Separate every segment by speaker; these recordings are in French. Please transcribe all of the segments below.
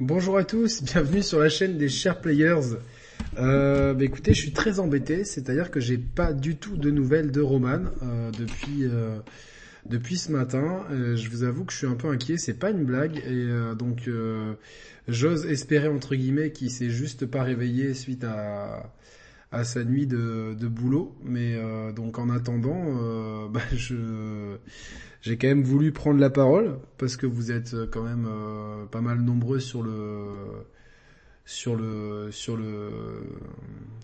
Speaker 1: Bonjour à tous, bienvenue sur la chaîne des Share Players. Euh, bah écoutez, je suis très embêté, c'est-à-dire que j'ai pas du tout de nouvelles de Roman euh, depuis euh, depuis ce matin. Euh, je vous avoue que je suis un peu inquiet, c'est pas une blague et donc j'ose espérer entre guillemets qu'il s'est juste pas réveillé suite à à sa nuit de, de boulot. Mais euh, donc en attendant, euh, bah, je j'ai quand même voulu prendre la parole parce que vous êtes quand même euh, pas mal nombreux sur le sur le sur le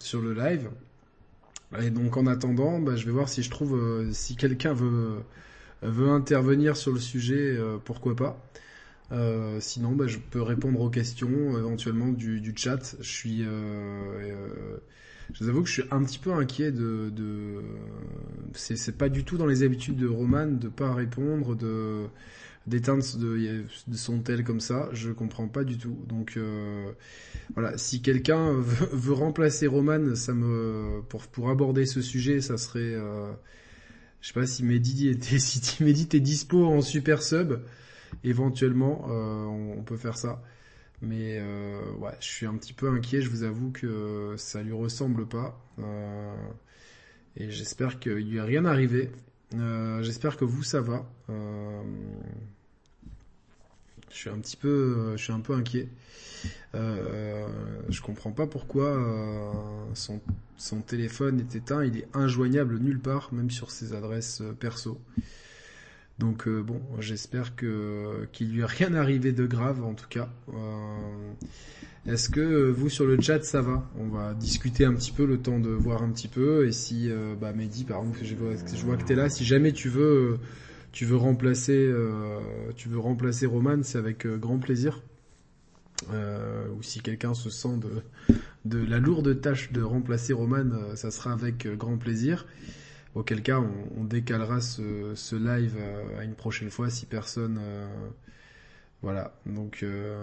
Speaker 1: sur le live. Et donc en attendant, bah, je vais voir si je trouve euh, si quelqu'un veut veut intervenir sur le sujet, euh, pourquoi pas. Euh, sinon, bah, je peux répondre aux questions éventuellement du, du chat. Je suis, euh, euh, je vous avoue que je suis un petit peu inquiet de, de... c'est pas du tout dans les habitudes de Roman de pas répondre, de d'éteindre de, de son tel comme ça. Je comprends pas du tout. Donc euh, voilà, si quelqu'un veut, veut remplacer Roman, ça me pour pour aborder ce sujet, ça serait euh, je sais pas si Mehdi était si Mehdi était dispo en super sub, éventuellement euh, on peut faire ça. Mais euh, ouais, je suis un petit peu inquiet, je vous avoue que ça lui ressemble pas. Euh, et j'espère qu'il lui est rien arrivé. Euh, j'espère que vous ça va. Je suis un petit peu, je suis un peu inquiet. Je comprends pas pourquoi son, son téléphone est éteint. Il est injoignable nulle part, même sur ses adresses perso. Donc euh, bon, j'espère que qu'il lui est rien arrivé de grave en tout cas. Euh, Est-ce que vous sur le chat ça va? On va discuter un petit peu le temps de voir un petit peu et si euh, bah Mehdi par exemple je vois, je vois que t'es là, si jamais tu veux tu veux remplacer euh, tu veux remplacer Roman, c'est avec euh, grand plaisir. Euh, ou si quelqu'un se sent de de la lourde tâche de remplacer Roman, euh, ça sera avec euh, grand plaisir. Auquel cas, on, décalera ce, live euh, à une prochaine fois si personne. euh, voilà. Donc, euh,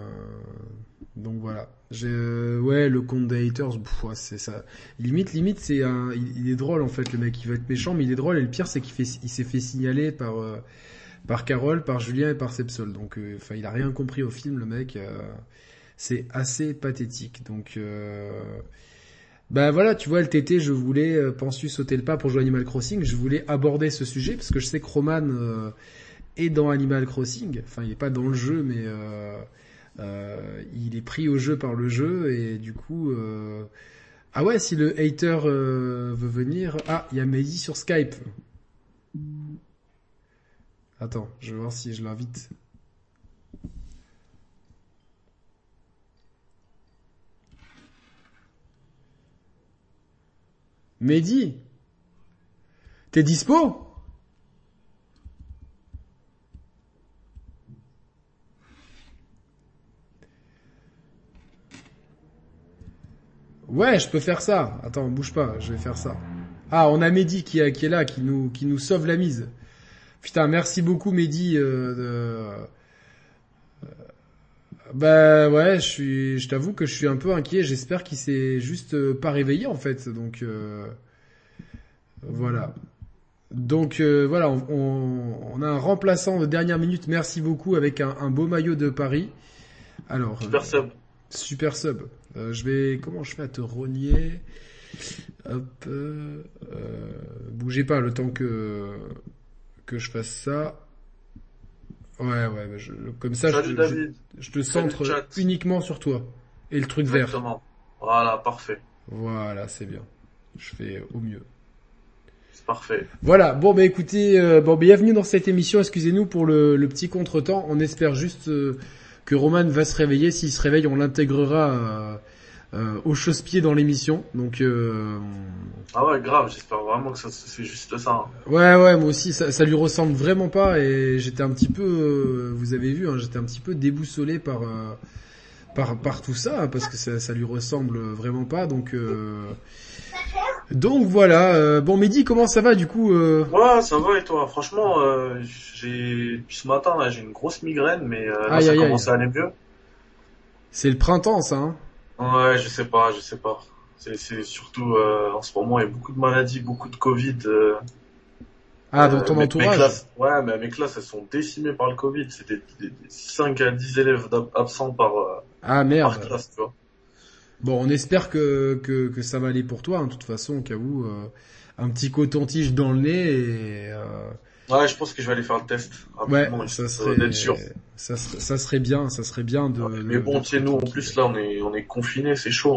Speaker 1: donc voilà. J'ai, ouais, le compte des haters, c'est ça. Limite, limite, c'est un, il, est drôle en fait, le mec. Il veut être méchant, mais il est drôle. Et le pire, c'est qu'il s'est fait signaler par, par Carole, par Julien et par Sepsol. Donc, enfin, il a rien compris au film, le mec. c'est assez pathétique. Donc. Bah voilà, tu vois, le TT, je voulais, euh, pensu sauter le pas pour jouer Animal Crossing, je voulais aborder ce sujet parce que je sais que Roman euh, est dans Animal Crossing, enfin il est pas dans le jeu, mais euh, euh, il est pris au jeu par le jeu et du coup, ah ouais, si le hater veut venir, ah il y a Mehdi sur Skype. Attends, je vais voir si je l'invite. Mehdi, t'es dispo? Ouais, je peux faire ça. Attends, bouge pas, je vais faire ça. Ah, on a Mehdi qui, est- là, qui nous, sauve la mise. Putain, merci beaucoup Mehdi. Euh, Bah ouais, je suis, je t'avoue que je suis un peu inquiet. J'espère qu'il s'est juste euh, pas réveillé en fait. Donc euh, voilà. Donc euh, voilà, on, on- on a un remplaçant de dernière minute. Merci beaucoup avec un, un beau maillot de Paris. Alors euh,
Speaker 2: Super sub.
Speaker 1: super sub. Euh, je vais, comment je fais à te renier? Hop, bougez pas le temps que que je fasse ça. Ouais, ouais, bah, je- comme ça,
Speaker 2: Salut
Speaker 1: je,
Speaker 2: David.
Speaker 1: je, je te centre uniquement sur toi. Et le truc vert.
Speaker 2: Voilà, parfait.
Speaker 1: Voilà, c'est bien. Je fais au mieux.
Speaker 2: C'est parfait.
Speaker 1: Voilà, bon bah écoutez, euh, bon bienvenue dans cette émission, excusez-nous pour le, le petit contretemps, on espère juste euh, que Roman va se réveiller, s'il se réveille on l'intégrera euh, au chausse-pied dans l'émission, donc euh,
Speaker 2: Ah ouais, grave, j'espère vraiment que ça, c'est juste ça. hein.
Speaker 1: ouais ouais moi aussi ça, ça lui ressemble vraiment pas et j'étais un petit peu, euh, vous avez vu, hein, j'étais un petit peu déboussolé par, euh, par, par tout ça, parce que ça, ça lui ressemble vraiment pas, donc... Euh, donc voilà, euh, bon Mehdi comment ça va du coup euh...
Speaker 2: Ouais, ça va et toi? Franchement, euh, j'ai depuis ce matin là, j'ai une grosse migraine, mais euh, là,
Speaker 1: Aïe,
Speaker 2: ça
Speaker 1: aïe, aïe.
Speaker 2: commence à aller mieux.
Speaker 1: C'est le printemps ça hein?
Speaker 2: Ouais, je sais pas, je sais pas. C'est c'est surtout euh, en ce moment, il y a beaucoup de maladies, beaucoup de Covid. euh,
Speaker 1: Ah, dans
Speaker 2: euh,
Speaker 1: ton
Speaker 2: mes- mes
Speaker 1: entourage
Speaker 2: classes- Ouais, mais mes classes, elles sont décimées par le Covid. C'était des- des 5 à 10 élèves absents par, euh,
Speaker 1: Ah merde. Bon, on espère que, que, que ça va aller pour toi, hein, de toute façon, au cas où. Euh, un petit coton-tige dans le nez et... Euh...
Speaker 3: Ouais, je pense que je vais aller faire le test.
Speaker 1: Ouais, ça serait, sûr. Ça, ça, serait bien, ça serait bien de.
Speaker 3: mais bon, tu sais, nous en plus là, on est, on est confinés, c'est chaud.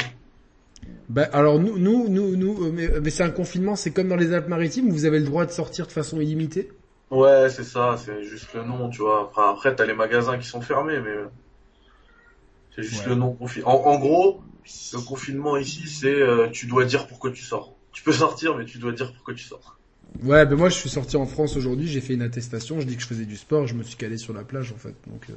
Speaker 1: Ben alors nous, nous, nous, nous, mais, mais c'est un confinement, c'est comme dans les Alpes-Maritimes, vous avez le droit de sortir de façon illimitée?
Speaker 3: Ouais, c'est ça, c'est juste le nom, tu vois. Après, après t'as les magasins qui sont fermés, mais c'est juste le nom En, en, gros, le confinement ici, c'est euh, tu dois dire pourquoi tu sors. Tu peux sortir, mais tu dois dire pourquoi tu sors.
Speaker 1: Ouais, ben moi je suis sorti en France aujourd'hui, j'ai fait une attestation, je dis que je faisais du sport, je me suis calé sur la plage en fait, donc. Euh...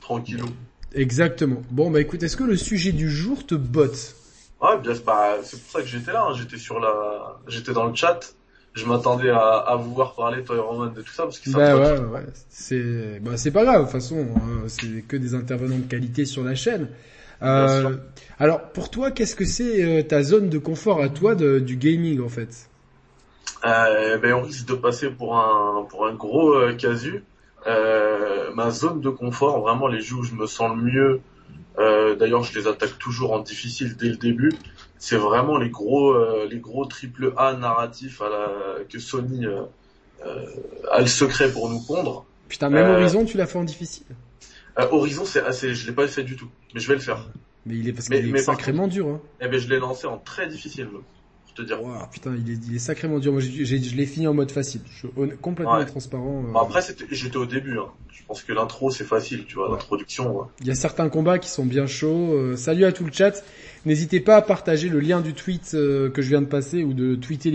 Speaker 3: Tranquillou.
Speaker 1: Exactement. Bon bah écoute, est-ce que le sujet du jour te botte?
Speaker 3: Ouais, bien bah, c'est pour ça que j'étais là, hein. j'étais sur la, j'étais dans le chat. Je m'attendais à, à, vous voir parler toi et Roman de tout ça parce que ça
Speaker 1: bah ouais, ouais, c'est bah c'est pas grave de toute façon, hein. c'est que des intervenants de qualité sur la chaîne. Euh, alors pour toi, qu'est-ce que c'est euh, ta zone de confort à toi de, du gaming en fait?
Speaker 3: Euh, ben on risque de passer pour un pour un gros euh, casu. Ma zone de confort, vraiment les jeux où je me sens le mieux. D'ailleurs, je les attaque toujours en difficile dès le début. C'est vraiment les gros les gros triple A narratifs à la, que Sony a le secret pour nous pondre.
Speaker 1: Putain, même Horizon, tu l'as fait en difficile?
Speaker 3: Horizon, c'est assez, je l'ai pas fait du tout mais je vais le faire.
Speaker 1: Mais il est parce qu'il est sacrément dur. Hein.
Speaker 3: Eh ben je l'ai lancé en très difficile, pour te dire.
Speaker 1: putain, il est, il est sacrément dur. Moi, je l'ai fini en mode facile. Je suis complètement transparent.
Speaker 3: Euh. après, j'étais au début. Hein. Je pense que l'intro c'est facile, tu vois, l'introduction.
Speaker 1: Il y a certains combats qui sont bien chauds. Euh, salut à tout le chat. N'hésitez pas à partager le lien du tweet euh, que je viens de passer ou de tweeter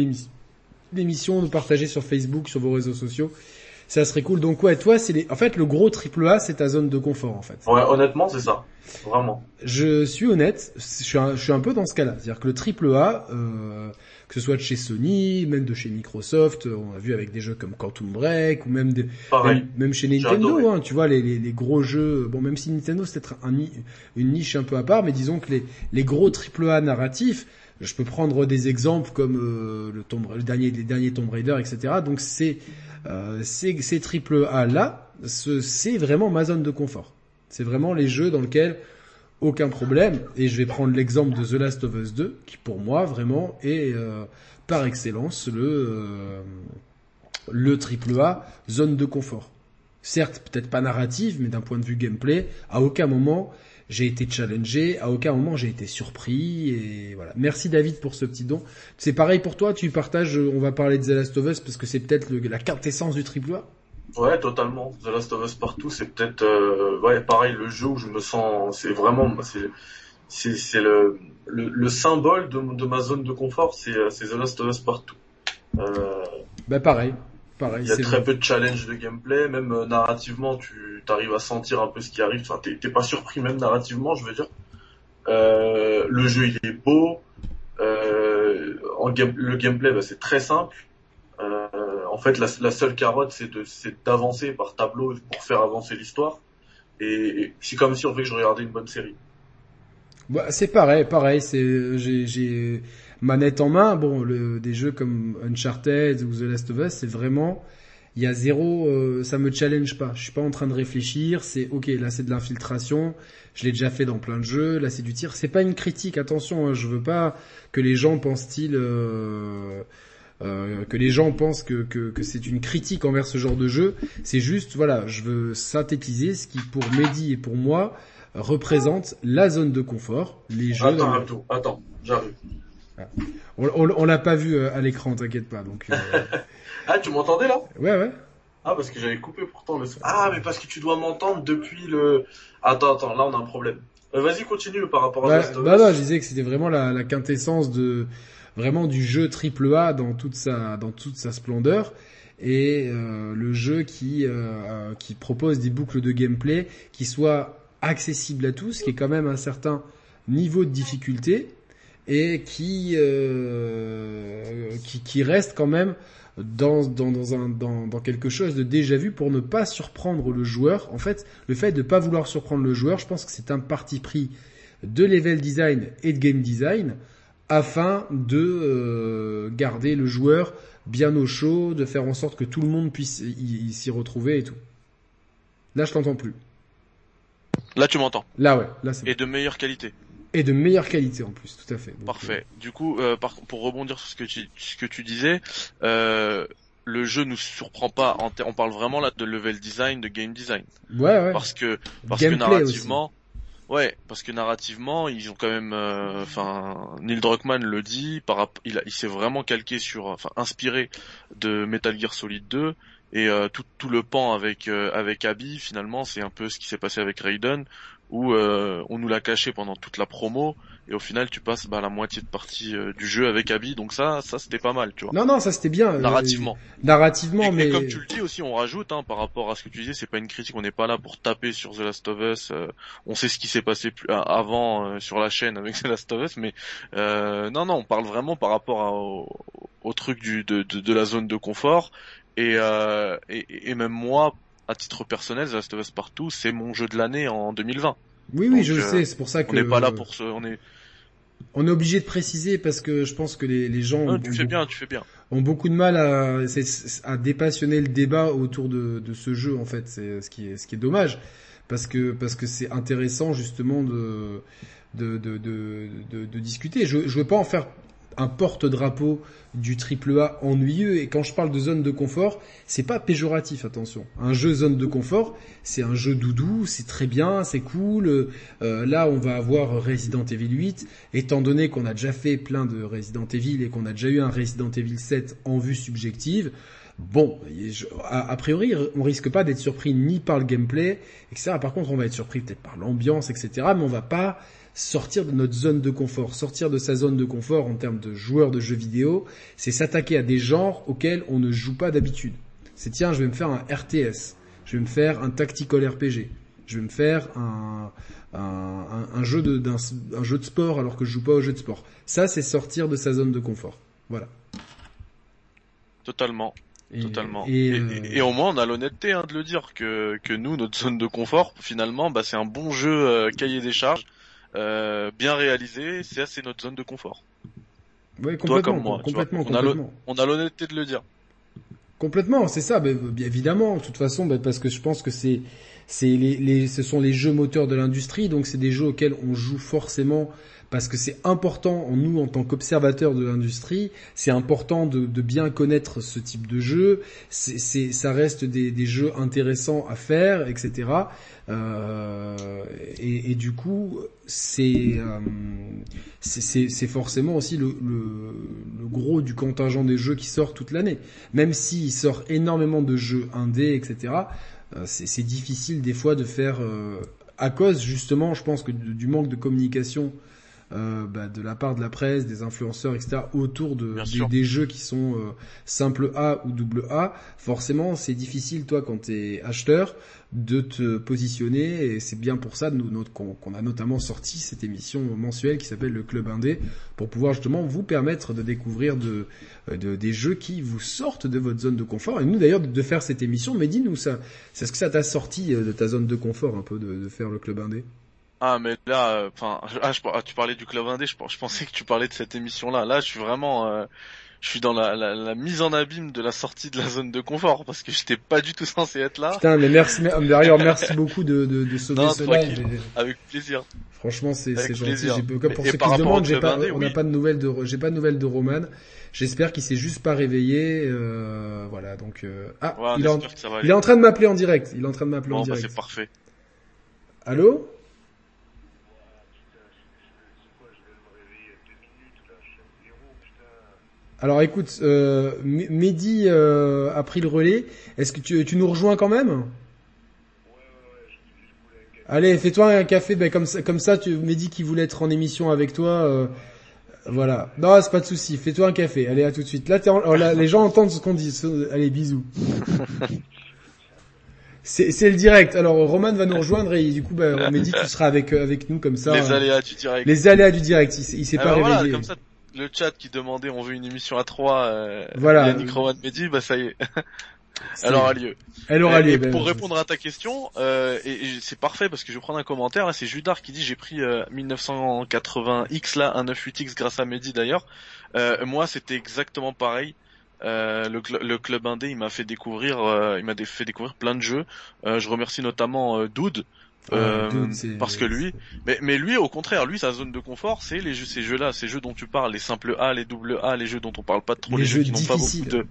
Speaker 1: l'émission, de partager sur Facebook, sur vos réseaux sociaux ça serait cool. Donc ouais, toi, c'est les... en fait le gros triple A, c'est ta zone de confort en fait.
Speaker 3: Ouais, honnêtement, c'est ça, vraiment.
Speaker 1: Je suis honnête, je suis un, je suis un peu dans ce cas-là, c'est-à-dire que le triple A, euh, que ce soit de chez Sony, même de chez Microsoft, on a vu avec des jeux comme Quantum Break ou même des, même, chez Nintendo, hein, tu vois les, les, les, gros jeux. Bon, même si Nintendo c'est peut-être un, une niche un peu à part, mais disons que les, les gros triple A narratifs. Je peux prendre des exemples comme euh, le dernier, les derniers Tomb Raider, etc. Donc c'est euh, ces, triple A là, c'est vraiment ma zone de confort. C'est vraiment les jeux dans lesquels aucun problème. Et je vais prendre l'exemple de The Last of Us 2, qui pour moi vraiment est euh, par excellence le euh, le triple A zone de confort. Certes, peut-être pas narrative, mais d'un point de vue gameplay, à aucun moment j'ai été challengé, à aucun moment j'ai été surpris et voilà. Merci David pour ce petit don. C'est pareil pour toi, tu partages, on va parler de The Last of Us parce que c'est peut-être la quintessence du triple A?
Speaker 3: Ouais, totalement. The Last of Us partout, c'est peut-être euh, ouais pareil le jeu où je me sens, c'est vraiment c'est c'est le, le, le symbole de, de ma zone de confort, c'est The Last of Us partout.
Speaker 1: Euh, bah pareil,
Speaker 3: il y a très peu de challenge de gameplay, même euh, narrativement, tu arrives à sentir un peu ce qui arrive. Enfin, t'es pas surpris même narrativement, je veux dire. Euh, le jeu il est beau. Euh, en le gameplay, bah, c'est très simple. Euh, en fait, la, la seule carotte, c'est d'avancer par tableau pour faire avancer l'histoire. Et, c'est comme si on fait que je regardais une bonne série.
Speaker 1: Bah, c'est pareil, pareil. C'est j'ai manette en main, bon, le, des jeux comme Uncharted ou The Last of Us, c'est vraiment, il y a zéro, euh, ça me challenge pas. Je suis pas en train de réfléchir. C'est ok, là c'est de l'infiltration. Je l'ai déjà fait dans plein de jeux. Là c'est du tir. C'est pas une critique. Attention, hein, je veux pas que les gens pensent-ils. Euh, euh, que les gens pensent que, que, que c'est une critique envers ce genre de jeu. C'est juste, voilà, je veux synthétiser ce qui, pour Mehdi et pour moi, représente la zone de confort. Les jeux.
Speaker 3: Attends, attends, attends, j'arrive.
Speaker 1: On, l'a pas vu euh, à l'écran, t'inquiète pas. Donc. Euh.
Speaker 3: ah, tu m'entendais là?
Speaker 1: Ouais, ouais.
Speaker 3: Ah, parce que j'avais coupé pourtant le. Ah, mais parce que tu dois m'entendre depuis le. Attends, attends, là on a un problème. Euh, vas-y, continue par rapport à.
Speaker 1: Bah, non, je disais que c'était vraiment la, quintessence de vraiment du jeu triple A dans toute sa dans toute sa splendeur et le jeu qui qui propose des boucles de gameplay qui soient accessibles à tous, qui est quand même un certain niveau de difficulté et qui, euh, qui, qui reste quand même dans, dans, dans, un, dans, dans quelque chose de déjà vu pour ne pas surprendre le joueur. En fait, le fait de ne pas vouloir surprendre le joueur, je pense que c'est un parti pris de level design et de game design afin de euh, garder le joueur bien au chaud, de faire en sorte que tout le monde puisse s'y retrouver et tout. Là, je t'entends plus.
Speaker 3: Là, tu m'entends.
Speaker 1: Là, ouais. Là, c'est
Speaker 3: Et de meilleure qualité.
Speaker 1: Et de meilleure qualité en plus, tout à fait. Donc,
Speaker 3: Parfait. Du coup, euh, par- pour rebondir sur ce que tu, ce que tu disais, euh, le jeu nous surprend pas. En on parle vraiment là de level design, de game design,
Speaker 1: euh, ouais, ouais.
Speaker 3: parce que parce que
Speaker 1: Gameplay
Speaker 3: narrativement, ouais, parce que narrativement, ils ont quand même, euh, enfin, Neil Druckmann le dit, par il, a- il s'est vraiment calqué sur, enfin, inspiré de Metal Gear Solid 2 et euh, tout, tout le pan avec euh, avec Abby. Finalement, c'est un peu ce qui s'est passé avec Raiden, où euh, on nous l'a caché pendant toute la promo et au final, tu passes bah, la moitié de partie euh, du jeu avec Abby. Donc ça, ça c'était pas mal, tu vois.
Speaker 1: Non, non, ça c'était bien. euh,
Speaker 3: Narrativement.
Speaker 1: narrativement,
Speaker 3: Et,
Speaker 1: mais
Speaker 3: et comme tu le dis aussi, on rajoute hein, par rapport à ce que tu disais, c'est pas une critique, on n'est pas là pour taper sur The Last of Us. euh, on sait ce qui s'est passé plus, a- avant euh, sur la chaîne avec The Last of Us, mais euh, non, non, on parle vraiment par rapport à- au, au truc du, de, de, de la zone de confort. Et, euh, et, et même moi, à titre personnel, The Last of Us Partout, c'est mon jeu de l'année en 2020.
Speaker 1: oui, oui, je le
Speaker 3: euh,
Speaker 1: sais. C'est pour ça que
Speaker 3: On n'est pas là pour ce, on est.
Speaker 1: On est obligé de préciser parce que je pense que les, les gens ont,
Speaker 3: tu fais bien, tu fais bien.
Speaker 1: ont beaucoup de mal à, à dépassionner le débat autour de, de ce jeu en fait. C'est ce qui est ce qui est dommage parce que parce que c'est intéressant justement de de, de, de, de, de discuter. Je je veux pas en faire un porte-drapeau du triple A ennuyeux et quand je parle de zone de confort, c'est pas péjoratif attention. Un jeu zone de confort, c'est un jeu doudou, c'est très bien, c'est cool. Euh, là, on va avoir Resident Evil 8 étant donné qu'on a déjà fait plein de Resident Evil et qu'on a déjà eu un Resident Evil 7 en vue subjective. Bon, a, priori, on risque pas d'être surpris ni par le gameplay, etc. Par contre, on va être surpris peut-être par l'ambiance, etc. Mais on va pas sortir de notre zone de confort. Sortir de sa zone de confort en termes de joueurs de jeux vidéo, c'est s'attaquer à des genres auxquels on ne joue pas d'habitude. C'est tiens, je vais me faire un RTS, je vais me faire un tactical RPG, je vais me faire un, jeu de un jeu de sport alors que je joue pas au jeu de sport. Ça, c'est sortir de sa zone de confort. Voilà.
Speaker 3: Totalement.
Speaker 1: Et-
Speaker 3: Totalement.
Speaker 1: Et,
Speaker 3: Et,
Speaker 1: euh,
Speaker 3: et- au moins on a l'honnêteté hein, de le dire que que nous notre zone de confort finalement bah c'est un bon jeu euh, cahier des charges euh, bien réalisé c'est assez notre zone de confort. toi
Speaker 1: complètement,
Speaker 3: comme moi,
Speaker 1: complètement,
Speaker 3: vois.
Speaker 1: Complètement.
Speaker 3: On a l'honnêteté de le dire.
Speaker 1: Complètement, c'est ça, bien évidemment. De toute façon, ben, parce que je pense que c'est, c'est les, les, ce sont les jeux moteurs de l'industrie, donc c'est des jeux auxquels on joue forcément parce que c'est important, en nous en tant qu'observateurs de l'industrie, c'est important de, de bien connaître ce type de jeu. C'est, ça reste des, des jeux intéressants à faire, etc. Euh, et, et du coup, c'est, euh, c'est, forcément aussi le, le, le gros du contingent des jeux qui sort toute l'année même s'il sort énormément de jeux indés, etc., c'est c'est difficile des fois de faire, euh, à cause justement, je pense que du manque de communication euh, bah, de la part de la presse, des influenceurs, etc., autour de, des, jeux qui sont euh, simple A ou double A, forcément c'est difficile toi quand t'es acheteur de te positionner et c'est bien pour ça nous, notre- qu'on qu'on a notamment sorti cette émission mensuelle qui s'appelle le Club Indé pour pouvoir justement vous permettre de découvrir de, euh, de- des jeux qui vous sortent de votre zone de confort. Et nous d'ailleurs de, de faire cette émission, mais dis-nous ça, c'est ce que ça t'a sorti euh, de ta zone de confort un peu de, de faire le club indé?
Speaker 3: Ah mais là enfin ah, ah, tu parlais du club indé je, je pensais que tu parlais de cette émission là. Je suis vraiment euh, je suis dans la, la, la mise en abîme de la sortie de la zone de confort parce que j'étais pas du tout censé être là.
Speaker 1: Putain, mais merci, d'ailleurs merci beaucoup de, de, de sauver
Speaker 3: Non,
Speaker 1: ce live.
Speaker 3: Avec plaisir.
Speaker 1: Franchement, c'est gentil. comme pour
Speaker 3: Et
Speaker 1: ceux qui se demandent, j'ai pas,
Speaker 3: indé,
Speaker 1: on n'a
Speaker 3: oui.
Speaker 1: pas de nouvelles de, j'ai pas de nouvelles de Roman. J'espère qu'il s'est juste pas réveillé. Euh, voilà, donc euh, ah,
Speaker 3: Ouais,
Speaker 1: il, est en, il est train de m'appeler en direct. Il est en train de m'appeler en
Speaker 3: bah,
Speaker 1: direct.
Speaker 3: c'est parfait.
Speaker 1: Allô? Alors écoute, euh, Mehdi euh, a pris le relais. Est-ce que tu, tu nous rejoins quand même? Allez, fais-toi un café. Ben, comme ça, comme ça, tu, Mehdi qui voulait être en émission avec toi. euh, voilà. Non, c'est pas de souci. Fais-toi un café. Allez, à tout de suite. Là, t'es en- oh, là, les gens entendent ce qu'on dit. Allez, bisous. C'est c'est le direct. Alors, Roman va nous rejoindre et du coup, ben, Mehdi, tu seras avec euh, avec nous comme ça.
Speaker 3: Les
Speaker 1: euh,
Speaker 3: aléas du direct.
Speaker 1: les aléas du direct. Il, s'est- il s'est
Speaker 3: Ah
Speaker 1: pas
Speaker 3: bah voilà,
Speaker 1: réveillé.
Speaker 3: comme ça, le chat qui demandait on veut une émission à trois, euh,
Speaker 1: Voilà.
Speaker 3: Yannick Roman Mehdi, bah ça y est, elle aura lieu.
Speaker 1: Elle aura
Speaker 3: Et-
Speaker 1: lieu.
Speaker 3: et
Speaker 1: ben,
Speaker 3: pour
Speaker 1: je-
Speaker 3: répondre à ta question, euh, et, et c'est parfait parce que je vais prendre un commentaire, là c'est Judar qui dit j'ai pris euh, 1980X là, un 98X grâce à Mehdi d'ailleurs. Euh, moi c'était exactement pareil. Euh, le, cl- le club indé il m'a fait découvrir, euh, il m'a fait découvrir plein de jeux. Euh, je remercie notamment euh, Dude
Speaker 1: Ah,
Speaker 3: Euh,
Speaker 1: dude, c'est-
Speaker 3: parce que lui, mais, mais lui au contraire, lui sa zone de confort, c'est les jeux, ces jeux-là, ces jeux dont tu parles, les simples A, les double A, les jeux dont on parle pas trop,
Speaker 1: Les
Speaker 3: les, jeux,
Speaker 1: jeux
Speaker 3: qui n'ont pas beaucoup
Speaker 1: difficiles.
Speaker 3: de,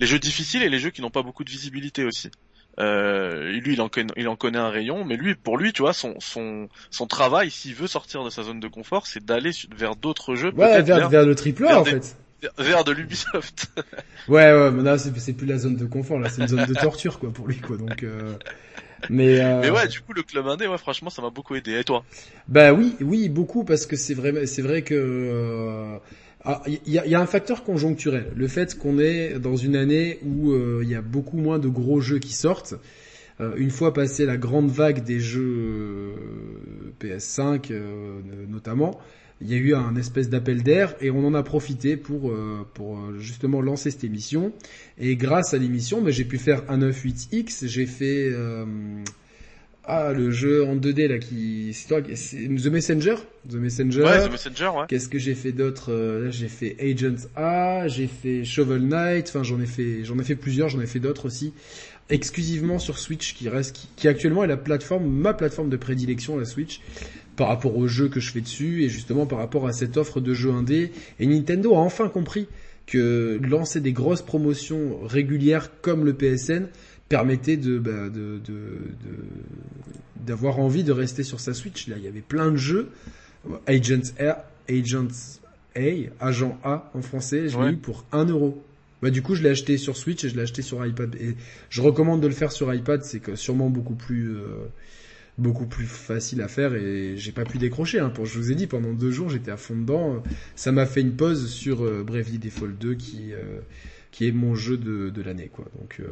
Speaker 3: les jeux difficiles et les jeux qui n'ont pas beaucoup de visibilité aussi. Euh, lui, il en connaît, il en connaît un rayon, mais lui, pour lui, tu vois, son son son travail, s'il veut sortir de sa zone de confort, c'est d'aller vers d'autres jeux,
Speaker 1: Ouais, vers,
Speaker 3: vers,
Speaker 1: vers le triple A en
Speaker 3: des-
Speaker 1: fait.
Speaker 3: vers de l'Ubisoft.
Speaker 1: Ouais, ouais, mais là c'est c'est plus la zone de confort, là c'est une zone de torture quoi pour lui quoi. Donc, euh... mais, euh...
Speaker 3: Mais ouais, du coup, le club indé, ouais, franchement, ça m'a beaucoup aidé. Et toi?
Speaker 1: Bah oui, oui, beaucoup parce que c'est vrai, c'est vrai que euh, ah, il y, a, il y a un facteur conjoncturel, le fait qu'on est dans une année où euh, il y a beaucoup moins de gros jeux qui sortent. Euh, une fois passé la grande vague des jeux euh, PS5 euh, notamment, il y a eu un espèce d'appel d'air et on en a profité pour euh, pour euh, justement lancer cette émission. Et grâce à l'émission, bah, j'ai pu faire un 9.8x, j'ai fait euh, ah, le jeu en 2D là qui c'est toi c'est The Messenger, The Messenger.
Speaker 3: Ouais, The Messenger, ouais.
Speaker 1: Qu'est-ce que j'ai fait d'autre Euh, Là, j'ai fait Agents A, j'ai fait Shovel Knight, enfin j'en ai fait j'en ai fait plusieurs, j'en ai fait d'autres aussi exclusivement sur Switch qui reste qui, qui actuellement est la plateforme ma plateforme de prédilection la Switch par rapport aux jeux que je fais dessus et justement par rapport à cette offre de jeux indé et Nintendo a enfin compris que lancer des grosses promotions régulières comme le PSN permettait de bah, de d'avoir envie de rester sur sa Switch. Là, il y avait plein de jeux. Agents A, Agents A, Agent A en français, je l'ai
Speaker 3: Ouais.
Speaker 1: eu pour 1 euro. Bah du coup, je l'ai acheté sur Switch et je l'ai acheté sur iPad. Et je recommande de le faire sur iPad, c'est que sûrement beaucoup plus euh, beaucoup plus facile à faire et j'ai pas pu décrocher. Hein. Pour, je vous ai dit, pendant deux jours, j'étais à fond dedans. Ça m'a fait une pause sur euh, Bravely Default 2 qui euh, qui est mon jeu de, de l'année, quoi. Donc euh,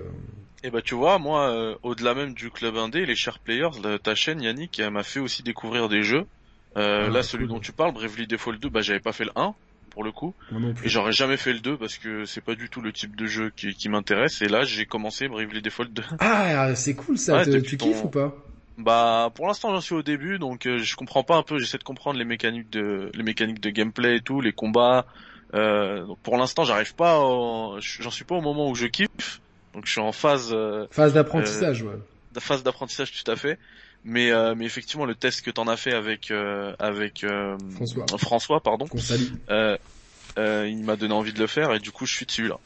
Speaker 3: Et bah tu vois, moi, au-delà même du club indé, les Share Players, la- ta chaîne Yannick, m'a fait aussi découvrir des jeux. Euh,
Speaker 1: Ah,
Speaker 3: là,
Speaker 1: cool.
Speaker 3: celui dont tu parles, Bravely Default 2, bah j'avais pas fait le 1 pour le coup, et j'aurais jamais fait le 2 parce que c'est pas du tout le type de jeu qui, qui m'intéresse. Et là, j'ai commencé Bravely Default 2.
Speaker 1: Ah, c'est cool ça.
Speaker 3: Ouais,
Speaker 1: Te- tu
Speaker 3: ton-
Speaker 1: kiffes ou pas?
Speaker 3: Bah pour l'instant j'en suis au début donc euh, je comprends pas un peu, j'essaie de comprendre les mécaniques de les mécaniques de gameplay et tout, les combats. Euh, donc pour l'instant j'arrive pas, au- j'en suis pas au moment où je kiffe. Donc je suis en phase euh,
Speaker 1: Phase d'apprentissage, ouais.
Speaker 3: de phase d'apprentissage tout à fait. Mais euh, mais effectivement le test que t'en as fait avec euh, avec euh,
Speaker 1: François.
Speaker 3: François pardon, il m'a donné envie de le faire et du coup je suis dessus là.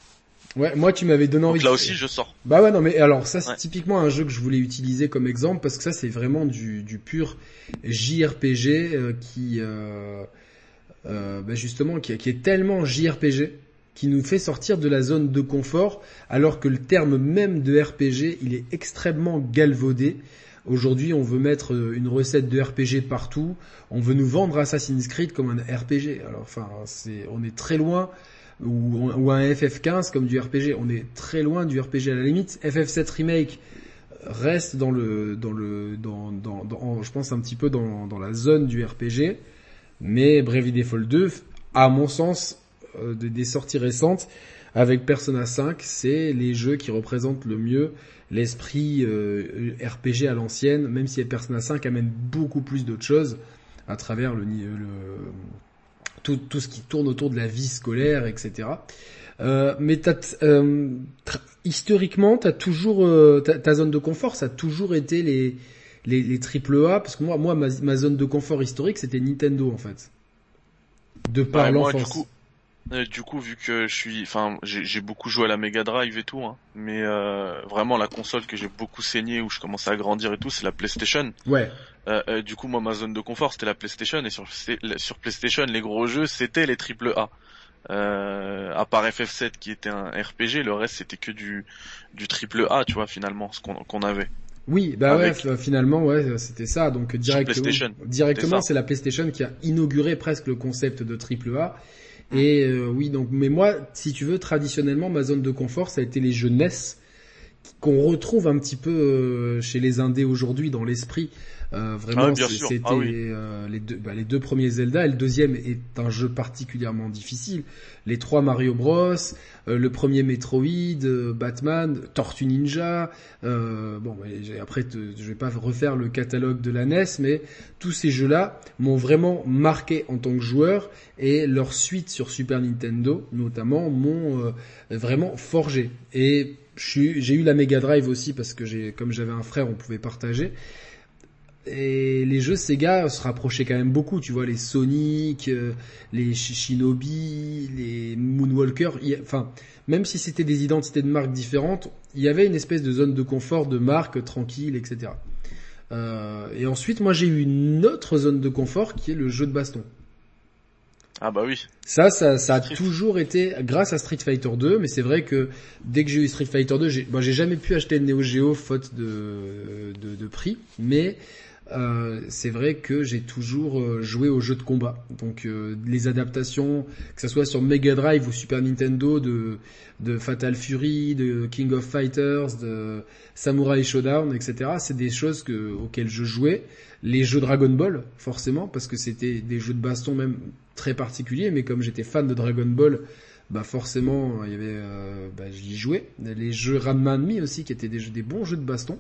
Speaker 1: Ouais, moi tu m'avais donné envie.
Speaker 3: Donc là
Speaker 1: de-
Speaker 3: aussi je sors.
Speaker 1: Bah ouais, non mais alors ça c'est
Speaker 3: Ouais.
Speaker 1: typiquement un jeu que je voulais utiliser comme exemple parce que ça c'est vraiment du, du pur JRPG qui bah justement qui, qui est tellement JRPG qui nous fait sortir de la zone de confort alors que le terme même de RPG il est extrêmement galvaudé. Aujourd'hui, on veut mettre euh, une recette de RPG partout. On veut nous vendre Assassin's Creed comme un RPG. Alors, enfin, c'est, on est très loin ou, un FF15 comme du RPG. On est très loin du RPG à la limite. FF7 remake reste dans le dans le dans, dans, dans- je pense un petit peu dans, dans la zone du RPG, mais Bravely Default 2, à mon sens, euh, des sorties récentes avec Persona 5, c'est les jeux qui représentent le mieux l'esprit euh, RPG à l'ancienne, même si Persona 5 amène beaucoup plus d'autres choses à travers le, ni- le tout, tout ce qui tourne autour de la vie scolaire, etc. Euh, mais t'as, euh, historiquement, t'as toujours euh, ta, ta zone de confort, ça a toujours été les les, les triple A, parce que moi, moi, ma, ma zone de confort historique, c'était Nintendo en fait, de par
Speaker 3: Ouais,
Speaker 1: l'enfance.
Speaker 3: Du coup, euh, du coup, vu que je suis, enfin, j'ai beaucoup joué à la Mega Drive et tout, hein, mais euh, vraiment la console que j'ai beaucoup saigné où je commençais à grandir et tout, c'est la PlayStation.
Speaker 1: Ouais,
Speaker 3: Euh, euh, du coup, moi, ma zone de confort, c'était la PlayStation et sur sur PlayStation, les gros jeux, c'était les triple A. Euh, à part FF7 qui était un RPG, le reste c'était que du du triple A, tu vois, finalement, ce qu'on qu'on avait.
Speaker 1: Oui, bah
Speaker 3: Avec-
Speaker 1: ouais, finalement, ouais, c'était ça. Donc directement, directement,
Speaker 3: c'est
Speaker 1: la PlayStation qui a inauguré presque le concept de triple A. Et euh, oui, donc, mais moi, si tu veux, traditionnellement, ma zone de confort, ça a été les jeux NES qu'on retrouve un petit peu euh, chez les indés aujourd'hui dans l'esprit. Euh, vraiment,
Speaker 3: Ah
Speaker 1: c'était
Speaker 3: Ah oui.
Speaker 1: euh, les deux, bah, les deux premiers Zelda. Et le deuxième est un jeu particulièrement difficile. Les trois Mario Bros, euh, le premier Metroid, Batman, Tortue Ninja. Euh, bon, après, te- je vais pas refaire le catalogue de la NES, mais tous ces jeux-là m'ont vraiment marqué en tant que joueur et leur suite sur Super Nintendo, notamment, m'ont vraiment forgé. Et j'ai eu la Mega Drive aussi parce que j'ai, comme j'avais un frère, on pouvait partager. et les jeux Sega se rapprochaient quand même beaucoup, tu vois, les Sonic, euh, les Shinobi, les Moonwalker, enfin, même si c'était des identités de marques différentes, il y avait une espèce de zone de confort de marque tranquille, etc. Euh, et ensuite, moi j'ai eu une autre zone de confort qui est le jeu de baston.
Speaker 3: Ah bah oui.
Speaker 1: Ça, ça, ça a toujours été grâce à Street Fighter 2, mais c'est vrai que dès que j'ai eu Street Fighter 2, j'ai, j'ai jamais pu acheter le Neo Geo faute de, de, de prix, mais euh, c'est vrai que j'ai toujours euh, joué aux jeux de combat. Donc euh, les adaptations, que ce soit sur Mega Drive ou Super Nintendo, de, Fatal Fury, de King of Fighters, de Samurai Showdown, etc. C'est des choses que, auxquelles je jouais. Les jeux Dragon Ball, forcément, parce que c'était des jeux de baston même très particuliers. Mais comme j'étais fan de Dragon Ball, bah forcément, il y avait, bah, j'y jouais. Les jeux Ranma Me aussi, qui étaient des, des bons jeux de baston.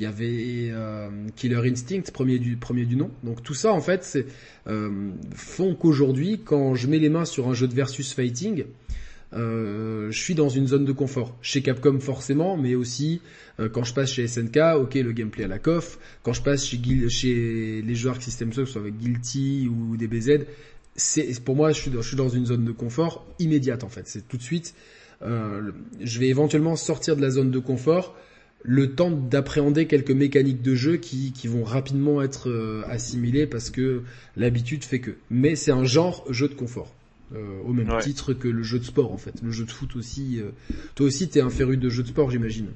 Speaker 1: Il y avait euh, Killer Instinct, premier du premier du nom. Donc tout ça en fait, euh, font qu'aujourd'hui, quand je mets les mains sur un jeu de versus fighting, euh, je suis dans une zone de confort. Chez Capcom forcément, mais aussi quand je passe chez SNK, ok le gameplay à la coff. Quand je passe chez, chez les joueurs System Shock, soit avec Guilty ou DBZ, c'est pour moi je suis, dans, je suis dans une zone de confort immédiate en fait. C'est tout de suite. Je vais éventuellement sortir de la zone de confort le temps d'appréhender quelques mécaniques de jeu qui, qui vont rapidement être euh, assimilées parce que l'habitude fait que. Mais c'est un genre jeu de confort. Euh, au même titre que le jeu de sport en fait. Le jeu de foot aussi. Euh... Toi aussi t'es un féru de jeu de sport j'imagine.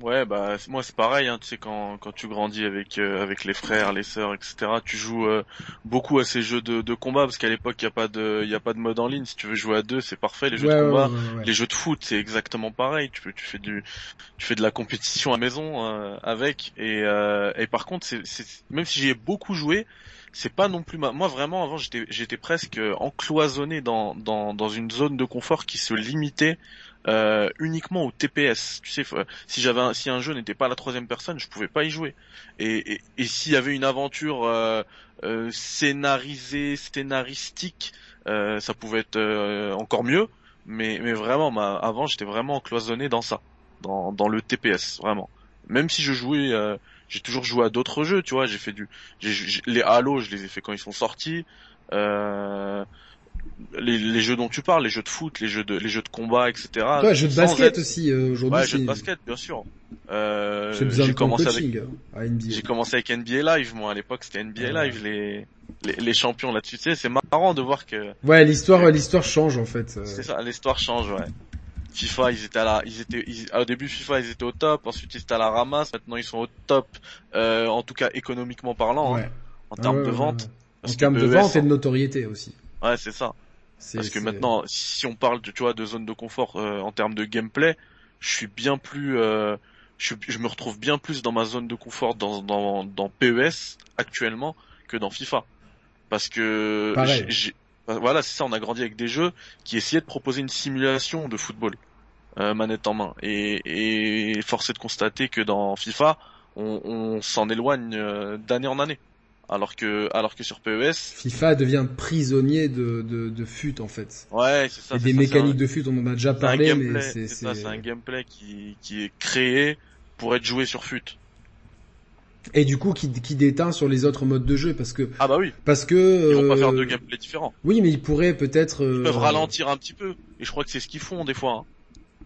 Speaker 3: Ouais, bah moi c'est pareil. Hein, tu sais quand quand tu grandis avec euh, avec les frères, les sœurs, etc. Tu joues euh, beaucoup à ces jeux de, de combat parce qu'à l'époque il y a pas de il y a pas de mode en ligne. Si tu veux jouer à deux, c'est parfait. Les jeux de combat, les jeux de foot, c'est exactement pareil. Tu tu fais du tu fais de la compétition à maison euh, avec et et par contre c'est même si j'y ai beaucoup joué, c'est pas non plus ma... moi vraiment avant j'étais j'étais presque encloisonné dans dans dans une zone de confort qui se limitait euh, uniquement au TPS. Tu sais, si j'avais un, si un jeu n'était pas la troisième personne, je pouvais pas y jouer. Et, et, s'il y avait une aventure euh, euh, scénarisée, scénaristique, euh, ça pouvait être euh, encore mieux. Mais, mais vraiment, ma, avant, j'étais vraiment cloisonné dans ça, dans, dans le TPS, vraiment. Même si je jouais, euh, j'ai toujours joué à d'autres jeux, tu vois. J'ai fait du, les Halo, je les ai fait quand ils sont sortis. Euh, les, les, jeux dont tu parles, les jeux de foot, les jeux de, les jeux de combat, etc.
Speaker 1: Ouais, jeux de basket aussi euh, aujourd'hui.
Speaker 3: Ouais, jeux de basket, bien sûr. Euh, j'ai commencé avec, j'ai commencé avec NBA Live, moi à l'époque c'était NBA Live, les, les, les champions là-dessus. Tu sais, c'est marrant de voir que.
Speaker 1: Ouais, l'histoire, l'histoire change en fait. Euh.
Speaker 3: C'est ça, l'histoire change, ouais. FIFA, ils étaient à la, ils étaient, au début FIFA, ils étaient au top, ensuite ils étaient à la ramasse, maintenant ils sont au top, euh, en tout cas économiquement parlant, hein, en termes de vente.
Speaker 1: En termes de vente et de notoriété aussi.
Speaker 3: Ouais, c'est ça. Parce que maintenant, si on parle de, tu vois, de zone de confort euh, en termes de gameplay, je suis bien plus, euh, je, je, me retrouve bien plus dans ma zone de confort dans, dans, dans PES actuellement que dans FIFA. Parce que, voilà, c'est ça, on a grandi avec des jeux qui essayaient de proposer une simulation de football, euh, manette en main. Et, et force est de constater que dans FIFA, on, on s'en éloigne euh, d'année en année alors que alors que sur PES
Speaker 1: FIFA devient prisonnier de de, de fut en fait.
Speaker 3: Ouais, c'est ça.
Speaker 1: Et des mécaniques de fut, on en a déjà parlé, mais c'est
Speaker 3: ça, c'est un gameplay qui qui est créé pour être joué sur fut.
Speaker 1: Et du coup, qui, qui déteint sur les autres modes de jeu parce que
Speaker 3: ah bah oui
Speaker 1: parce que
Speaker 3: ils vont pas faire deux gameplays différents.
Speaker 1: Oui, mais ils pourraient peut-être
Speaker 3: ils peuvent euh, ralentir un petit peu et je crois que c'est ce qu'ils font des fois. Hein.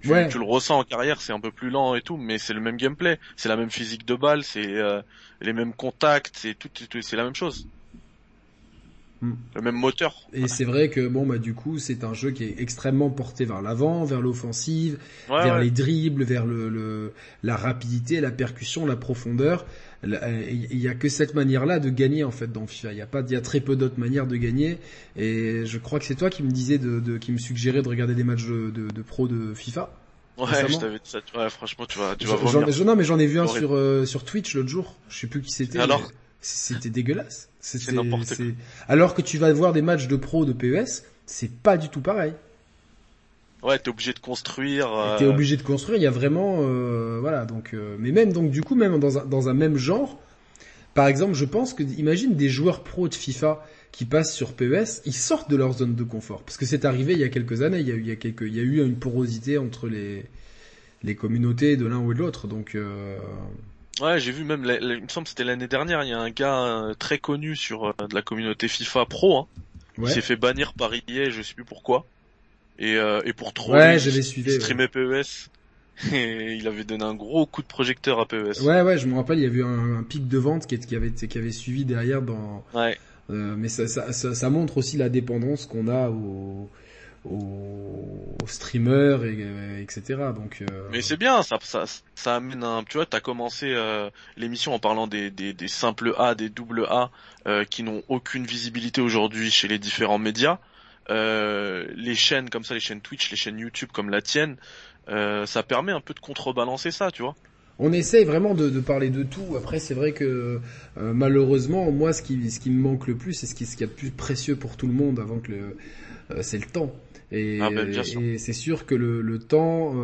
Speaker 3: Tu, ouais. tu, le ressens en carrière, c'est un peu plus lent et tout, mais c'est le même gameplay, c'est la même physique de balle, c'est euh, les mêmes contacts, c'est tout, c'est la même chose. Hmm. Le même moteur.
Speaker 1: Et c'est vrai que bon bah du coup c'est un jeu qui est extrêmement porté vers l'avant, vers l'offensive, vers les dribbles, vers le, le, la rapidité, la percussion, la profondeur. Il y a que cette manière-là de gagner en fait dans FIFA. Il y a pas, il y a très peu d'autres manières de gagner. Et je crois que c'est toi qui me disais de, de, qui me suggérait de regarder des matchs de, de, de pro de FIFA.
Speaker 3: Ouais, je t'avais dit ça. Ouais, franchement, tu vas, tu vas
Speaker 1: Non, mais j'en ai vu un sur euh, sur Twitch l'autre jour. Je sais plus qui c'était.
Speaker 3: Alors,
Speaker 1: c'était dégueulasse.
Speaker 3: C'est n'importe quoi.
Speaker 1: Alors que tu vas voir des matchs de pro de PES, c'est pas du tout pareil.
Speaker 3: Ouais, t'es obligé de construire. Euh...
Speaker 1: T'es obligé de construire. Il y a vraiment, euh, voilà. Donc, euh, mais même donc du coup, même dans un, dans un même genre, par exemple, je pense que imagine des joueurs pro de FIFA qui passent sur PES, ils sortent de leur zone de confort parce que c'est arrivé il y a quelques années. Il y a eu, il y a quelques, il y a eu une porosité entre les les communautés de l'un ou de l'autre. Donc,
Speaker 3: Ouais, j'ai vu même, il me semble que c'était l'année dernière, il y a un gars très connu sur de la communauté FIFA Pro, hein. il s'est fait bannir par EA, je sais plus pourquoi, et, euh, et pour trop
Speaker 1: ouais, il, suivi,
Speaker 3: il streamait PES, et il avait donné un gros coup de projecteur à PES.
Speaker 1: Ouais, ouais, je me rappelle, il y avait un, un pic de vente qui, qui, avait, qui avait suivi derrière dans...
Speaker 3: Ouais.
Speaker 1: mais ça, ça, ça, ça, montre aussi la dépendance qu'on a au aux, streamers et, etc. Donc. Euh...
Speaker 3: Mais c'est bien, ça, ça, ça amène un. Tu vois, t'as commencé euh, l'émission en parlant des, des, des, simples A, des doubles A euh, qui n'ont aucune visibilité aujourd'hui chez les différents médias. Euh, les chaînes comme ça, les chaînes Twitch, les chaînes YouTube comme la tienne, euh, ça permet un peu de contrebalancer ça, tu vois.
Speaker 1: On essaye vraiment de, de, parler de tout. Après, c'est vrai que euh, malheureusement, moi, ce qui, ce qui me manque le plus, et ce qui, ce qui est le plus précieux pour tout le monde, avant que le, c'est le temps. Et, ah ben, et c'est sûr que le, le temps,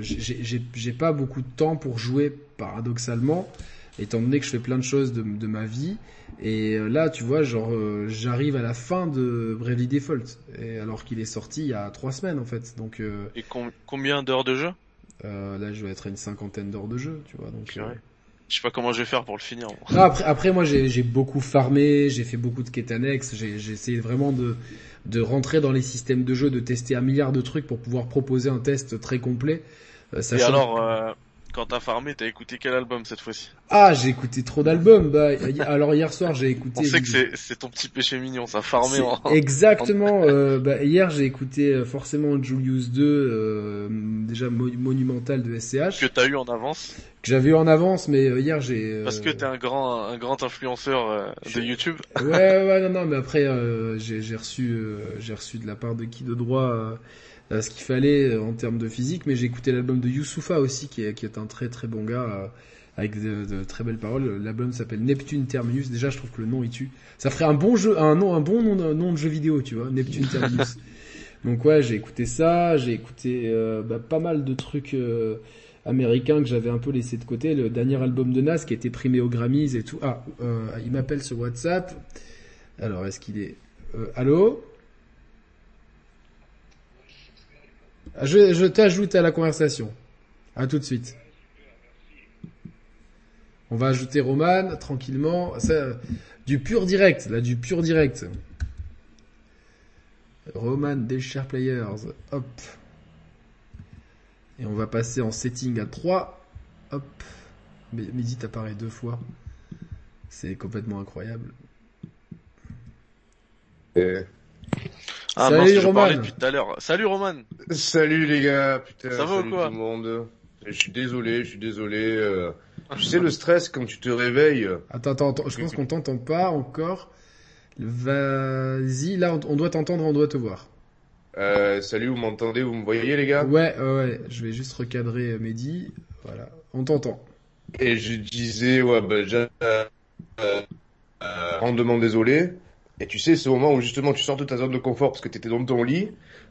Speaker 1: j'ai pas beaucoup de temps pour jouer paradoxalement, étant donné que je fais plein de choses de, de ma vie. Et euh, là, tu vois, genre, euh, j'arrive à la fin de Bravely Default, et alors qu'il est sorti il y a trois semaines en fait. Donc. Euh,
Speaker 3: et combien d'heures de jeu?
Speaker 1: euh, Là, je vais être à une cinquantaine d'heures de jeu, tu vois. Donc.
Speaker 3: Je sais pas comment je vais faire pour le finir.
Speaker 1: après, après, moi, j'ai beaucoup farmé, j'ai fait beaucoup de quêtes annexes, j'ai essayé vraiment de de rentrer dans les systèmes de jeu, de tester un milliard de trucs pour pouvoir proposer un test très complet.
Speaker 3: Euh, Et alors, euh, quand t'as farmé, t'as écouté quel album cette fois-ci?
Speaker 1: Ah, j'ai écouté trop d'albums. Bah, alors hier soir, j'ai écouté.
Speaker 3: On sait que c'est ton petit péché mignon, ça farmer. En...
Speaker 1: Exactement. euh, bah, hier, j'ai écouté euh, forcément Julius 2, euh, déjà monumental de SCH.
Speaker 3: Que t'as eu en avance
Speaker 1: Que j'avais eu en avance, mais euh, hier j'ai.
Speaker 3: Parce que t'es un grand, un grand influenceur de YouTube.
Speaker 1: ouais, ouais, non, non, mais après, j'ai reçu, j'ai reçu de la part de qui de droit ce qu'il fallait euh, en termes de physique, mais j'ai écouté l'album de Youssoufa aussi, qui est, qui est un très très bon gars, euh, avec de, très belles paroles. L'album s'appelle Neptune Terminus. Déjà, je trouve que le nom il tue. Ça ferait un bon jeu, un nom, un bon nom, nom de jeu vidéo, tu vois, Neptune Terminus. Donc ouais, j'ai écouté ça, j'ai écouté euh, bah, pas mal de trucs américains que j'avais un peu laissé de côté. Le dernier album de Nas qui a été primé aux Grammys et tout. Ah, il m'appelle sur WhatsApp. Alors, est-ce qu'il est... allô? Je, t'ajoute à la conversation. À tout de suite. On va ajouter Roman tranquillement. Du pur direct, là, du pur direct. Roman des Share Players. Hop. Et on va passer en setting à 3. Hop. Midi t'apparaît deux fois. C'est complètement incroyable.
Speaker 3: Ah Salut Roman. depuis tout à l'heure. Salut Roman.
Speaker 4: Salut les gars, putain.
Speaker 3: Ça va ou quoi
Speaker 4: tout le monde. Je suis désolé, je suis désolé. Euh... tu sais le stress quand tu te réveilles.
Speaker 1: Attends, attends, attends je pense qu'on t'entend pas encore. Vas-y, là on doit t'entendre, on doit te voir.
Speaker 4: Euh, salut, vous m'entendez, vous me voyez les gars?
Speaker 1: Ouais, ouais, je vais juste recadrer euh, Mehdi. Voilà, on t'entend.
Speaker 4: Et je disais, ouais, bah, j'ai... Euh, euh, rendement désolé. Et tu sais, ce moment où justement tu sors de ta zone de confort parce que tu étais dans ton lit,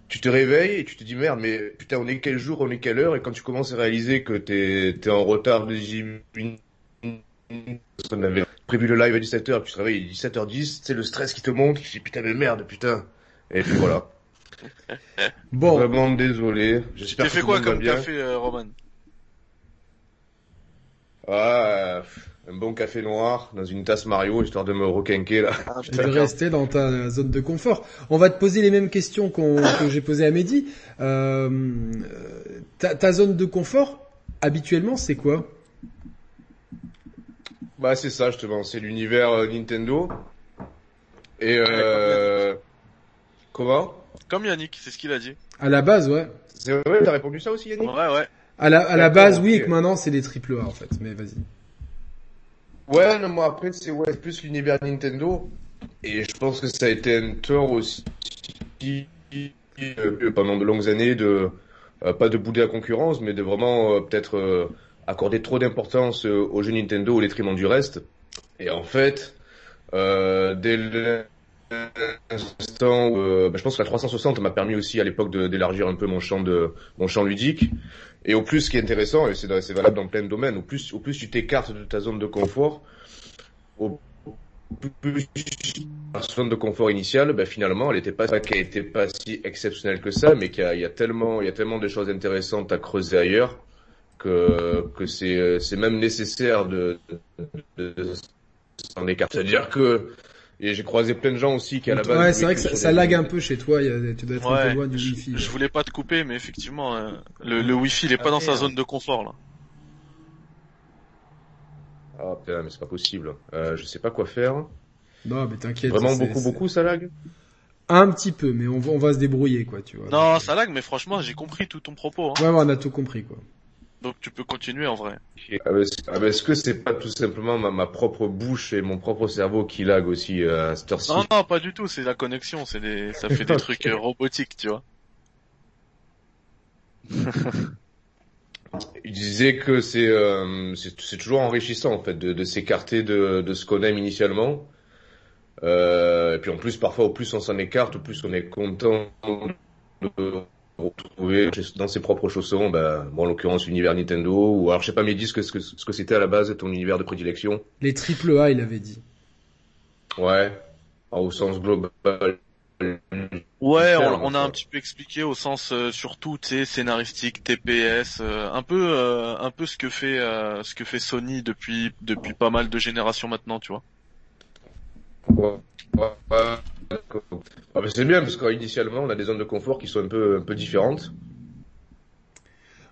Speaker 4: tu te réveilles et tu te dis merde, mais putain, on est quel jour, on est quelle heure? Et quand tu commences à réaliser que t'es es en retard de 10 minutes, on avait prévu le live à 17h, puis tu te réveilles à 17h10, c'est le stress qui te monte, tu te dis putain, mais merde, putain. Et puis voilà.
Speaker 1: bon.
Speaker 4: Vraiment désolé. J'espère
Speaker 3: que fait quoi comme café, euh, Roman?
Speaker 4: Ah un bon café noir dans une tasse Mario histoire de me requinquer là.
Speaker 1: Ah, de rester dans ta zone de confort. On va te poser les mêmes questions qu'on, que j'ai posées à Mehdi. Euh, ta, ta, zone de confort, habituellement, c'est quoi?
Speaker 4: Bah c'est ça justement, c'est l'univers euh, Nintendo. Et euh... comment?
Speaker 3: Comme Yannick, c'est ce qu'il a dit.
Speaker 1: À la base, ouais.
Speaker 4: C'est vrai, t'as répondu ça aussi Yannick?
Speaker 3: Ouais, ouais.
Speaker 1: À la, à la base, oui, et que maintenant c'est des triple A en fait, mais vas-y.
Speaker 4: Ouais, non, moi après c'est ouais, plus l'univers Nintendo et je pense que ça a été un tort aussi euh, pendant de longues années de euh, pas de bouder la concurrence, mais de vraiment euh, peut-être accorder trop d'importance aux jeux Nintendo au détriment du reste. Et en fait, dès l'instant où bah, je pense que la 360 m'a permis aussi à l'époque d'élargir un peu mon champ de mon champ ludique et au plus, ce qui est intéressant, et c'est valable dans plein de domaines, au plus, au plus tu t'écartes de ta zone de confort, au plus la zone de confort initiale, ben finalement, elle était pas, était pas si exceptionnelle que ça, mais qu'il y, a tellement, il y a tellement de choses intéressantes à creuser ailleurs que que c'est c'est même nécessaire de, de s'en écarter. C'est-à-dire que et j'ai croisé plein de gens aussi qui à la base.
Speaker 1: Ouais, c'est vrai que ça, ça lag un peu chez toi. Il y a, tu dois être un peu loin du
Speaker 3: je,
Speaker 1: wifi.
Speaker 3: Je voulais pas te couper, mais effectivement, euh, le, le wifi, il est pas dans sa zone de confort là.
Speaker 4: Ah putain, mais c'est pas possible. Euh, je sais pas quoi faire.
Speaker 1: Non, mais t'inquiète.
Speaker 4: Vraiment beaucoup, beaucoup, ça lag.
Speaker 1: Un petit peu, mais on va, on va se débrouiller, quoi, tu vois.
Speaker 3: Non, ça lag, mais franchement, j'ai compris tout ton propos. Hein.
Speaker 1: Ouais, ouais, on a tout compris, quoi.
Speaker 3: Donc tu peux continuer en vrai.
Speaker 4: Ah, ah, Est-ce que c'est pas tout simplement ma, ma, propre bouche et mon propre cerveau qui lag aussi euh, à cette heure-ci?
Speaker 3: Non, non, pas du tout. C'est la connexion. C'est des, ça fait des trucs euh, robotiques, tu vois.
Speaker 4: Il disait que c'est euh, c'est toujours enrichissant en fait de, de s'écarter de, de ce qu'on aime initialement. Euh, et puis en plus parfois au plus on s'en écarte, au plus on est content de retrouver dans ses propres chaussons, bah, bon, en l'occurrence l'univers Nintendo, ou alors je sais pas mais dis ce que ce que c'était à la base ton univers de prédilection.
Speaker 1: Les triple A, il avait dit.
Speaker 4: Ouais, au sens global.
Speaker 3: Ouais, on, on, a un petit peu expliqué au sens euh, surtout, tu sais, scénaristique, TPS, euh, un peu, euh, un peu ce que fait, euh, ce que fait Sony depuis depuis pas mal de générations maintenant, tu vois.
Speaker 4: Ouais, ouais, Ah, c'est bien parce qu'initialement on a des zones de confort qui sont un peu un peu différentes.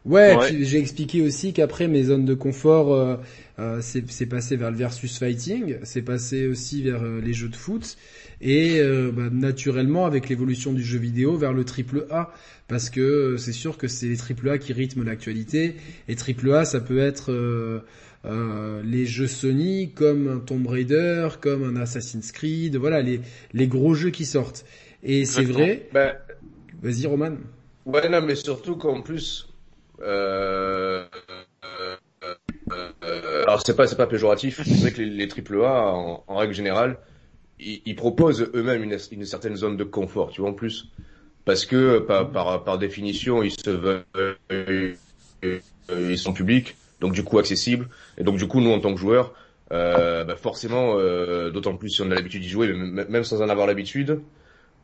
Speaker 1: Ouais, ouais. j'ai expliqué aussi qu'après mes zones de confort, euh, euh, c'est passé vers le versus fighting, c'est passé aussi vers euh, les jeux de foot et euh, bah, naturellement avec l'évolution du jeu vidéo vers le triple A parce que c'est sûr que c'est les triple A qui rythment l'actualité et triple A ça peut être euh, les jeux Sony comme un Tomb Raider, comme un Assassin's Creed, voilà les les gros jeux qui sortent. Et c'est vrai.
Speaker 4: Ben,
Speaker 1: Vas-y Roman.
Speaker 4: Ouais non mais surtout qu'en plus euh, euh, alors c'est pas c'est pas péjoratif, c'est vrai que les, les AAA en, en, règle générale, ils, ils proposent eux-mêmes une, une, certaine zone de confort, tu vois en plus, parce que par par, par définition ils se veulent, ils sont publics, donc du coup accessibles, et donc du coup nous en tant que joueurs, euh, bah forcément, euh, d'autant plus si on a l'habitude d'y jouer, mais même sans en avoir l'habitude,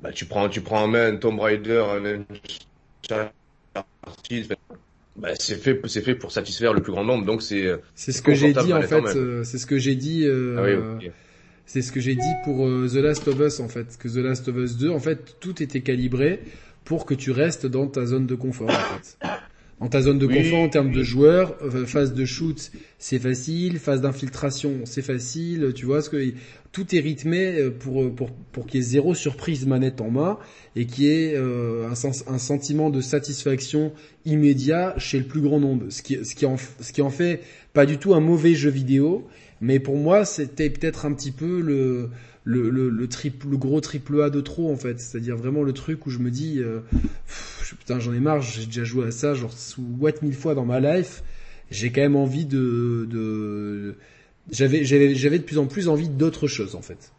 Speaker 4: bah tu prends tu prends en main un Tomb Raider, un bah, c'est fait, c'est fait pour satisfaire le plus grand nombre, donc c'est.
Speaker 1: C'est ce que j'ai dit en fait. Euh, c'est ce que j'ai dit. Euh, ah oui, okay. C'est ce que j'ai dit pour euh, The Last of Us en fait, que The Last of Us 2, en fait, tout était calibré pour que tu restes dans ta zone de confort en fait. Dans ta zone de confort en termes de joueurs, euh, phase de shoot, c'est facile, phase d'infiltration, c'est facile, tu vois ce que tout est rythmé pour pour pour qu'il y ait zéro surprise manette en main et qu'il y ait euh, un, sens, un sentiment de satisfaction immédiat chez le plus grand nombre. Ce qui ce qui en ce qui en fait pas du tout un mauvais jeu vidéo, mais pour moi c'était peut-être un petit peu le le, le, le, triple, le gros triple A de trop en fait, c'est-à-dire vraiment le truc où je me dis euh, putain j'en ai marre, j'ai déjà joué à ça genre sous what mille fois dans ma life, j'ai quand même envie de, de j'avais j'avais j'avais de plus en plus envie d'autre chose en fait.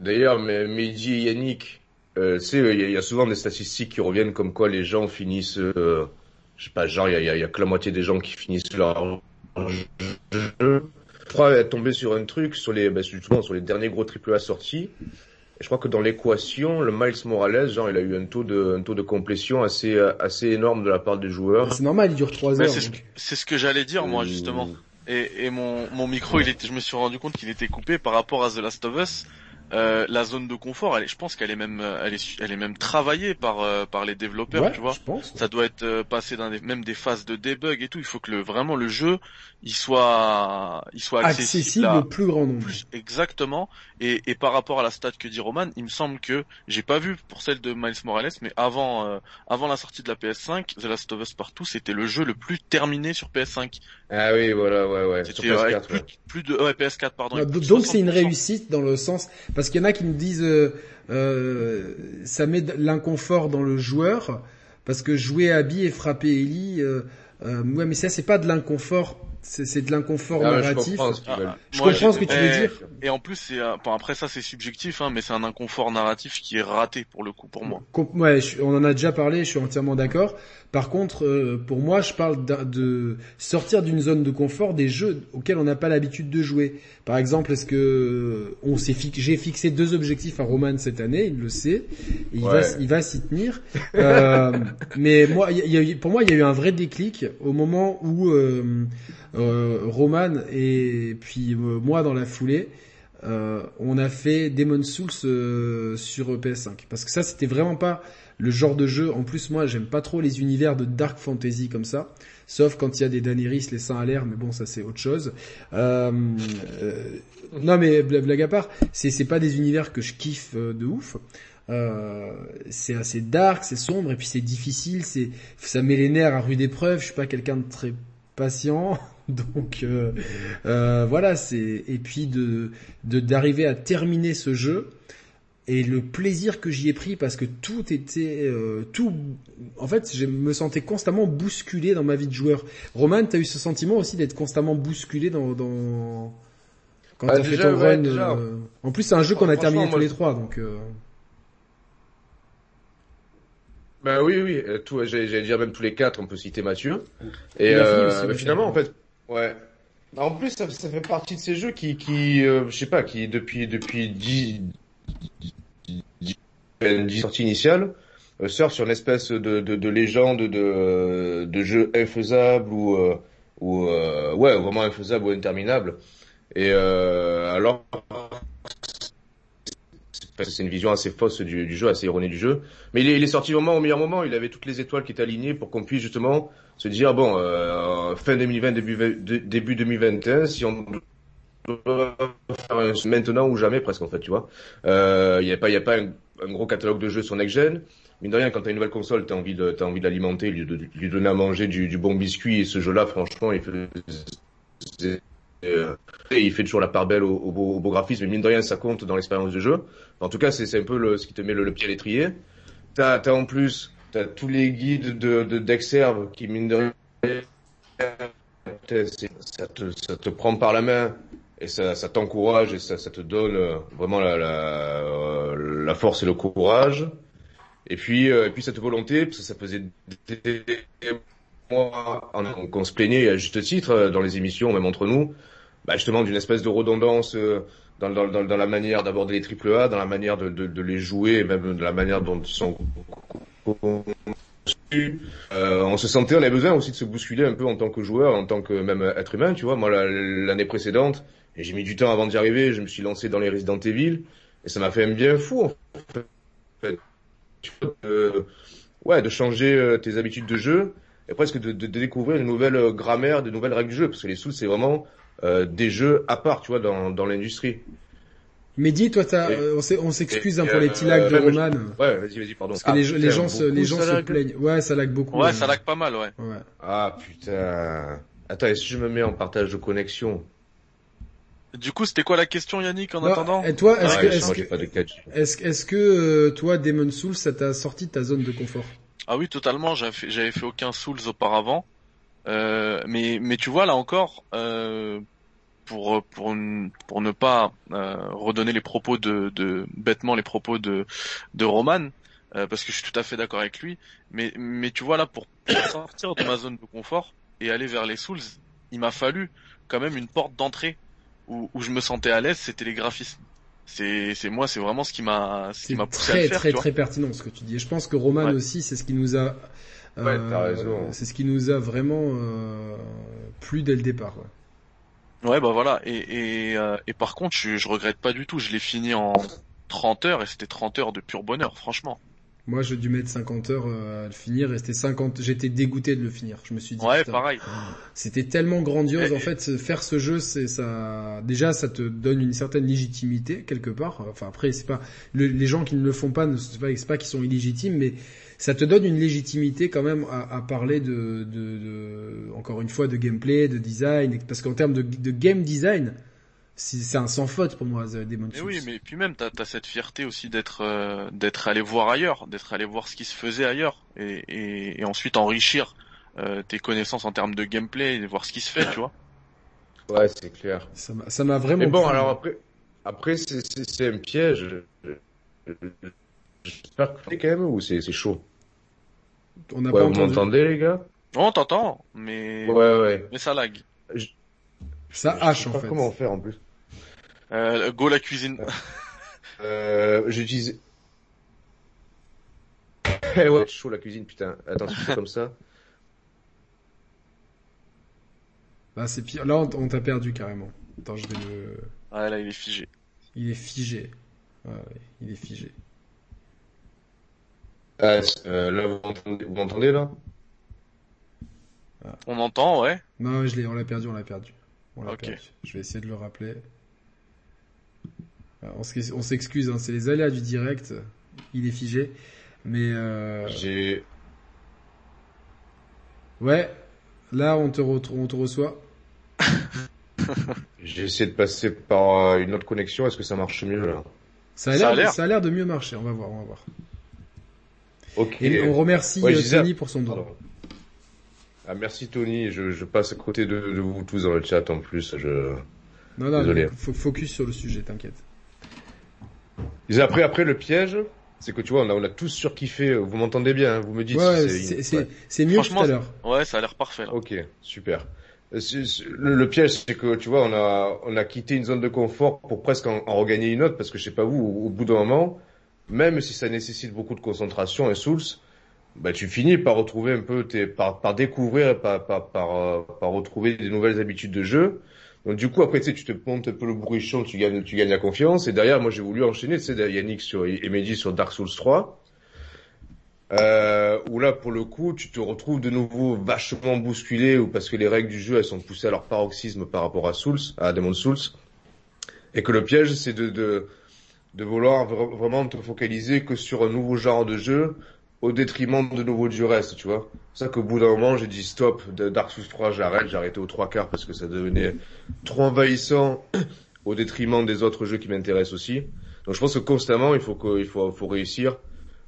Speaker 4: D'ailleurs, Mehdi et Yannick, euh, tu sais, il y, a souvent des statistiques qui reviennent comme quoi les gens finissent, euh, je sais pas, genre il y a, y a, que la moitié des gens qui finissent leur. Je crois être tombé sur un truc sur les, bah, justement sur les derniers gros AAA sortis. Et je crois que dans l'équation, le Miles Morales, genre, il a eu un taux de, un taux de complétion assez, assez énorme de la part des joueurs.
Speaker 1: C'est normal, il dure 3 heures.
Speaker 3: C'est ce, que j'allais dire, moi, justement. Et, et mon, mon micro, il était, je me suis rendu compte qu'il était coupé par rapport à The Last of Us. Euh, la zone de confort, elle est, je pense qu'elle est même, elle est, elle est même travaillée par euh, par les développeurs,
Speaker 1: ouais,
Speaker 3: tu vois.
Speaker 1: Je pense.
Speaker 3: Ça doit être euh, passé dans des, même des phases de debug et tout. Il faut que le vraiment le jeu, il soit, il soit accessible,
Speaker 1: accessible au plus grand nombre.
Speaker 3: Exactement. Et, et par rapport à la stat que dit Roman, il me semble que j'ai pas vu pour celle de Miles Morales, mais avant euh, avant la sortie de la PS5, The Last of Us Partout, c'était le jeu le plus terminé sur PS5.
Speaker 4: Ah oui, voilà, ouais, ouais.
Speaker 3: Sur PS4, plus, ouais. plus, de ouais, PS4 pardon.
Speaker 1: Ah, donc c'est une réussite dans le sens parce qu'il y en a qui nous disent euh, euh, ça met l'inconfort dans le joueur parce que jouer Abby et frapper Ellie, euh, ouais, mais ça c'est pas de l'inconfort c'est de l'inconfort
Speaker 4: ah,
Speaker 1: narratif.
Speaker 4: Je comprends ce,
Speaker 3: ah,
Speaker 1: je comprends ce que tu veux dire.
Speaker 3: Et en plus, c'est bon, après ça c'est subjectif, hein, mais c'est un inconfort narratif qui est raté pour le coup pour moi.
Speaker 1: Ouais, je, on en a déjà parlé, je suis entièrement d'accord. Par contre, euh, pour moi, je parle de sortir d'une zone de confort des jeux auxquels on n'a pas l'habitude de jouer. Par exemple, est-ce que on s'est j'ai fixé deux objectifs à Roman cette année, il le sait, il va il va s'y tenir. euh, mais moi, y a, pour moi, il y a eu un vrai déclic au moment où euh, euh Roman et puis euh, moi dans la foulée. Euh, on a fait Demon Souls sur PS5 parce que ça c'était vraiment pas le genre de jeu. En plus, moi, j'aime pas trop les univers de dark fantasy comme ça, sauf quand il y a des Daenerys, les seins à l'air, mais bon, ça c'est autre chose. Euh, euh, non, mais blague à part, c'est pas des univers que je kiffe euh, de ouf. Euh, c'est assez dark, c'est sombre et puis c'est difficile, c'est ça met les nerfs à rude épreuve. Je suis pas quelqu'un de très patient, donc euh, euh, voilà. C'est et puis de d'arriver à terminer ce jeu et le plaisir que j'y ai pris parce que tout était euh, tout en fait je me sentais constamment bousculé dans ma vie de joueur. Roman t'as eu ce sentiment aussi d'être constamment bousculé dans, dans... quand bah, t'as fait ton ouais, run euh, en plus c'est un jeu qu'on a terminé moi, tous les trois donc euh...
Speaker 4: bah oui oui euh, tout j'allais dire même tous les quatre on peut citer Mathieu. Et, et euh, aussi, finalement en fait ouais. En plus ça, fait partie de ces jeux qui qui je sais pas qui depuis depuis 10 du sortie initiale euh, sur une espèce de, de, légende de, de jeu infaisable ou, euh, ou euh, ouais vraiment infaisable ou interminable. Et euh, alors c'est une vision assez fausse du, jeu, assez erronée du jeu. Mais il est, sorti vraiment au meilleur moment. Il avait toutes les étoiles qui étaient alignées pour qu'on puisse justement se dire bon fin 2020 début début 2021 si on maintenant ou jamais presque en fait, tu vois. Il euh, n'y a pas, y a pas un, gros catalogue de jeux sur next gen. Mine de rien, quand t'as une nouvelle console, t'as envie de, t'as envie d'alimenter, lui, de, lui donner à manger du, du bon biscuit. Et ce jeu-là, franchement, il fait, euh, il fait toujours la part belle au, au, beau, au, beau, graphisme. Mais mine de rien, ça compte dans l'expérience de jeu. En tout cas, c'est, un peu ce qui te met le, pied à l'étrier. T'as, t'as en plus, t'as tous les guides de, de d'Exerve qui mine de rien, ça te, ça te prend par la main et ça, ça t'encourage et ça, ça, te donne euh, vraiment la, la, euh, la, force et le courage. Et puis, euh, et puis cette volonté, parce que ça faisait des mois qu'on se plaignait à juste titre dans les émissions, même entre nous, bah justement d'une espèce de redondance dans, la manière d'aborder les triple A, dans la manière de, de, de, les jouer, même de la manière dont ils sont euh, on se sentait, on avait besoin aussi de se bousculer un peu en tant que joueur, en tant que même être humain, tu vois. Moi, l'année précédente, et j'ai mis du temps avant d'y arriver. Je me suis lancé dans les Resident Evil et ça m'a fait un bien fou en fait. Euh, ouais, de changer euh, tes habitudes de jeu et presque de, de, découvrir une nouvelle euh, grammaire, de nouvelles règles du jeu parce que les sous c'est vraiment euh, des jeux à part, tu vois, dans, dans l'industrie.
Speaker 1: Mehdi, toi, t'as, on s'excuse hein, pour les petits lags de Roman.
Speaker 4: Ouais, vas-y, vas-y, pardon.
Speaker 1: Parce que les, les, gens, se, les gens se plaignent. Ouais, ça lag beaucoup.
Speaker 3: Ouais, ça lag pas mal, ouais.
Speaker 1: ouais.
Speaker 4: Ah putain. Attends, est-ce que je me mets en partage de connexion
Speaker 3: du coup, c'était quoi la question, Yannick, en attendant
Speaker 1: Et toi, est-ce que, est-ce que, est-ce, est-ce que euh, toi, Demon Souls, ça t'a sorti de ta zone de confort?
Speaker 3: Ah oui, totalement. J'avais fait, j'avais fait aucun Souls auparavant, euh, mais mais tu vois là encore, euh, pour pour pour ne pas euh, redonner les propos de, de bêtement les propos de de Roman, euh, parce que je suis tout à fait d'accord avec lui. Mais mais tu vois là, pour sortir de ma zone de confort et aller vers les Souls, il m'a fallu quand même une porte d'entrée où, où je me sentais à l'aise, c'était les graphismes. C'est, c'est moi, c'est vraiment ce qui m'a, ce qui m'a poussé
Speaker 1: très,
Speaker 3: à le faire.
Speaker 1: Très, très, très pertinent ce que tu dis. Et je pense que Roman ouais. aussi, c'est ce qui nous a,
Speaker 4: euh, ouais, t'as raison.
Speaker 1: c'est ce qui nous a vraiment euh, plu dès le départ.
Speaker 3: Ouais, ouais bah voilà. Et, et, euh, et par contre, je, je regrette pas du tout. Je l'ai fini en 30 heures et c'était 30 heures de pur bonheur, franchement.
Speaker 1: Moi, j'ai dû mettre 50 heures euh, à le finir. 50. J'étais dégoûté de le finir. Je me suis dit.
Speaker 3: Ouais, pareil.
Speaker 1: C'était tellement grandiose. En fait, faire ce jeu, c'est ça. Déjà, ça te donne une certaine légitimité quelque part. Enfin, après, c'est pas le... les gens qui ne le font pas, ne c'est pas, pas qu'ils sont illégitimes, mais ça te donne une légitimité quand même à, à parler de, de, de, encore une fois, de gameplay, de design, parce qu'en termes de, de game design, c'est un sans faute pour moi Demon
Speaker 3: Souls. oui, mais puis même t'as as cette fierté aussi d'être euh, d'être allé voir ailleurs, d'être allé voir ce qui se faisait ailleurs et, et, et ensuite enrichir euh, tes connaissances en termes de gameplay et voir ce qui se fait, tu vois.
Speaker 4: Ouais, c'est clair.
Speaker 1: Ça m'a vraiment.
Speaker 4: Mais bon, pris. alors après, après c'est un piège. J'espère que c'est quand même ou c'est chaud?
Speaker 1: On n'a
Speaker 4: Ouais,
Speaker 1: pas
Speaker 4: vous m'entendez, les gars?
Speaker 3: On t'entend, mais
Speaker 4: Ouais, ouais.
Speaker 3: mais ça lag.
Speaker 1: Ça
Speaker 4: Je
Speaker 1: hache
Speaker 4: sais
Speaker 1: en
Speaker 4: pas
Speaker 1: fait.
Speaker 4: comment faire en plus.
Speaker 3: Euh, go la cuisine.
Speaker 4: Euh, j'utilise... Eh ouais, chaud la cuisine, putain. Attends, c'est comme ça.
Speaker 1: Là, c'est pire. Là, on, on t'a perdu carrément. Attends, je vais le.
Speaker 3: Ah là, il est figé.
Speaker 1: Il est figé. Ouais, ouais, il est figé.
Speaker 4: Ah, euh, là, vous m'entendez, vous m'entendez, là?
Speaker 3: On entend, ouais.
Speaker 1: Non, je l'ai, on l'a perdu, on l'a perdu. On l'a
Speaker 3: Ok.
Speaker 1: perdu. Je vais essayer de le rappeler. On s'ex- on s'excuse, hein, c'est les aléas du direct. Il est figé. Mais euh,
Speaker 4: J'ai...
Speaker 1: ouais, là on te, re- on te reçoit.
Speaker 4: J'ai essayé de passer par euh, une autre connexion. Est-ce que ça marche mieux, là?
Speaker 1: Ça a l'air,
Speaker 3: a l'air.
Speaker 1: ça a l'air de mieux marcher. On va voir, on va voir.
Speaker 4: Ok.
Speaker 1: Et on remercie
Speaker 4: Ouais,
Speaker 1: euh,
Speaker 4: disais-
Speaker 1: Tony pour son don.
Speaker 4: Ah, merci Tony, je, je passe à côté de, de vous tous dans le chat en plus. Je...
Speaker 1: Non, non,
Speaker 4: Désolé.
Speaker 1: focus sur le sujet, t'inquiète.
Speaker 4: Après, après le piège, c'est que tu vois, on a, on a tous surkiffé. Vous m'entendez bien hein, Vous me dites
Speaker 1: Ouais,
Speaker 4: si
Speaker 1: c'est,
Speaker 4: c'est...
Speaker 1: mieux que tout à l'heure.
Speaker 3: Ouais, ça a l'air parfait là.
Speaker 4: Ok, super. Euh, Le, le piège, c'est que tu vois, on a, on a quitté une zone de confort pour presque en, en regagner une autre, parce que je sais pas vous, au, au bout d'un moment, même si ça nécessite beaucoup de concentration, un Souls, bah tu finis par retrouver un peu tes, par, par découvrir, par, par, par, euh, par retrouver des nouvelles habitudes de jeu. Donc du coup, après, tu sais, tu te montes un peu le bourrichon, tu gagnes, tu gagnes la confiance. Et derrière, moi, j'ai voulu enchaîner, tu sais, Yannick sur, et Mehdi sur Dark Souls 3. Euh, où là, pour le coup, tu te retrouves de nouveau vachement bousculé, ou parce que les règles du jeu, elles sont poussées à leur paroxysme par rapport à Souls, à Demon's Souls. Et que le piège, c'est de, de, de vouloir vra- vraiment te focaliser que sur un nouveau genre de jeu, au détriment de nouveau du reste, tu vois. C'est ça qu'au bout d'un moment, j'ai dit stop, Dark Souls 3, j'arrête, j'ai arrêté aux trois quarts parce que ça devenait trop envahissant au détriment des autres jeux qui m'intéressent aussi. Donc je pense que constamment, il faut que, il faut, faut réussir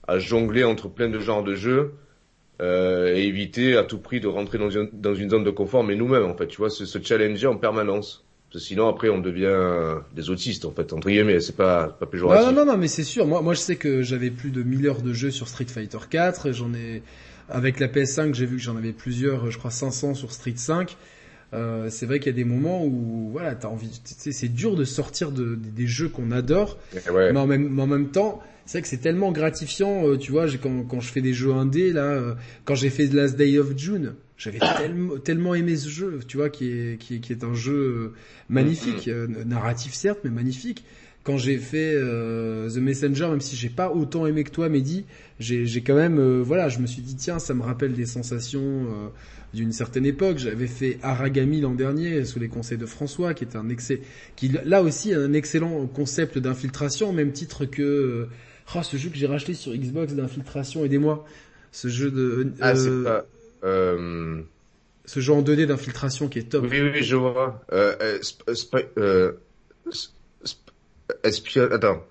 Speaker 4: à jongler entre plein de genres de jeux, euh, et éviter à tout prix de rentrer dans une, dans une zone de confort, mais nous-mêmes, en fait, tu vois, se, se challenger en permanence. Parce que sinon, après, on devient des autistes, en fait, entre guillemets, c'est pas, pas péjoratif.
Speaker 1: Non, non, non, non, mais c'est sûr. Moi, moi, je sais que j'avais plus de 1000 heures de jeu sur Street Fighter 4. J'en ai, avec la PS5, j'ai vu que j'en avais plusieurs, je crois 500 sur Street 5. Euh, c'est vrai qu'il y a des moments où, voilà, t'as envie, c'est dur de sortir de, des- des jeux qu'on adore,
Speaker 4: Et ouais.
Speaker 1: mais en même, mais en même temps, c'est vrai que c'est tellement gratifiant, euh, tu vois, quand, quand je fais des jeux indés, là, euh, quand j'ai fait The Last Day of June, j'avais tellement, tellement aimé ce jeu, tu vois, qui est, qui est, qui est un jeu euh, magnifique, euh, narratif certes, mais magnifique. Quand j'ai fait euh, The Messenger, même si j'ai pas autant aimé que toi, Mehdi, j'ai j'ai quand même, euh, voilà, je me suis dit tiens, ça me rappelle des sensations euh, d'une certaine époque. J'avais fait Aragami l'an dernier sous les conseils de François, qui est un excès, qui là aussi un excellent concept d'infiltration, au même titre que euh, oh, ce jeu que j'ai racheté sur Xbox d'infiltration, aidez-moi, ce jeu de,
Speaker 4: Ah,
Speaker 1: euh,
Speaker 4: euh,
Speaker 1: ce jeu en 2D d'infiltration qui est top.
Speaker 4: oui, oui, oui, je vois. Euh, euh, euh, sp- espion, attends.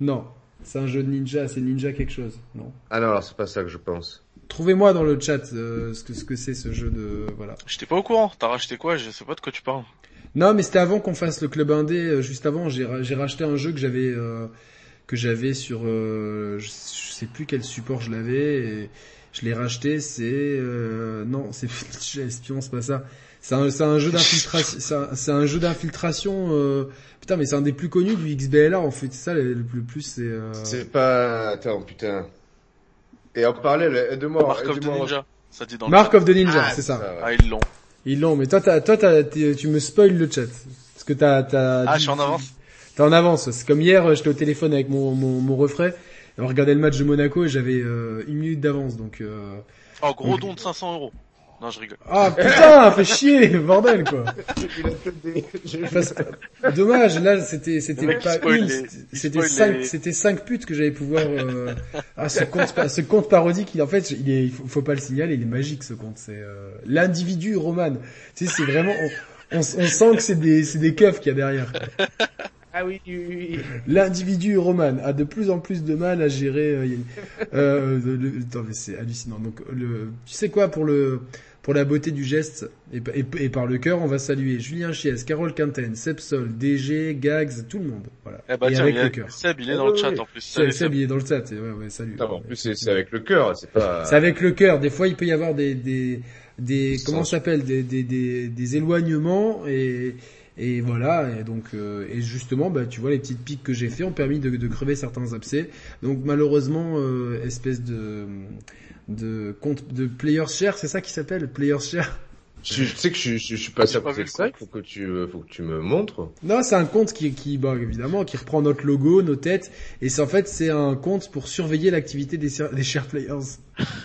Speaker 1: Non, c'est un jeu de ninja, c'est ninja quelque chose, non
Speaker 4: Ah non, alors c'est pas ça que je pense.
Speaker 1: Trouvez-moi dans le chat euh, ce que ce que c'est ce jeu de voilà.
Speaker 3: J'étais pas au courant. T'as racheté quoi? Je sais pas de quoi tu parles.
Speaker 1: Non, mais c'était avant qu'on fasse le club indé. euh, Juste avant, j'ai ra- j'ai racheté un jeu que j'avais euh, que j'avais sur euh, je, je sais plus quel support je l'avais. et Je l'ai racheté. C'est euh, non, c'est Espion, c'est pas ça. C'est un, c'est un jeu d'infiltration. c'est un, c'est un jeu d'infiltration. euh, Putain, mais c'est un des plus connus du XBLA en fait. C'est ça le, le plus. C'est. euh,
Speaker 4: C'est pas, attends, putain. Et en parallèle, aide-moi,
Speaker 3: Mark of the. Ninja. Ça dit dans le
Speaker 1: Mark of the Ninja,
Speaker 4: Ah,
Speaker 1: c'est ça.
Speaker 4: ouais.
Speaker 3: Ah, ils l'ont.
Speaker 1: Ils l'ont, mais toi, t'as, toi, tu me spoil le chat. Parce que t'as, t'as.
Speaker 3: Ah,
Speaker 1: dit-
Speaker 3: je suis en avance.
Speaker 1: T'es en avance. C'est comme hier, j'étais au téléphone avec mon, mon, mon refrain. On regardait le match de Monaco et j'avais euh, une minute d'avance, donc. Euh...
Speaker 3: Oh, gros don de 500 euros. Non, je rigole.
Speaker 1: Ah putain, fait chier, bordel quoi. Parce- Dommage, là c'était c'était pas une, c'était- cinq,
Speaker 3: les-
Speaker 1: c'était cinq putes que j'allais pouvoir. Euh... Ah ce compte, ce compte parodique, il en fait, il est, faut, faut pas le signaler, il est magique ce compte. C'est euh, l'individu Roman. Tu sais, c'est vraiment, on, on, on sent que c'est des, c'est des keufs qu'il y a derrière. quoi.
Speaker 4: Ah oui, oui, oui.
Speaker 1: L'individu Roman a de plus en plus de mal à gérer. Euh, euh, le- attends, mais c'est hallucinant. Donc, le, tu sais quoi pour le Pour la beauté du geste et, et- et par le cœur, on va saluer Julien Chies, Carole Quinten, Sepsol, DG, Gags, tout le monde. Voilà.
Speaker 3: Eh bah
Speaker 1: et
Speaker 3: tiens,
Speaker 1: avec
Speaker 3: a-
Speaker 1: le cœur.
Speaker 3: Seb, il est
Speaker 4: Ah
Speaker 3: dans le
Speaker 4: oui,
Speaker 3: chat en plus.
Speaker 1: Seb, Seb, il est dans le chat. et Ouais, ouais, salut.
Speaker 4: Putain, en plus, c'est avec le cœur, c'est pas...
Speaker 1: C'est avec le cœur. Des fois, il peut y avoir des des des comment s'appelle? Des, des des des éloignements et et voilà. Et donc euh, et justement, bah tu vois les petites piques que j'ai fait ont permis de, de crever certains abcès. Donc malheureusement, euh, espèce de de compte de player share, c'est ça qui s'appelle player share?
Speaker 4: Je, je sais que je, je, je suis passé à
Speaker 3: pas
Speaker 4: côté de
Speaker 3: le
Speaker 4: ça, il faut que tu, faut que tu me montres.
Speaker 1: Non, c'est un compte qui, qui, bah, évidemment, qui reprend notre logo, nos têtes, et c'est en fait c'est un compte pour surveiller l'activité des, des share players.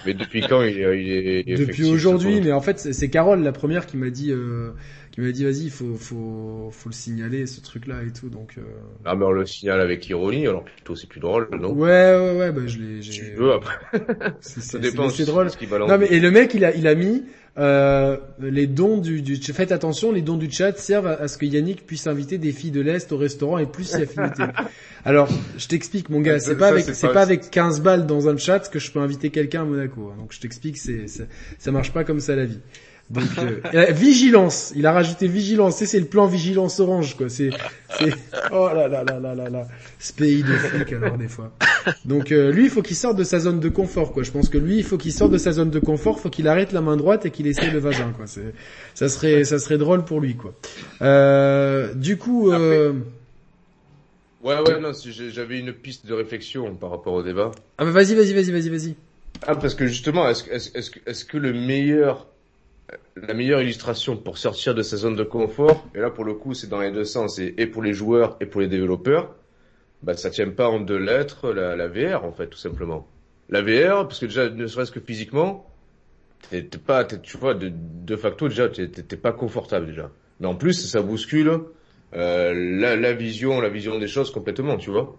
Speaker 4: Mais depuis quand il est, il est
Speaker 1: Depuis aujourd'hui, mais en fait c'est c'est Carole la première qui m'a dit, euh, qui m'a dit vas-y, faut, faut, faut le signaler ce truc-là et tout, donc. Euh...
Speaker 4: Ah, mais on le signale avec ironie, alors plutôt c'est plus drôle, non?
Speaker 1: Ouais, ouais, ouais, bah je l'ai.
Speaker 4: Tu veux, après,
Speaker 1: C'est
Speaker 4: ça dépend.
Speaker 1: c'est drôle.
Speaker 4: ce qui balance.
Speaker 1: Non mais et le mec il a il a mis euh, les dons du, du faites attention les dons du chat servent à, à ce que Yannick puisse inviter des filles de l'est au restaurant et plus y affinité. Alors je t'explique mon gars c'est pas
Speaker 4: ça,
Speaker 1: avec
Speaker 4: c'est pas
Speaker 1: avec 15 balles dans un chat que je peux inviter quelqu'un à Monaco. hein. Donc je t'explique c'est ça, ça marche pas comme ça la vie. Donc euh, vigilance, il a rajouté vigilance, c'est le plan vigilance orange quoi, c'est c'est oh là là là là là là, ce pays de flics alors des fois. Donc euh, lui il faut qu'il sorte de sa zone de confort quoi. Je pense que lui il faut qu'il sorte de sa zone de confort, faut qu'il arrête la main droite et qu'il essaye le vagin quoi. C'est ça serait ça serait drôle pour lui quoi. Euh, du coup euh...
Speaker 4: Ouais, ouais, non, j'avais une piste de réflexion par rapport au débat.
Speaker 1: ah bah vas-y vas-y vas-y vas-y vas-y.
Speaker 4: Ah, parce que justement, est-ce est est que le meilleur, la meilleure illustration pour sortir de sa zone de confort, et là pour le coup c'est dans les deux sens, et, pour les joueurs et pour les développeurs, bah ça tient pas en deux lettres la, la VR en fait tout simplement. La VR, parce que déjà ne serait-ce que physiquement, t'es pas, t'es- tu vois, de, de facto déjà t'es pas confortable déjà. Mais en plus ça bouscule euh, la, la vision, la vision des choses complètement, tu vois.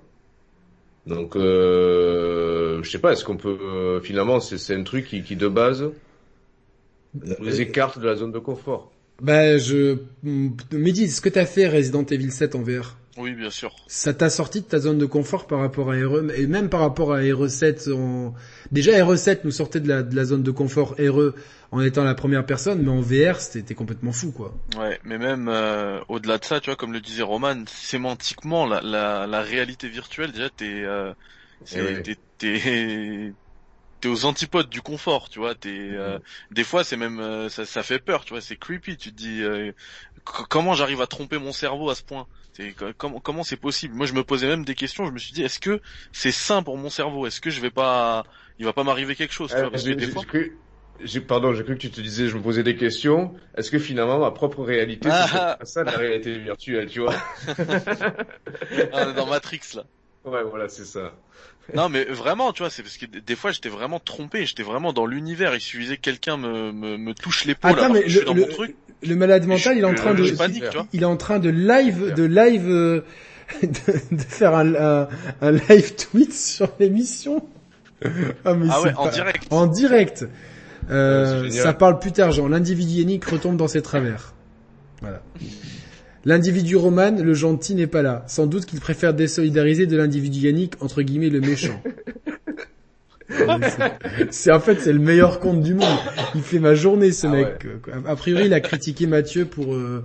Speaker 4: Donc, euh, je sais pas, est-ce qu'on peut euh, finalement, c'est c'est un truc qui, qui de base nous écarte de la zone de confort.
Speaker 1: Bah je Mehdi, ce que t'as fait Resident Evil 7 en VR,
Speaker 3: Oui, bien sûr.
Speaker 1: ça t'a sorti de ta zone de confort par rapport à RE et même par rapport à RE7 en déjà RE7 nous sortait de la de la zone de confort RE en étant la première personne mais en VR c'était complètement fou quoi.
Speaker 3: Ouais, mais même euh, au-delà de ça, tu vois, comme le disait Roman, sémantiquement, la, la, la réalité virtuelle, déjà, t'es, euh,
Speaker 4: Eh
Speaker 3: t'es, t'es, aux antipodes du confort, tu vois. T'es, euh, des fois, c'est même, euh, ça, ça fait peur, tu vois. C'est creepy. Tu te dis, euh, comment j'arrive à tromper mon cerveau à ce point? C'est co- comment, comment c'est possible? Moi, je me posais même des questions. Je me suis dit, est-ce que c'est sain pour mon cerveau? Est-ce que je vais pas, il va pas m'arriver quelque chose tu vois, Parce que
Speaker 4: j'ai-
Speaker 3: des
Speaker 4: j'ai-
Speaker 3: fois,
Speaker 4: j'ai cru- j'ai- pardon, j'ai cru que tu te disais, je me posais des questions. Est-ce que finalement ma propre réalité,
Speaker 3: Ah.
Speaker 4: c'est pas ça la réalité virtuelle, tu vois?
Speaker 3: Ah, on est dans Matrix là.
Speaker 4: Ouais, voilà, c'est ça.
Speaker 3: Non mais vraiment, tu vois, c'est parce que des- fois j'étais vraiment trompé, j'étais vraiment dans l'univers. Il suffisait que quelqu'un me, me, me touche l'épaule
Speaker 1: Attends
Speaker 3: alors
Speaker 1: mais
Speaker 3: que je suis
Speaker 1: le,
Speaker 3: dans
Speaker 1: le,
Speaker 3: mon truc.
Speaker 1: le malade mental il est en
Speaker 3: je-
Speaker 1: train de
Speaker 3: je panique, tu vois.
Speaker 1: il est en train de live de live euh, de, de faire un, un, un live tweet sur l'émission. Ah, mais
Speaker 3: Ah ouais, en
Speaker 1: pas-
Speaker 3: direct.
Speaker 1: En direct. Euh, ça parle plus tard, genre l'individu Yannick retombe dans ses travers. Voilà. L'individu Roman, le gentil n'est pas là. Sans doute qu'il préfère désolidariser de l'individu Yannick, entre guillemets, le méchant. C'est- en fait c'est le meilleur compte du monde. Il fait ma journée ce
Speaker 4: Ah
Speaker 1: mec. A priori il a critiqué Mathieu pour euh,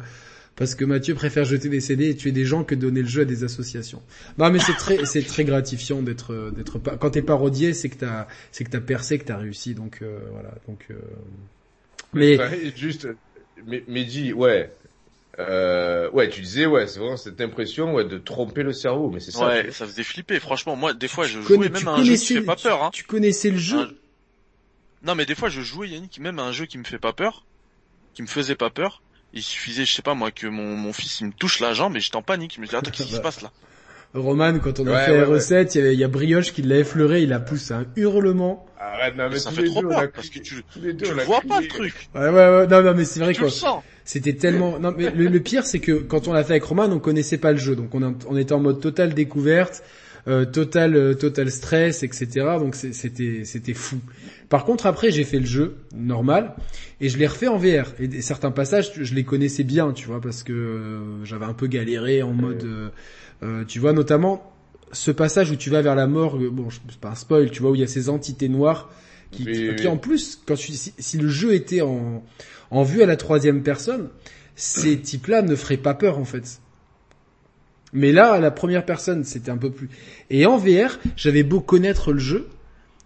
Speaker 1: parce que Mathieu préfère jeter des CD et tuer des gens que donner le jeu à des associations. Non mais c'est très c'est très gratifiant d'être euh, d'être pas quand t'es parodié c'est que t'as c'est que t'as percé que t'as réussi donc euh, voilà donc euh, mais
Speaker 4: juste, mais, mais dis, ouais, euh, ouais, tu disais, ouais, c'est vraiment cette impression, ouais, de tromper le cerveau, mais c'est ça. tu
Speaker 3: Ouais, ça faisait flipper. Franchement, moi, des fois, je
Speaker 1: tu
Speaker 3: jouais
Speaker 1: connais-
Speaker 3: même
Speaker 1: tu
Speaker 3: à un jeu qui
Speaker 1: connaissais
Speaker 3: fait pas
Speaker 1: tu-
Speaker 3: peur. Hein.
Speaker 1: tu connaissais le jeu
Speaker 3: Un- Non, mais des fois, je jouais Yannick même à un jeu qui me fait pas peur, qui me faisait pas peur. Il suffisait, je sais pas moi, que mon, mon fils il me touche la jambe et j'étais en panique. Je me dis attends, qu'est-ce qui se passe là?
Speaker 1: Roman quand on a
Speaker 4: Ouais,
Speaker 1: fait
Speaker 4: ouais,
Speaker 1: la recette il y, a Brioche qui l'a effleuré il a poussé un hurlement
Speaker 4: Arrête, non, mais
Speaker 3: Ça
Speaker 4: tous
Speaker 3: fait
Speaker 4: les
Speaker 3: trop peur parce que tu,
Speaker 4: les
Speaker 3: tu vois
Speaker 4: crié.
Speaker 3: pas le truc,
Speaker 1: ouais ouais ouais non non mais c'est vrai
Speaker 3: tu
Speaker 1: quoi
Speaker 3: le sens.
Speaker 1: C'était tellement. Non, mais le, le pire, c'est que quand on l'a fait avec Roman, on connaissait pas le jeu, donc on, a- on était en mode total découverte, euh, total, euh, total stress, etc. Donc c'était, c'était fou. Par contre, après, j'ai fait le jeu normal et je l'ai refait en VR. Et certains passages, je les connaissais bien, tu vois, parce que euh, j'avais un peu galéré en mode, euh, euh, tu vois, notamment ce passage où tu vas vers la morgue. Bon, c'est pas un spoil, tu vois, où il y a ces entités noires Qui,
Speaker 4: Oui,
Speaker 1: qui
Speaker 4: oui.
Speaker 1: en plus, quand tu, si, si le jeu était en, en vue à la troisième personne, ces types-là ne feraient pas peur en fait. Mais là, à la première personne, c'était un peu plus. Et en VR, j'avais beau connaître le jeu,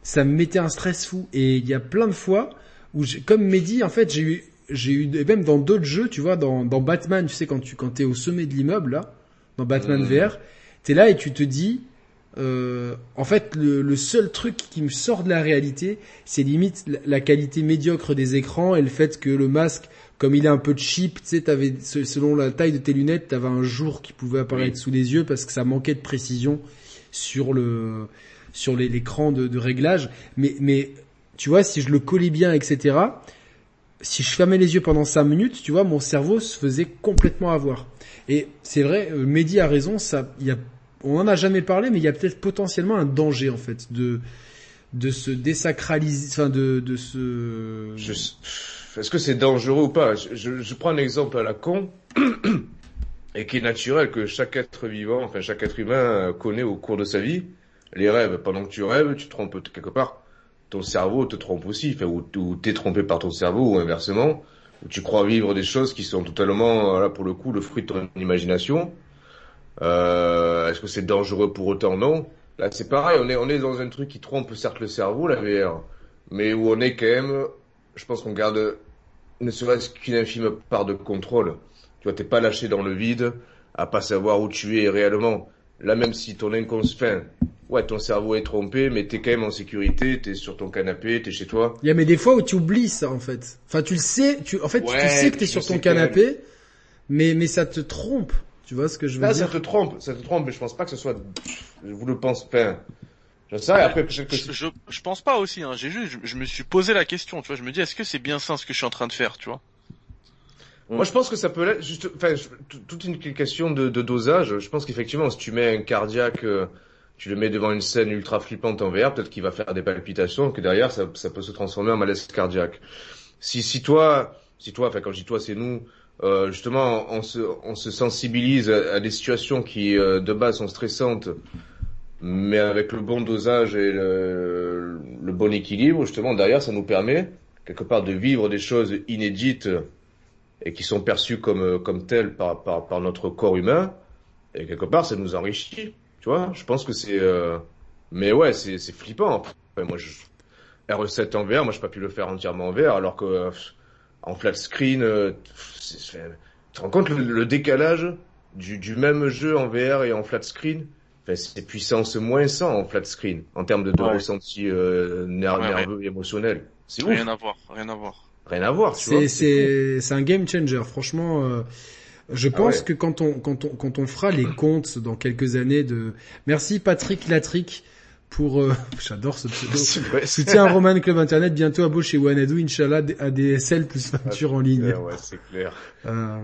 Speaker 1: ça me mettait un stress fou. Et il y a plein de fois où, comme Mehdi, en fait, j'ai eu, j'ai eu, et même dans d'autres jeux, tu vois, dans, dans Batman, tu sais, quand tu, quand t'es au sommet de l'immeuble, là, dans Batman
Speaker 4: Mhm.
Speaker 1: VR, t'es là et tu te dis, euh, en fait, le, le seul truc qui me sort de la réalité, c'est limite la, la qualité médiocre des écrans et le fait que le masque, comme il est un peu cheap, tu sais, t'avais, selon la taille de tes lunettes, t'avais un jour qui pouvait apparaître
Speaker 4: Oui.
Speaker 1: sous les yeux parce que ça manquait de précision sur le, sur l'écran de, de réglage. Mais, mais, tu vois, si je le collais bien, etc., si je fermais les yeux pendant 5 minutes, tu vois, mon cerveau se faisait complètement avoir. Et c'est vrai, euh, Mehdi a raison, ça, il y a, on en a jamais parlé, mais il y a peut-être potentiellement un danger, en fait, de, de se désacraliser, enfin, de, de se...
Speaker 4: Est-ce que c'est dangereux ou pas? Je, prends un exemple à la con et qui est naturel que chaque être vivant, enfin chaque être humain euh, connaît au cours de sa vie. Les rêves, pendant que tu rêves, tu trompes quelque part. Ton cerveau te trompe aussi, enfin, ou, ou t'es trompé par ton cerveau ou inversement, où tu crois vivre des choses qui sont totalement, euh, là pour le coup, le fruit de ton imagination. Euh, Est-ce que c'est dangereux pour autant? Non. Là, c'est pareil, on est, on est dans un truc qui trompe certes le cerveau, la VR, mais où on est quand même, je pense qu'on garde ne serait-ce qu'une infime part de contrôle. Tu vois, t'es pas lâché dans le vide, à pas savoir où tu es réellement. Là, même si ton inconscient, ouais, ton cerveau est trompé, mais t'es quand même en sécurité, t'es sur ton canapé, t'es chez toi.
Speaker 1: Il y a mais des fois où tu oublies ça, en fait. Enfin, tu le sais, tu, en fait, tu sais que t'es sur ton canapé, mais, mais ça te trompe. Tu vois ce que je veux
Speaker 4: Là, ça
Speaker 1: dire?
Speaker 4: te trompe, ça te trompe, mais je pense pas que ce soit, je vous le pense pas. Je sais, après, peut-être que
Speaker 3: Je, je, je pense pas aussi, hein. J'ai juste, je, je me suis posé la question, tu vois. Je me dis, est-ce que c'est bien ça ce que je suis en train de faire, tu vois?
Speaker 4: Moi, je pense que ça peut l'être juste, enfin, toute une question de, de dosage. Je pense qu'effectivement, si tu mets un cardiaque, euh, tu le mets devant une scène ultra flippante en VR, peut-être qu'il va faire des palpitations, que derrière, ça, ça peut se transformer en malaise cardiaque. Si, si toi, si toi, enfin, quand je dis toi, c'est nous, euh, justement, on se, on se sensibilise à, des situations qui, euh, de base, sont stressantes, mais avec le bon dosage et le, le bon équilibre, justement, derrière, ça nous permet, quelque part, de vivre des choses inédites et qui sont perçus comme euh, comme tels par, par par notre corps humain. Et quelque part ça nous enrichit tu vois. Je pense que c'est euh... mais ouais c'est flippant. Enfin, moi je R7 en VR moi j'ai pas pu le faire entièrement en VR alors que euh, en flat screen euh, tu te rends compte le, le décalage du du même jeu en VR et en flat screen? Enfin, c'est puissance moins 100 en flat screen en termes de, de
Speaker 3: Ouais.
Speaker 4: ressenti euh, ner-
Speaker 3: Ouais, ouais.
Speaker 4: nerveux et émotionnel c'est ouf
Speaker 3: Rien à voir, rien à voir.
Speaker 4: rien à voir tu vois
Speaker 1: C'est, un game changer. Franchement, euh, je
Speaker 4: Ah
Speaker 1: pense
Speaker 4: ouais.
Speaker 1: que quand on, quand on, quand on fera les comptes dans quelques années de, merci Patrick Latrick pour, euh, j'adore ce pseudo. Soutien à Roman Club Internet, bientôt à beau chez Wanadu, Inch'Allah, ADSL plus facture en ligne.
Speaker 4: Ouais, ouais, c'est clair.
Speaker 1: Euh,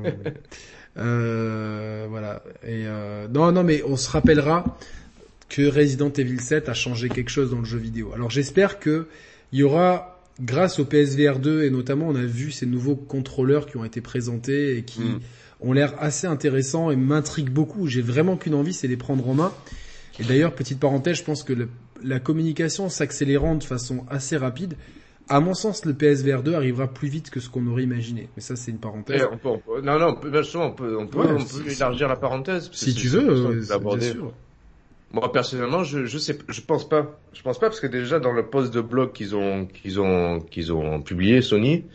Speaker 1: euh, voilà. Et euh, non, non, mais on se rappellera que Resident Evil 7 a changé quelque chose dans le jeu vidéo. Alors j'espère que il y aura, grâce au PSVR 2 et notamment, on a vu ces nouveaux contrôleurs qui ont été présentés et qui
Speaker 4: Mm.
Speaker 1: ont l'air assez intéressants et m'intriguent beaucoup. J'ai vraiment qu'une envie, c'est les prendre en main. Et d'ailleurs, petite parenthèse, je pense que le- la communication s'accélérant de façon assez rapide, à mon sens, le PSVR 2 arrivera plus vite que ce qu'on aurait imaginé. Mais ça, c'est une parenthèse.
Speaker 4: Eh, on peut, on peut- non, non, on peut, bien sûr, on peut, on peut,
Speaker 1: Ouais,
Speaker 4: on peut élargir la parenthèse.
Speaker 1: Si tu veux, euh, bien sûr.
Speaker 4: Moi, personnellement, je, je sais, je pense pas. Je pense pas parce que déjà, dans le post de blog qu'ils ont, qu'ils ont, qu'ils ont publié, Sony,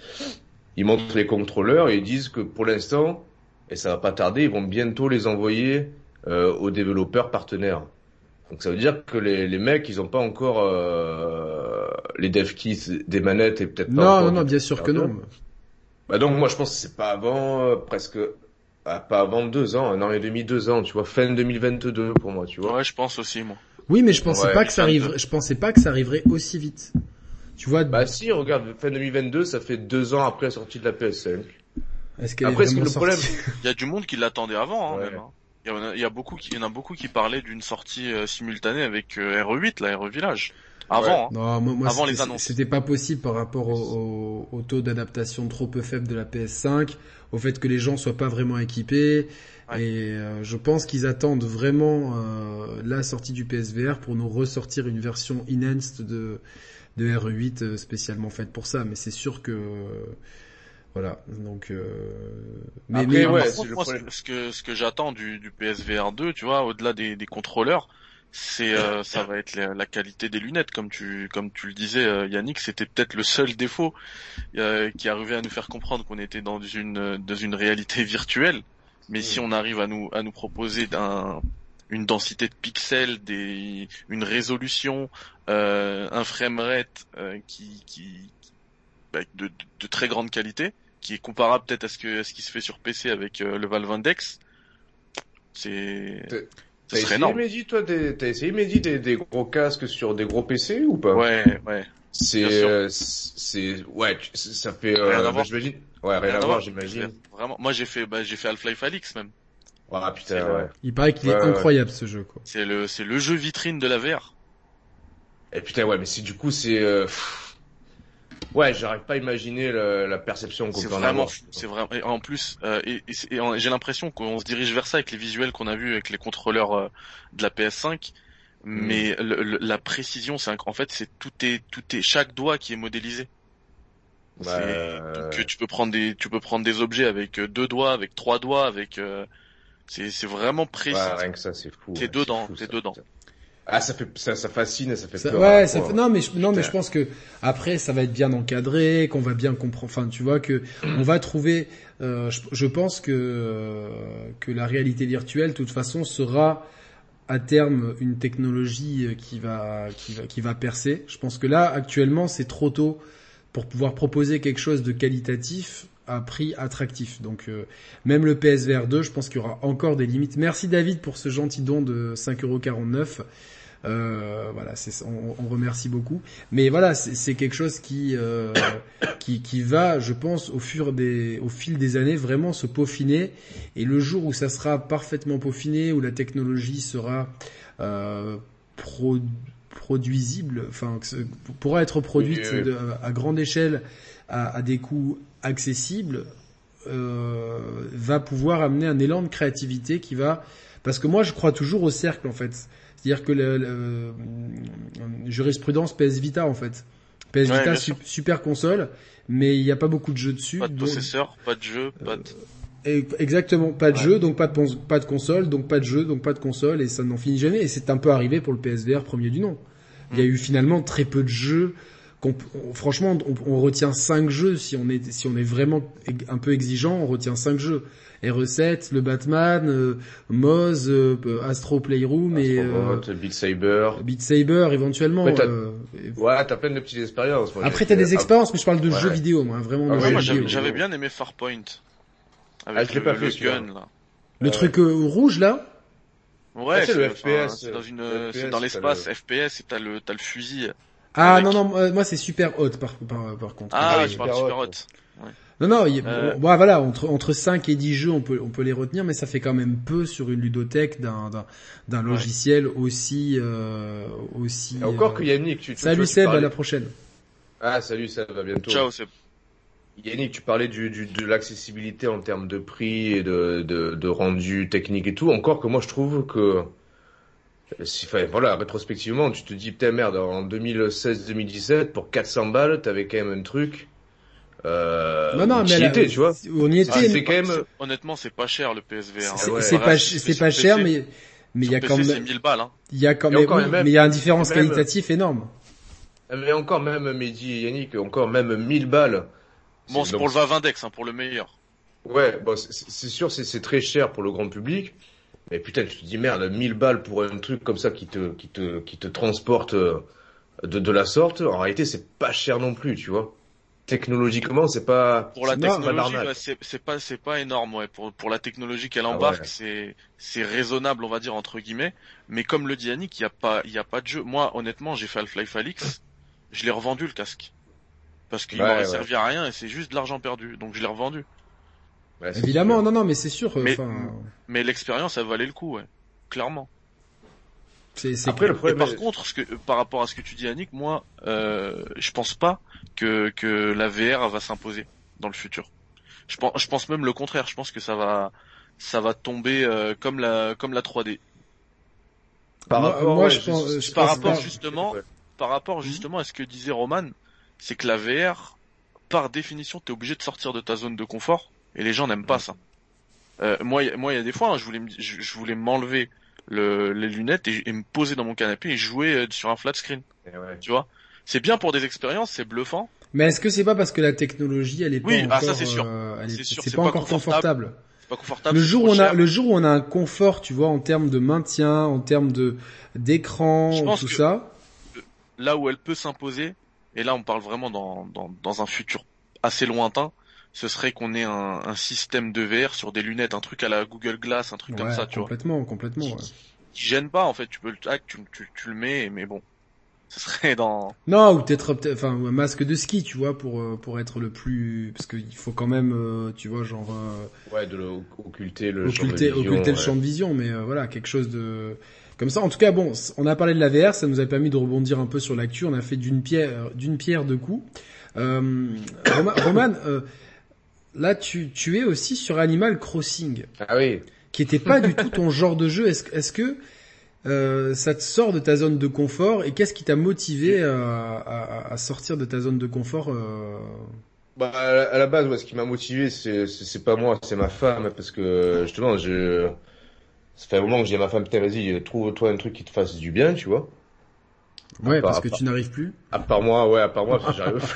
Speaker 4: ils montrent les contrôleurs et ils disent que pour l'instant, et ça va pas tarder, ils vont bientôt les envoyer, euh, aux développeurs partenaires. Donc ça veut dire que les, les mecs, ils ont pas encore, euh, les dev kits des manettes et peut-être pas
Speaker 1: Non, non, non, bien sûr que non.
Speaker 4: Bah donc moi je pense que c'est pas avant euh, presque ah, pas avant deux ans, un an et demi, deux ans, tu vois, fin 2022 pour moi, tu vois.
Speaker 3: Ouais, je pense aussi, moi.
Speaker 1: Oui, mais je pensais
Speaker 4: Ouais,
Speaker 1: pas que ça arriverait, je pensais pas que ça arriverait aussi vite. Tu vois,
Speaker 4: Bah si, regarde, fin 2022, ça fait deux ans après la sortie de la PS5.
Speaker 1: est-ce qu'elle est
Speaker 4: Après, c'est
Speaker 1: vraiment
Speaker 4: le problème.
Speaker 3: Il y a du monde qui l'attendait avant, hein,
Speaker 4: Ouais.
Speaker 3: même. hein. Il y, en a, il y a beaucoup qui, il y en a beaucoup qui parlaient d'une sortie euh, simultanée avec euh, RE8, la RE Village. Avant, hein.
Speaker 1: Non, moi, moi,
Speaker 3: Avant les annonces.
Speaker 1: C'était pas possible par rapport au, au- au taux d'adaptation trop peu faible de la PS5, au fait que les gens soient pas vraiment équipés.
Speaker 3: Ouais.
Speaker 1: Et euh, je pense qu'ils attendent vraiment euh, la sortie du PSVR pour nous ressortir une version enhanced de de RE8 euh, spécialement faites pour ça, mais c'est sûr que voilà. Donc, euh...
Speaker 4: mais, Après, mais ouais,
Speaker 3: moi, ce que ce que j'attends du, du PSVR 2, tu vois, au-delà des, des contrôleurs, c'est euh, ça va être la, la, qualité des lunettes, comme tu comme tu le disais, euh, Yannick, c'était peut-être le seul défaut euh, qui arrivait à nous faire comprendre qu'on était dans une dans une réalité virtuelle. Mais si on arrive à nous à nous proposer un, une densité de pixels, des, une résolution, euh, un framerate euh, qui, qui bah, de, de, très grande qualité, qui est comparable peut-être à ce que à ce qui se fait sur PC avec euh, le Valve Index, c'est
Speaker 4: T'as essayé, Mehdi, toi, des, t'as essayé, Mehdi, des, des gros casques sur des gros PC ou pas?
Speaker 3: Ouais, ouais.
Speaker 4: C'est, euh, c'est, ouais, ça fait, euh, rien à voir. j'imagine. Ouais, rien, à voir, j'imagine.
Speaker 3: Vraiment, moi j'ai fait, bah, j'ai fait Half-Life Alix même.
Speaker 4: Ah putain, ouais.
Speaker 1: Il paraît qu'il est incroyable ce jeu, quoi.
Speaker 3: C'est le, c'est le jeu vitrine de la VR.
Speaker 4: Et putain, ouais, mais c'est du coup, c'est, euh, Ouais, j'arrive pas à imaginer le, la perception qu'on peut en avoir.
Speaker 3: C'est vraiment. Et en plus, euh, et, et, j'ai l'impression qu'on se dirige vers ça avec les visuels qu'on a vus avec les contrôleurs euh, de la PS5. Mm. Mais le, la précision, c'est en fait, c'est tout est tout est chaque doigt qui est modélisé. Bah, que tu peux prendre des tu peux prendre des objets avec euh, deux doigts, avec trois doigts, avec euh, c'est c'est vraiment précis.
Speaker 4: Ouais, rien que ça, c'est fou.
Speaker 3: T'es dedans, t'es dedans.
Speaker 4: Ah, ça fait, ça, ça fascine, ça fait
Speaker 1: peur. Ouais, ça fait, non, mais je, non, mais je pense que après, ça va être bien encadré, qu'on va bien comprendre. Enfin, tu vois que on va trouver. Euh, je, je, pense que euh, que la réalité virtuelle, de toute façon, sera à terme une technologie euh, qui va qui va qui va percer. Je pense que là, actuellement, c'est trop tôt pour pouvoir proposer quelque chose de qualitatif à prix attractif. Donc euh, même le PSVR 2, je pense qu'il y aura encore des limites. Merci David pour ce gentil don de 5,49€. Euh, voilà, on, on, remercie beaucoup. Mais voilà, c'est quelque chose qui, euh, qui, qui va, je pense, au fur des, au fil des années, vraiment se peaufiner. Et le jour où ça sera parfaitement peaufiné, où la technologie sera euh, pro, produisible, enfin, pourra être produite à grande échelle à, à des coûts accessibles, euh, va pouvoir amener un élan de créativité qui va, parce que moi je crois toujours au cercle en fait. C'est-à-dire que le, le, jurisprudence PS Vita en fait. PS Vita super console, mais il n'y a pas beaucoup de jeux dessus.
Speaker 3: Pas de processeur, pas de jeu, pas de...
Speaker 1: Euh, exactement, pas de jeu, donc pas de, pas de console, donc pas de jeu, donc pas de console, et ça n'en finit jamais. Et c'est un peu arrivé pour le PSVR premier du nom. Il y a mm. eu finalement très peu de jeux. Franchement, on, retient 5 jeux si on est si on est vraiment un peu exigeant, on retient 5 jeux. RE7, le Batman, euh, Moz, euh, Astro Playroom et
Speaker 4: euh, Beat Saber.
Speaker 1: Beat Saber éventuellement. Ouais, t'as
Speaker 4: euh, ouais, plein de petites expériences.
Speaker 1: Après t'as des expériences, mais je parle de jeux vidéo, moi, vraiment.
Speaker 3: Ah, moi j'avais bien aimé Farpoint. Avec ah, le, pas le gun là.
Speaker 1: Le truc rouge là?
Speaker 3: Ouais, ah, c'est le FPS. C'est dans une, c'est dans l'espace FPS et t'as le, t'as le fusil.
Speaker 1: Ah non non, moi c'est super hot par, par, par contre.
Speaker 3: Ah, ah je parle super hot. Ouais.
Speaker 1: Non, non, euh... bon, voilà, entre, entre 5 et 10 jeux, on peut, on peut les retenir, mais ça fait quand même peu sur une ludothèque d'un, d'un, logiciel aussi, euh, aussi.
Speaker 4: Et encore euh... que Yannick, tu,
Speaker 1: tu Salut tu Seb, à la prochaine.
Speaker 4: Ah, salut Seb, à bientôt.
Speaker 3: Ciao Seb.
Speaker 4: Yannick, tu parlais du, du, de l'accessibilité en termes de prix et de, de, de rendu technique et tout. Encore que moi, je trouve que, si, enfin, voilà, rétrospectivement, tu te dis, putain, merde, en 2016-2017, pour 400 balles, t'avais quand même un truc euh,
Speaker 1: non, non, mais
Speaker 4: était, tu vois.
Speaker 1: On y était.
Speaker 3: quand même. Honnêtement, c'est pas cher le PSVR.
Speaker 1: C'est pas, c'est pas cher, mais mais il y a quand même.
Speaker 3: 1000 balles. Hein.
Speaker 1: Il y a quand même, mais il y a un différence qualitatif énorme.
Speaker 4: Mais encore même Mehdi et Yannick, encore même 1000 balles.
Speaker 3: Bon, c'est pour le Valve Index, hein, pour le meilleur.
Speaker 4: Ouais, bon, c'est sûr, c'est très cher pour le grand public. Mais putain, tu te dis merde, 1000 balles pour un truc comme ça qui te, qui te, qui te transporte euh, de, de la sorte. En réalité, c'est pas cher non plus, tu vois technologiquement, c'est pas
Speaker 3: pour la technologie, c'est pas c'est pas énorme, ouais. Pour pour la technologie qu'elle ah embarque, c'est c'est raisonnable, on va dire entre guillemets. Mais comme le dit Yannick, il y a pas il y a pas de jeu. Moi, honnêtement, j'ai fait Half-Life Alix, je l'ai revendu le casque parce qu'il m'aurait servi à rien et c'est juste de l'argent perdu, donc je l'ai revendu.
Speaker 1: Évidemment, non, non, mais c'est sûr.
Speaker 3: Mais, mais l'expérience, elle valait le coup, ouais, clairement.
Speaker 1: C'est Après, le
Speaker 3: problème. par contre, ce que, par rapport à ce que tu dis, Annick, moi, euh, je pense pas que que la VR va s'imposer dans le futur. Je pense, je pense même le contraire. Je pense que ça va, ça va tomber euh, comme la comme la 3D.
Speaker 1: Par rapport, moi, je pense,
Speaker 3: par rapport justement par rapport justement à ce que disait Roman, c'est que la VR, par définition, t'es obligé de sortir de ta zone de confort, et les gens n'aiment pas ça. Euh, moi, moi, il y a des fois, hein, je voulais, je, je voulais m'enlever le, les lunettes et, et me poser dans mon canapé et jouer euh, sur un flat screen.
Speaker 4: Ouais.
Speaker 3: Tu vois, c'est bien pour des expériences, c'est bluffant.
Speaker 1: Mais est-ce que c'est pas parce que la technologie, elle est pas
Speaker 3: Oui,
Speaker 1: encore,
Speaker 3: ah, ça, c'est sûr.
Speaker 1: euh, elle est-
Speaker 3: C'est sûr,
Speaker 1: c'est
Speaker 3: c'est
Speaker 1: pas,
Speaker 3: pas
Speaker 1: encore
Speaker 3: confortable.
Speaker 1: confortable.
Speaker 3: C'est pas confortable.
Speaker 1: Le jour où on a, le jour où on a un confort, tu vois, en termes de maintien, en termes de d'écran, tout ça.
Speaker 3: là où elle peut s'imposer, et là on parle vraiment dans, dans, dans un futur assez lointain, ce serait qu'on ait un, un système de VR sur des lunettes, un truc à la Google Glass, un truc comme ça, tu vois.
Speaker 1: complètement, complètement. ouais.
Speaker 3: Qui gêne pas en fait, tu peux le tac, tu, tu, tu le mets, mais bon. Ce serait dans...
Speaker 1: Non, ou peut-être, enfin, un masque de ski, tu vois, pour euh, pour être le plus, parce qu'il faut quand même, euh, tu vois, genre euh,
Speaker 4: Ouais, de le- occulter le champ de
Speaker 1: occulter,
Speaker 4: vision,
Speaker 1: occulter le
Speaker 4: ouais.
Speaker 1: champ de vision, mais euh, voilà, quelque chose de comme ça. En tout cas, bon, on a parlé de la VR, ça nous a permis de rebondir un peu sur l'actu. On a fait d'une pierre, d'une pierre deux coups. Euh, Roma- Roman, euh, là, tu tu es aussi sur Animal Crossing,
Speaker 4: Ah oui.
Speaker 1: qui était pas du tout ton genre de jeu. Est-ce est-ce que euh, ça te sort de ta zone de confort et qu'est-ce qui t'a motivé à, à, à sortir de ta zone de confort euh...
Speaker 4: Bah, à la- base, ouais, ce qui m'a motivé, c'est, c'est pas moi, c'est ma femme, parce que, justement, je, ça fait un moment que j'ai ma femme, putain, vas-y, trouve-toi un truc qui te fasse du bien, tu vois.
Speaker 1: Ouais,
Speaker 4: part-
Speaker 1: parce que
Speaker 4: part-
Speaker 1: tu n'arrives plus.
Speaker 4: À part moi, ouais, à part moi, parce que j'arrive plus.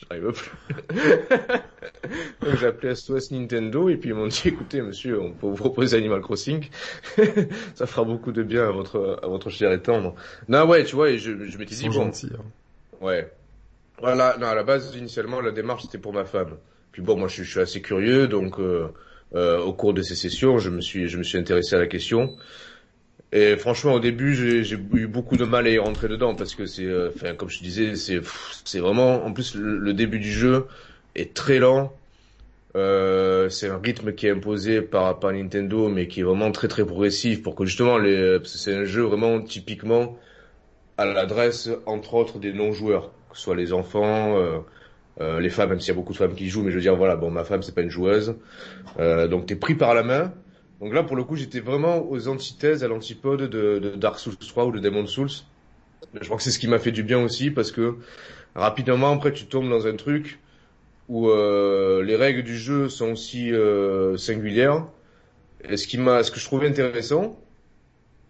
Speaker 4: J'arrive plus. Donc j'ai appelé SOS Nintendo et puis ils m'ont dit écoutez monsieur, on peut vous proposer Animal Crossing, ça fera beaucoup de bien à votre à votre cher et tendre. Non ouais, tu vois, et je, je m'étais dit bon,
Speaker 1: gentils. hein.
Speaker 4: Ouais. Voilà, non, à la base, initialement, la démarche, c'était pour ma femme. Puis bon, moi, je, suis- je suis assez curieux, donc euh, euh, au cours de ces sessions, je me suis, je me suis intéressé à la question. Et franchement, au début, j'ai eu beaucoup de mal à y rentrer dedans parce que c'est, euh, enfin, comme je disais, c'est, c'est vraiment, en plus, le, début du jeu est très lent. Euh, c'est un rythme qui est imposé par, par Nintendo, mais qui est vraiment très très progressif pour que justement c'est un jeu vraiment typiquement à l'adresse, entre autres, des non-joueurs, que ce soit les enfants, euh, euh, les femmes, même s'il y a beaucoup de femmes qui jouent, mais je veux dire, voilà, bon, ma femme, c'est pas une joueuse. Euh, donc, t'es pris par la main. Donc là, pour le coup, j'étais vraiment aux antithèses, à l'antipode de, Dark Souls 3 ou de Demon's Souls. Je crois que c'est ce qui m'a fait du bien aussi, parce que rapidement, après, tu tombes dans un truc où euh, les règles du jeu sont aussi euh, singulières. Et ce qui m'a, ce que je trouvais intéressant,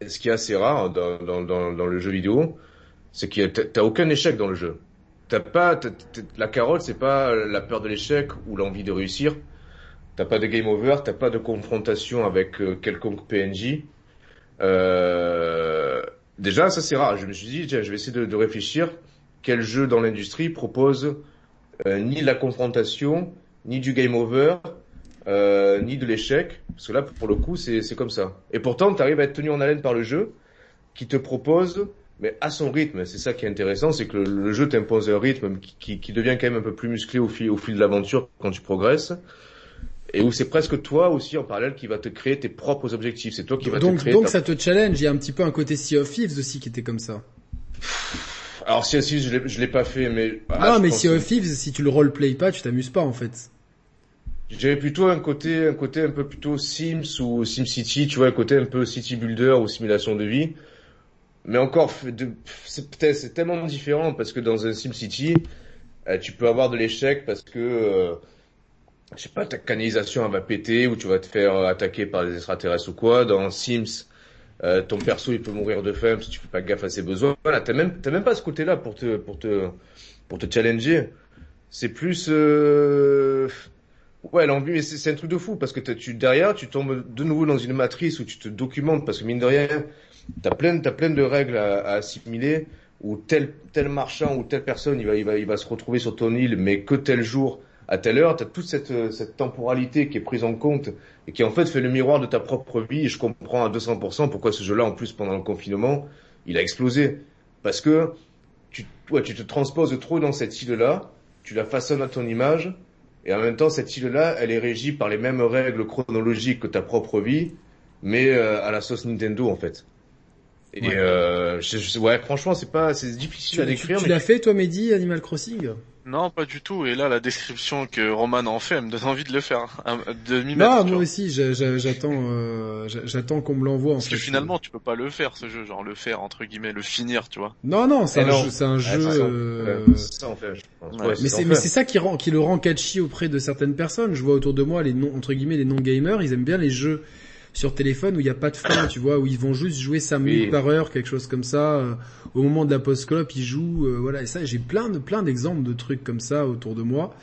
Speaker 4: et ce qui est assez rare dans, le jeu vidéo, c'est que t'as aucun échec dans le jeu. T'as pas, la carotte, c'est pas la peur de l'échec ou l'envie de réussir. T'as pas de game over, t'as pas de confrontation avec euh, quelconque PNJ. Euh, déjà, ça c'est rare. Je me suis dit, tiens, je vais essayer de, réfléchir quel jeu dans l'industrie propose euh, ni la confrontation, ni du game over, euh, ni de l'échec? Parce que là, pour le coup, c'est comme ça. Et pourtant, tu arrives à être tenu en haleine par le jeu, qui te propose, mais à son rythme. C'est ça qui est intéressant, c'est que le, jeu t'impose un rythme qui, devient quand même un peu plus musclé au fil de l'aventure quand tu progresses. Et où c'est presque toi aussi en parallèle qui va te créer tes propres objectifs. C'est toi qui va te créer.
Speaker 1: donc
Speaker 4: ta-
Speaker 1: ça te challenge. Il y a un petit peu un côté Sea of Thieves aussi qui était comme ça.
Speaker 4: Alors si, si je l'ai- je l'ai pas fait, mais ah, je
Speaker 1: mais Sea of Thieves, si tu le roleplay pas, tu t'amuses pas en fait.
Speaker 4: J'avais plutôt un côté, un côté un peu plutôt Sims ou SimCity, tu vois, un côté un peu city builder ou simulation de vie. Mais encore, c'est peut-être, c'est tellement différent parce que dans un SimCity, euh, tu peux avoir de l'échec parce que, euh, je sais pas, ta canalisation elle va péter ou tu vas te faire euh, attaquer par des extraterrestres ou quoi. Dans Sims, euh, ton perso il peut mourir de faim si tu fais pas gaffe à ses besoins. Voilà, t'as même, t'as même pas ce côté-là pour te, pour te, pour te challenger. C'est plus, euh, Ouais, l'envie, mais c'est un truc de fou parce que tu derrière, tu tombes de nouveau dans une matrice où tu te documentes parce que mine de rien, t'as plein, t'as plein de règles à, à assimiler où tel tel marchand ou telle personne, il va, il va, il va se retrouver sur ton île, mais que tel jour à telle heure, t'as toute cette euh, cette temporalité qui est prise en compte et qui en fait fait le miroir de ta propre vie. Et je comprends à 200% pourquoi ce jeu-là, en plus pendant le confinement, il a explosé parce que tu, ouais, tu te transposes trop dans cette île-là, tu la façonnes à ton image. Et en même temps, cette île-là, elle est régie par les mêmes règles chronologiques que ta propre vie, mais euh, à la sauce Nintendo en fait. Et
Speaker 1: Ouais.
Speaker 4: euh, je- je- ouais, franchement, c'est pas, c'est difficile
Speaker 1: Tu,
Speaker 4: à décrire.
Speaker 1: tu
Speaker 4: mais
Speaker 1: l'as fait toi Mehdi, Animal Crossing
Speaker 3: Non, pas du tout. Et là, la description que Roman en fait, elle me donne envie de le faire, hein, de m'y mettre.
Speaker 1: Non,
Speaker 3: tu
Speaker 1: moi aussi, j'a- j'a- j'attends, euh, j'a- j'attends qu'on me l'envoie. en
Speaker 3: Parce que finalement, tu peux pas le faire, ce jeu, genre le faire entre guillemets, le finir, tu vois.
Speaker 1: Non, non, c'est un
Speaker 4: non.
Speaker 1: jeu, c'est un jeu.
Speaker 4: c'est ça,
Speaker 1: euh,
Speaker 4: ouais, c'est ça en fait. Je pense.
Speaker 3: Ouais.
Speaker 4: Ouais,
Speaker 1: Mais c'est mais c'est ça qui rend qui le rend catchy auprès de certaines personnes. Je vois autour de moi les non entre guillemets les non gamers, ils aiment bien les jeux sur téléphone où il n'y a pas de fin, tu vois, où ils vont juste jouer 5 minutes
Speaker 4: Oui.
Speaker 1: par heure, quelque chose comme ça. euh, au moment de la post-clop, ils jouent, euh, voilà. Et ça, j'ai plein de plein d'exemples de trucs comme ça autour de moi.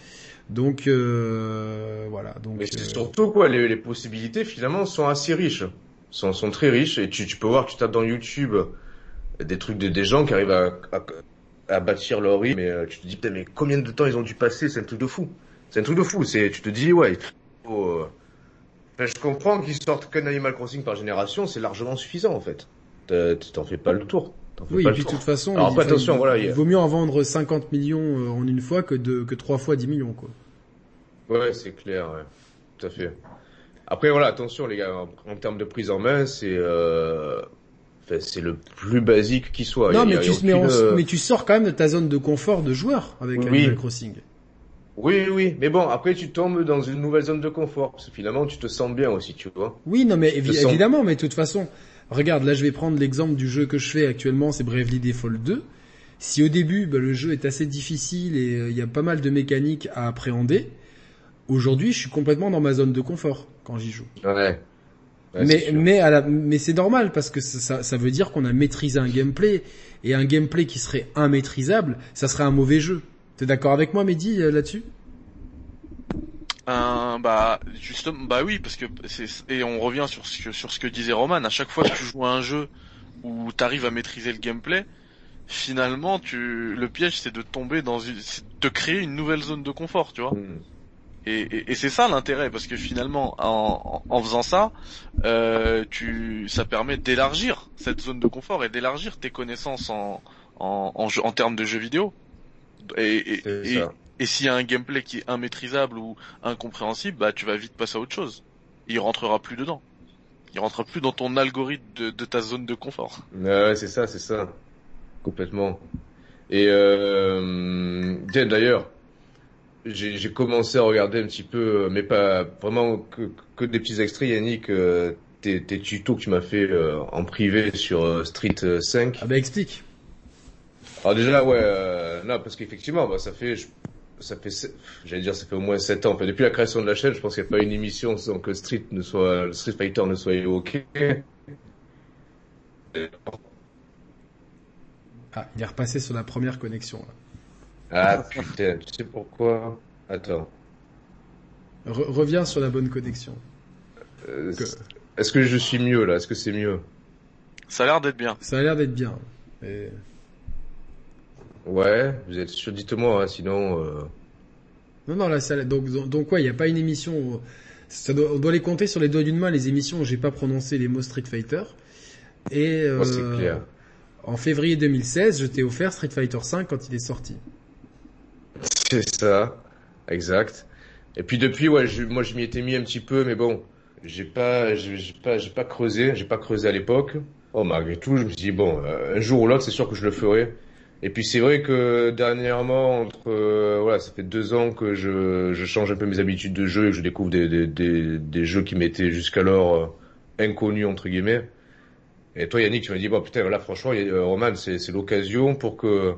Speaker 1: Donc euh, voilà. Donc
Speaker 4: Mais c'est surtout quoi, les, les possibilités finalement sont assez riches, sont, sont très riches et tu, tu peux voir, tu tapes dans YouTube des trucs de des gens qui arrivent à, à, à bâtir leur rythme, mais tu te dis putain mais combien de temps ils ont dû passer, c'est un truc de fou, c'est un truc de fou, c'est tu te dis ouais, il faut, enfin, je comprends qu'ils sortent qu'un Animal Crossing par génération, c'est largement suffisant en fait, t'en fais pas le tour.
Speaker 1: Oui, et puis de toute façon,
Speaker 4: Alors
Speaker 1: il,
Speaker 4: attention,
Speaker 1: il-
Speaker 4: voilà, il
Speaker 1: vaut mieux en vendre 50 millions euh, en une fois que de que trois fois 10 millions quoi.
Speaker 4: Ouais, c'est clair, ouais. Tout à fait. Après, voilà, attention, les gars, en, en termes de prise en main, c'est, euh, c'est le plus basique qui soit.
Speaker 1: non, mais
Speaker 4: a
Speaker 1: tu mais,
Speaker 4: aucune,
Speaker 1: on-
Speaker 4: euh,
Speaker 1: mais tu sors quand même de ta zone de confort de joueur avec
Speaker 4: Oui.
Speaker 1: Animal Crossing.
Speaker 4: Oui, oui, mais bon, après, tu tombes dans une nouvelle zone de confort, parce que finalement, tu te sens bien aussi, tu vois.
Speaker 1: Oui, non, mais
Speaker 4: Je
Speaker 1: évi-
Speaker 4: sens-
Speaker 1: évidemment, mais de toute façon, regarde, là, je vais prendre l'exemple du jeu que je fais actuellement, c'est Bravely Default 2. Si au début, bah, le jeu est assez difficile et euh, il y a pas mal de mécaniques à appréhender, aujourd'hui, je suis complètement dans ma zone de confort quand j'y joue.
Speaker 4: Ouais.
Speaker 1: Mais mais à la, mais c'est normal parce que ça, ça, ça veut dire qu'on a maîtrisé un gameplay et un gameplay qui serait immaîtrisable, ça serait un mauvais jeu. T'es d'accord avec moi, Mehdi, euh, là-dessus?
Speaker 3: Euh, bah justement, bah oui, parce que c'est et on revient sur ce que sur ce que disait Roman. À chaque fois que tu joues à un jeu où t'arrives à maîtriser le gameplay, finalement, tu le piège c'est de tomber dans une, c'est de créer une nouvelle zone de confort, tu vois.
Speaker 4: Mm.
Speaker 3: Et, et, et c'est ça l'intérêt, parce que finalement, en, en, en faisant ça, euh, tu, ça permet d'élargir cette zone de confort et d'élargir tes connaissances en, en, en, jeu- en termes de jeux vidéo. Et, et, s'il y a un gameplay qui est immaîtrisable ou incompréhensible, bah tu vas vite passer à autre chose. Il rentrera plus dedans. Il rentrera plus dans ton algorithme de, de ta zone de confort.
Speaker 4: Ouais, ouais, c'est ça, c'est ça. Complètement. Et euh, tiens, d'ailleurs, j'ai commencé à regarder un petit peu, euh, mais pas vraiment que, que des petits extraits, Yannick, euh, tes, tes tutos que tu m'as fait euh, en privé sur euh, Street euh, 5.
Speaker 1: Ah bah explique.
Speaker 4: Alors déjà, ouais, euh, non, parce qu'effectivement, bah, ça fait, je- ça fait, sept- j'allais dire, ça fait au moins 7 ans. Enfin, depuis la création de la chaîne, je pense qu'il n'y a pas une émission sans que Street ne soit, Street Fighter ne soit évoqué.
Speaker 1: Ah, il est repassé sur la première connexion. là.
Speaker 4: Ah putain, tu sais pourquoi? Attends.
Speaker 1: Re- reviens sur la bonne connexion.
Speaker 4: Euh,
Speaker 1: Que-
Speaker 4: Est-ce que je suis mieux là? Est-ce que c'est mieux?
Speaker 3: Ça a l'air d'être bien.
Speaker 1: Ça a l'air d'être bien. Et-
Speaker 4: Ouais, vous êtes sûr Dites-moi, hein, sinon. Euh...
Speaker 1: Non, non, là, ça, donc, donc, ouais, il n'y a pas une émission. où- Ça doit, on doit les compter sur les doigts d'une main les émissions où j'ai pas prononcé les mots Street Fighter. Et euh,
Speaker 4: Oh, c'est clair.
Speaker 1: en février 2016, je t'ai offert Street Fighter 5 quand il est sorti.
Speaker 4: C'est ça, exact. Et puis depuis, ouais, je, moi je m'y étais mis un petit peu, mais bon, j'ai pas, j'ai j'ai pas, j'ai pas creusé, j'ai pas creusé à l'époque. Oh, malgré tout, je me suis dit bon, euh, un jour ou l'autre, c'est sûr que je le ferai. Et puis c'est vrai que dernièrement, entre, euh, voilà, ça fait deux ans que je, je change un peu mes habitudes de jeu et que je découvre des, des, des, des jeux qui m'étaient jusqu'alors euh, inconnus entre guillemets. Et toi, Yannick, tu m'as dit bon putain, là franchement, euh, Roman, c'est c'est l'occasion pour que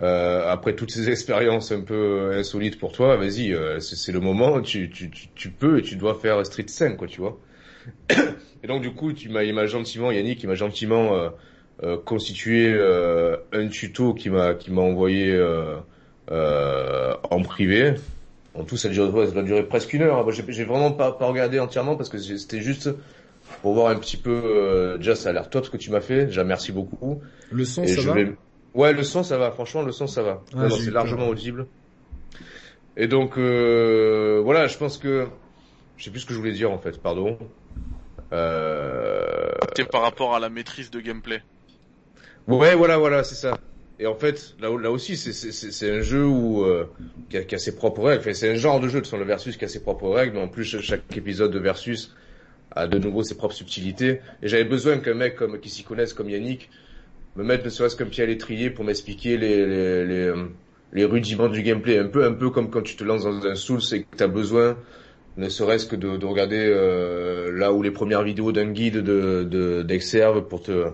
Speaker 4: euh, après toutes ces expériences un peu insolites pour toi, vas-y, c'est c'est le moment, tu, tu, tu, tu peux et tu dois faire Street 5, quoi, tu vois. Et donc du coup, tu m'as, il m'a gentiment, Yannick, il m'a gentiment euh, constitué euh, un tuto qui m'a, qui m'a envoyé euh, euh, en privé. En tout, ça a duré, ça a duré presque une heure. Moi, j'ai, j'ai vraiment pas, pas regardé entièrement parce que c'était juste pour voir un petit peu. Euh, déjà, ça a l'air top ce que tu m'as fait. Déjà, merci beaucoup.
Speaker 1: Le son,
Speaker 4: Et
Speaker 1: ça
Speaker 4: je
Speaker 1: va?
Speaker 4: vais- Ouais, le son, ça va. Franchement, le son, ça va.
Speaker 1: Ah,
Speaker 4: c'est largement audible. Et donc, euh, voilà, je pense que... Je sais plus ce que je voulais dire, en fait, pardon. Euh...
Speaker 3: Par rapport à la maîtrise de gameplay.
Speaker 4: Ouais, voilà, voilà, c'est ça. Et en fait, là, aussi, c'est- un jeu où, euh, qui, a, qui a ses propres règles. Enfin, c'est un genre de jeu, de son le versus qui a ses propres règles, mais en plus, chaque épisode de versus à de nouveau ses propres subtilités. Et j'avais besoin qu'un mec comme qui s'y connaisse comme Yannick me mette ne serait-ce qu'un pied à l'étrier pour m'expliquer les, les, les, euh, les, rudiments du gameplay. Un peu, un peu comme quand tu te lances dans un Souls et que tu as besoin ne serait-ce que de, de regarder euh, là où les premières vidéos d'un guide de d'Exerve pour te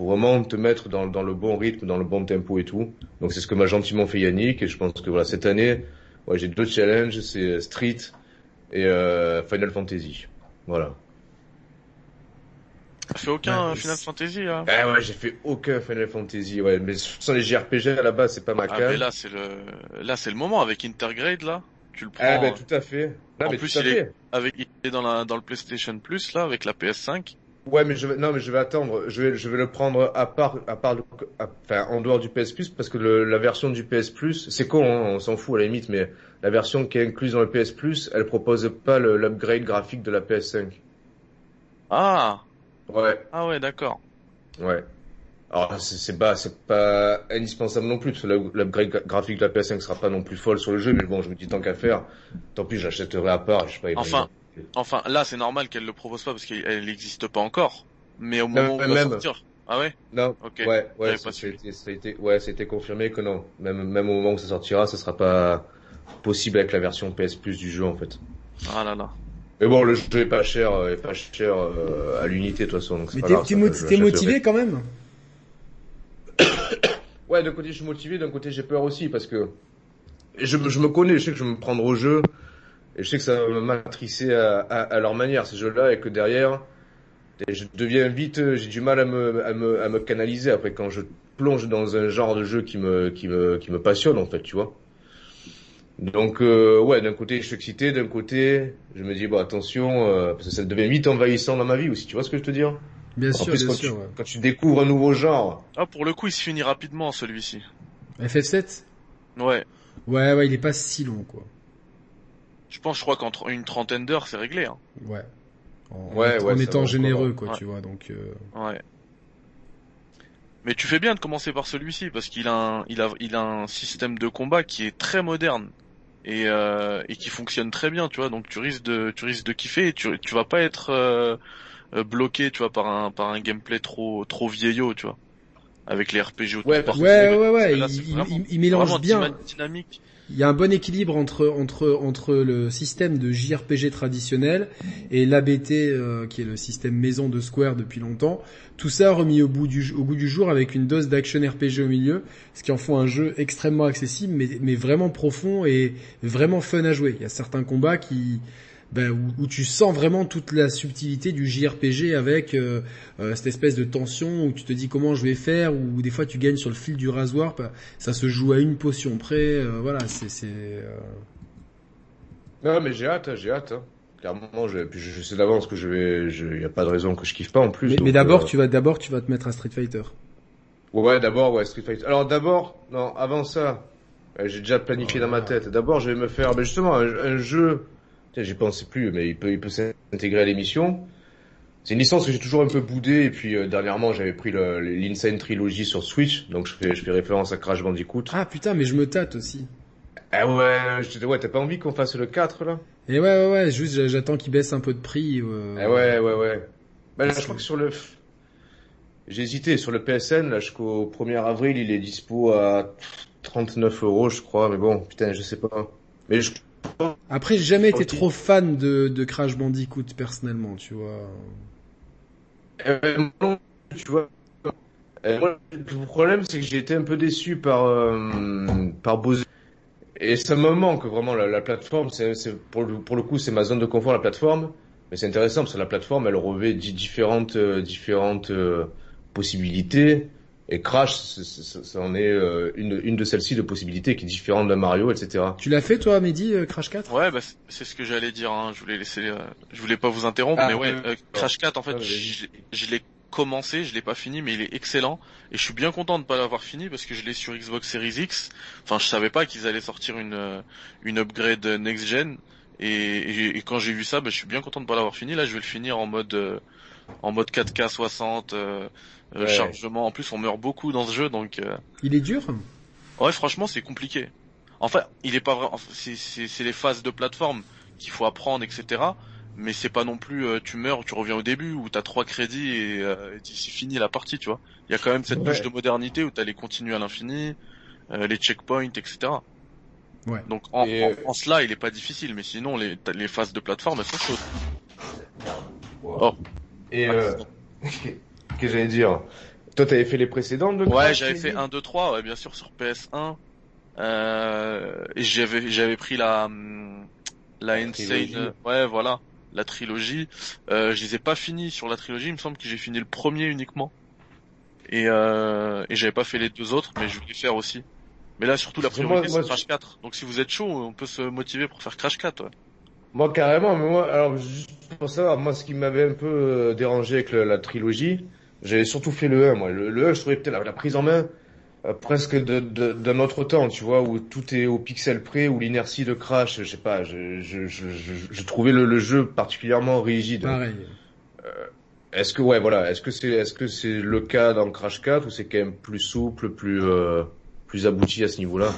Speaker 4: pour vraiment te mettre dans, dans le bon rythme, dans le bon tempo et tout. Donc c'est ce que m'a gentiment fait Yannick et je pense que voilà cette année, ouais, j'ai deux challenges, c'est Street et euh, Final Fantasy. Voilà.
Speaker 3: T'as fait aucun Final Fantasy là?
Speaker 4: Ah ouais, j'ai fait aucun Final Fantasy. Ouais, mais sans les JRPG à la base, c'est pas ma
Speaker 3: ah, mais là c'est le là c'est le moment avec Intergrade là. Tu le prends.
Speaker 4: Ah ben tout à fait.
Speaker 3: en plus il est avec il est dans la dans le PlayStation Plus là avec la PS5.
Speaker 4: Ouais, mais je vais, non, mais je vais attendre. Je vais, je vais le prendre à part, à part, enfin, en dehors du PS Plus, parce que le, la version du PS Plus, c'est con, hein, on s'en fout à la limite, mais la version qui est incluse dans le PS Plus, elle propose pas l'upgrade graphique de la PS5.
Speaker 3: Ah.
Speaker 4: Ouais.
Speaker 3: Ah ouais, d'accord.
Speaker 4: Ouais. Alors c'est pas c'est pas indispensable non plus parce que l'upgrade graphique de la PS5 sera pas non plus folle sur le jeu mais bon je me dis tant qu'à faire tant pis j'achèterai à part je sais pas
Speaker 3: enfin enfin là c'est normal qu'elle le propose pas parce qu'elle n'existe pas encore. Mais au moment où elle va sortir. Ah ouais?
Speaker 4: Non. Ok. Ouais ouais ça, a été, ça a été ouais c'était confirmé que non. Même même au moment où ça sortira ça sera pas possible avec la version PS Plus du jeu en fait.
Speaker 3: Ah là là.
Speaker 4: Mais bon, le jeu est pas cher, est pas cher euh, à l'unité de toute façon. Donc
Speaker 1: Mais t'es motivé quand même.
Speaker 4: Ouais, d'un côté je suis motivé, d'un côté j'ai peur aussi parce que je, je, me connais, je sais que je vais me prendre au jeu et je sais que ça va me matricer à, à, à leur manière ces jeux-là et que derrière je deviens vite, j'ai du mal à me, à me, à me canaliser après quand je plonge dans un genre de jeu qui me, qui me, qui me passionne en fait, tu vois. Donc euh, ouais, d'un côté je suis excité, d'un côté je me dis bon attention euh, parce que ça devient vite envahissant dans ma vie aussi, tu vois ce que je te dis
Speaker 1: Bien sûr, bien
Speaker 4: quand,
Speaker 1: sûr,
Speaker 4: tu, quand tu découvres un nouveau genre.
Speaker 3: Ah, pour le coup, il se finit rapidement celui-ci.
Speaker 1: FF7
Speaker 3: Ouais.
Speaker 1: Ouais, ouais, il est pas si long, quoi.
Speaker 3: Je pense, je crois qu'entre une trentaine d'heures, c'est réglé. Hein.
Speaker 1: Ouais. En, ouais, en étant généreux, quoi, tu vois, donc. Euh...
Speaker 3: Ouais. Mais tu fais bien de commencer par celui-ci parce qu'il a, un, il a, il a un système de combat qui est très moderne et, euh, et qui fonctionne très bien, tu vois. Donc tu risques de, tu risques de kiffer et tu, tu vas pas être euh, euh, bloqué, tu vois, par un par un gameplay trop trop vieillot, tu vois, avec les RPG autour.
Speaker 1: Ouais, ouais, ouais, ouais, il, il, mélange bien.
Speaker 3: Dynamique.
Speaker 1: Il y a un bon équilibre entre entre entre le système de JRPG traditionnel et l'ABT euh, qui est le système maison de Square depuis longtemps. Tout ça remis au bout du au goût du jour avec une dose d'action RPG au milieu, ce qui en font un jeu extrêmement accessible mais mais vraiment profond et vraiment fun à jouer. Il y a certains combats qui ben, où, où, tu sens vraiment toute la subtilité du JRPG avec euh, euh, cette espèce de tension où tu te dis comment je vais faire, ou des fois tu gagnes sur le fil du rasoir, ben, ça se joue à une potion près, euh, voilà, c'est... c'est euh.
Speaker 4: Non mais j'ai hâte, j'ai hâte. Hein. Clairement, je, puis je sais d'avance que je vais, il n'y a pas de raison que je kiffe pas en plus.
Speaker 1: Mais, mais d'abord, tu vas d'abord, tu vas te mettre à Street Fighter.
Speaker 4: Ouais, d'abord, ouais, Street Fighter. Alors d'abord, non, avant ça, j'ai déjà planifié dans ma tête. D'abord, je vais me faire, ben justement, un, un jeu J'y pensais plus, mais il peut, il peut s'intégrer à l'émission. C'est une licence que j'ai toujours un peu boudé et puis euh, dernièrement j'avais pris l'Insane Trilogy sur Switch, donc je fais, je fais référence à Crash Bandicoot.
Speaker 1: Ah putain, mais je me tâte aussi.
Speaker 4: Ah ouais, je ouais, t'as pas envie qu'on fasse le 4 là?
Speaker 1: Et ouais, ouais, ouais, juste j'attends qu'il baisse un peu de prix. Euh...
Speaker 4: Ah ouais, ouais, ouais. Bah là, je crois que sur le... J'ai hésité, sur le PSN, là jusqu'au 1er avril, il est dispo à 39 euros je crois, mais bon, putain, je sais pas. Mais je
Speaker 1: après, j'ai jamais été trop fan de, de Crash Bandicoot personnellement, tu vois.
Speaker 4: Euh, tu vois. Euh, le problème, c'est que j'ai été un peu déçu par euh, par Bose. Et ça me manque vraiment la, la plateforme. C'est pour le pour le coup, c'est ma zone de confort la plateforme. Mais c'est intéressant parce que la plateforme, elle revêt différentes euh, différentes possibilités. Et Crash, ça en est euh, une, une de celles-ci de possibilités qui est différente de Mario, etc.
Speaker 1: Tu l'as fait toi, Mehdi, euh, Crash 4
Speaker 3: Ouais, bah, c'est ce que j'allais dire. Hein. Je voulais laisser, euh, je voulais pas vous interrompre, ah, mais ouais, Crash 4, en fait, je l'ai commencé, je l'ai pas fini, mais il est excellent. Et je suis bien content de pas l'avoir fini parce que je l'ai sur Xbox Series X. Enfin, je savais pas qu'ils allaient sortir une une upgrade next gen. Et, et, quand j'ai vu ça, bah, je suis bien content de pas l'avoir fini. Là, je vais le finir en mode en mode 4K 60. Euh, chargement. En plus, on meurt beaucoup dans ce jeu, donc. Euh,
Speaker 1: il est dur.
Speaker 3: Ouais, franchement, c'est compliqué. Enfin, il est pas vrai. C'est les phases de plateforme qu'il faut apprendre, etc. mais c'est pas non plus euh, tu meurs, tu reviens au début où t'as trois crédits et, euh, et c'est fini la partie, tu vois. Il y a quand même cette
Speaker 1: Ouais.
Speaker 3: touche de modernité où t'as les continues à l'infini, euh, les checkpoints, etc.
Speaker 1: Ouais.
Speaker 3: Donc en,
Speaker 4: Et,
Speaker 3: en-
Speaker 4: euh,
Speaker 3: en cela, il est pas difficile, mais sinon les, les phases de plateforme elles sont chaudes. Oh.
Speaker 4: Et euh, qu'est-ce que j'allais dire Toi, t'avais fait les précédentes de
Speaker 3: Ouais, j'avais fait
Speaker 4: m'as
Speaker 3: 1, 2, 3, ouais, bien sûr, sur PS1. Euh, j'avais, j'avais pris la, hum, la Insane,
Speaker 4: trilogie.
Speaker 3: euh, ouais, voilà, la trilogie. Euh, je les ai pas finis sur la trilogie, il me semble que j'ai fini le premier uniquement. Et, euh, et j'avais pas fait les deux autres, mais je voulais faire aussi. Mais là, surtout la priorité, c'est Crash 4. Donc si vous êtes chaud, on peut se motiver pour faire Crash 4, ouais.
Speaker 4: Moi carrément, mais moi, alors juste pour savoir, moi ce qui m'avait un peu euh, dérangé avec le- la trilogie, j'avais surtout fait le 1, moi. Le, le 1, je trouvais peut-être la, la prise en main euh, presque de- de- d'un autre temps, tu vois, où tout est au pixel près, où l'inertie de crash, je sais pas, je, je, je, je, je trouvais le, le jeu particulièrement rigide.
Speaker 1: Pareil.
Speaker 4: Est-ce que, ouais, voilà, est-ce que c'est, est-ce que c'est le cas dans Crash 4 ou c'est quand même plus souple, plus, euh, plus abouti à ce niveau-là?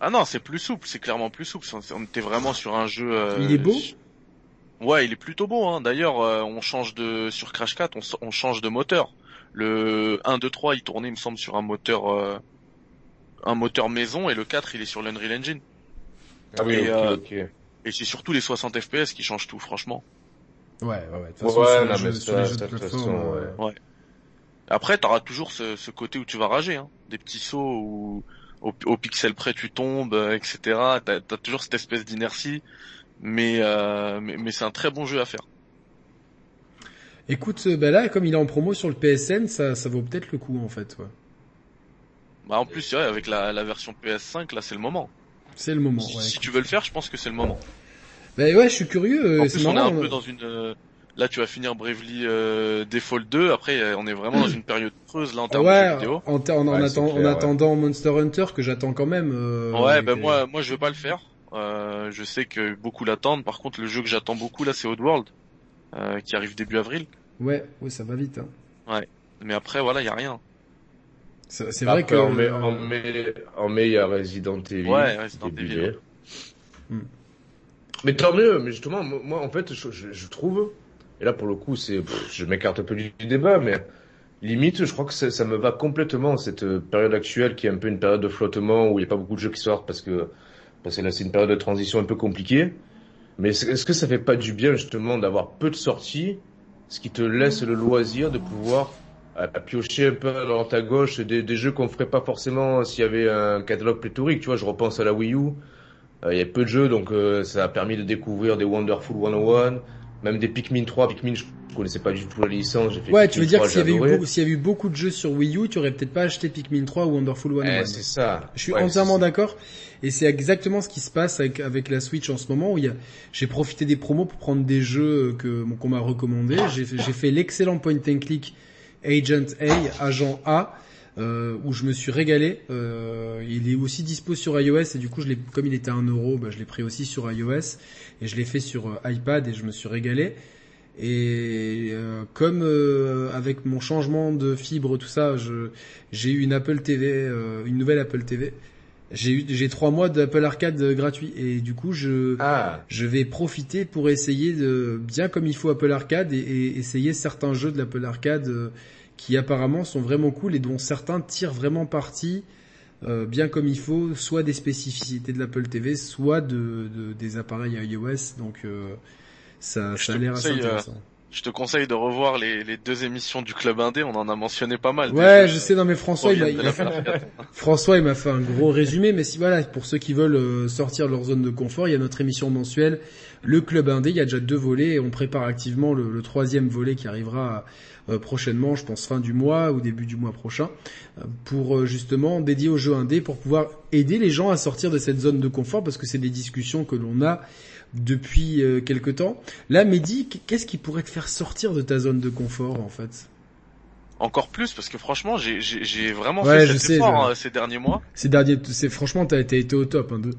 Speaker 3: Ah non, c'est plus souple, c'est clairement plus souple. On on était vraiment sur un jeu. euh,
Speaker 1: Il est beau?
Speaker 3: Ouais, il est plutôt beau. Hein. D'ailleurs, euh, on change de sur Crash 4, on, change de moteur. Le 1, 2, 3, il tournait, il me semble, sur un moteur, euh, un moteur maison, et le 4, il est sur l'Unreal Engine.
Speaker 4: Ah oui,
Speaker 3: Et,
Speaker 4: ok,
Speaker 3: euh,
Speaker 4: ok.
Speaker 3: Et c'est surtout les 60 FPS qui changent tout, franchement.
Speaker 1: Ouais, ouais, ouais. De toute façon,
Speaker 4: Ouais,
Speaker 1: sur, les
Speaker 4: non,
Speaker 1: jeux,
Speaker 4: mais
Speaker 1: sur
Speaker 4: ça,
Speaker 1: les jeux
Speaker 4: ça,
Speaker 1: de
Speaker 4: de toute
Speaker 1: plateforme,
Speaker 4: façon,
Speaker 1: ouais.
Speaker 3: Après, t'auras toujours ce, ce côté où tu vas rager, hein. des petits sauts où au, au pixel près tu tombes, etc. T'as as toujours cette espèce d'inertie, mais, euh, mais mais c'est un très bon jeu à faire.
Speaker 1: Écoute, euh, bah là, comme il est en promo sur le PSN, ça, ça vaut peut-être le coup, en fait, ouais.
Speaker 3: Bah en plus, vrai, avec la, la version PS5, là, c'est le moment.
Speaker 1: C'est le moment,
Speaker 3: si,
Speaker 1: ouais.
Speaker 3: si tu veux le faire, je pense que c'est le moment.
Speaker 1: Bah ouais, je suis curieux, euh,
Speaker 3: en plus, on est un peu
Speaker 1: euh,
Speaker 3: dans une. euh, Là, tu vas finir Bravely euh, Default 2. Après, on est vraiment dans une période creuse là en termes de jeux
Speaker 1: Ouais,
Speaker 3: vidéo.
Speaker 1: en, en, en
Speaker 4: Ouais,
Speaker 1: atten-
Speaker 4: c'est
Speaker 1: en
Speaker 4: clair, ouais.
Speaker 1: attendant Monster Hunter que j'attends quand même. euh,
Speaker 3: Ouais, ben
Speaker 1: les-
Speaker 3: moi, moi, je vais pas le faire. Euh, je sais que beaucoup l'attendent. Par contre, le jeu que j'attends beaucoup là, c'est Oddworld, euh, qui arrive début avril.
Speaker 1: Ouais, ouais, ça va vite. Hein.
Speaker 3: Mais après, voilà, y a rien.
Speaker 1: C'est vrai que
Speaker 4: en mai, en mai, en mai, il y a Resident Evil.
Speaker 3: Ouais, Resident Evil.
Speaker 1: Hmm.
Speaker 4: Mais tant mieux, mais justement, moi, en fait, je, je, je trouve, et là, pour le coup, c'est, je m'écarte un peu du, du débat, mais limite, je crois que ça, ça me va complètement, cette euh, période actuelle qui est un peu une période de flottement où il n'y a pas beaucoup de jeux qui sortent parce que, parce que là, c'est une période de transition un peu compliquée. Mais est-ce que ça fait pas du bien, justement, d'avoir peu de sorties, ce qui te laisse le loisir de pouvoir à, à piocher un peu droite à gauche des, des jeux qu'on ferait pas forcément s'il y avait un catalogue pléthorique. Tu vois, je repense à la Wii U. Euh, Il y a peu de jeux, donc euh, ça a permis de découvrir des Wonderful 101, même des Pikmin 3. Pikmin, je connaissais pas du tout la licence. J'ai fait
Speaker 1: Ouais,
Speaker 4: Pikmin
Speaker 1: tu veux dire
Speaker 4: 3,
Speaker 1: que s'il y, avait eu beaucoup, s'il y avait eu beaucoup de jeux sur Wii U, tu aurais peut-être pas acheté Pikmin 3 ou Wonderful 101.
Speaker 4: Eh, c'est ça.
Speaker 1: Je suis
Speaker 4: Ouais,
Speaker 1: entièrement d'accord. Et c'est exactement ce qui se passe avec, avec la Switch en ce moment où j'ai profité des promos pour prendre des jeux que, qu'on m'a recommandé. J'ai fait, l'excellent point and click Agent A, Agent A, euh, où je me suis régalé. Euh, il est aussi dispo sur iOS et du coup, je comme il était à 1 euro, bah, je l'ai pris aussi sur iOS et je l'ai fait sur euh, iPad et je me suis régalé. Et euh, comme euh, avec mon changement de fibre, tout ça, j'ai eu une Apple TV, une nouvelle Apple TV. J'ai eu, j'ai trois mois d'Apple Arcade gratuit et du coup, je,
Speaker 4: Ah,
Speaker 1: je vais profiter pour essayer de bien comme il faut Apple Arcade et, et essayer certains jeux de l'Apple Arcade euh, qui apparemment sont vraiment cool et dont certains tirent vraiment parti euh, bien comme il faut, soit des spécificités de l'Apple TV, soit de, de- des appareils iOS. Donc euh, ça,
Speaker 3: Je
Speaker 1: ça a l'air assez
Speaker 3: euh,
Speaker 1: intéressant.
Speaker 3: Je te conseille de revoir les, les deux émissions du Club Indé. On en a mentionné pas mal.
Speaker 1: Ouais, je sais, non mais François, il m'a, il-. François, il m'a fait un gros résumé, mais si voilà, pour ceux qui veulent euh, sortir de leur zone de confort, il y a notre émission mensuelle, le Club Indé, il y a déjà deux volets, et on prépare activement le, le troisième volet qui arrivera euh, prochainement, je pense fin du mois ou début du mois prochain, euh, pour euh, justement dédier au jeu indé, pour pouvoir aider les gens à sortir de cette zone de confort, parce que c'est des discussions que l'on a depuis euh, quelque temps. Là, Mehdi, qu'est-ce qui pourrait te faire sortir de ta zone de confort, en fait?
Speaker 3: Encore plus parce que franchement, j'ai j'ai- j'ai vraiment
Speaker 1: Ouais,
Speaker 3: fait
Speaker 1: je
Speaker 3: cet
Speaker 1: sais,
Speaker 3: effort hein, ces derniers mois.
Speaker 1: Ces derniers, c'est franchement, t'as été au top, hein, de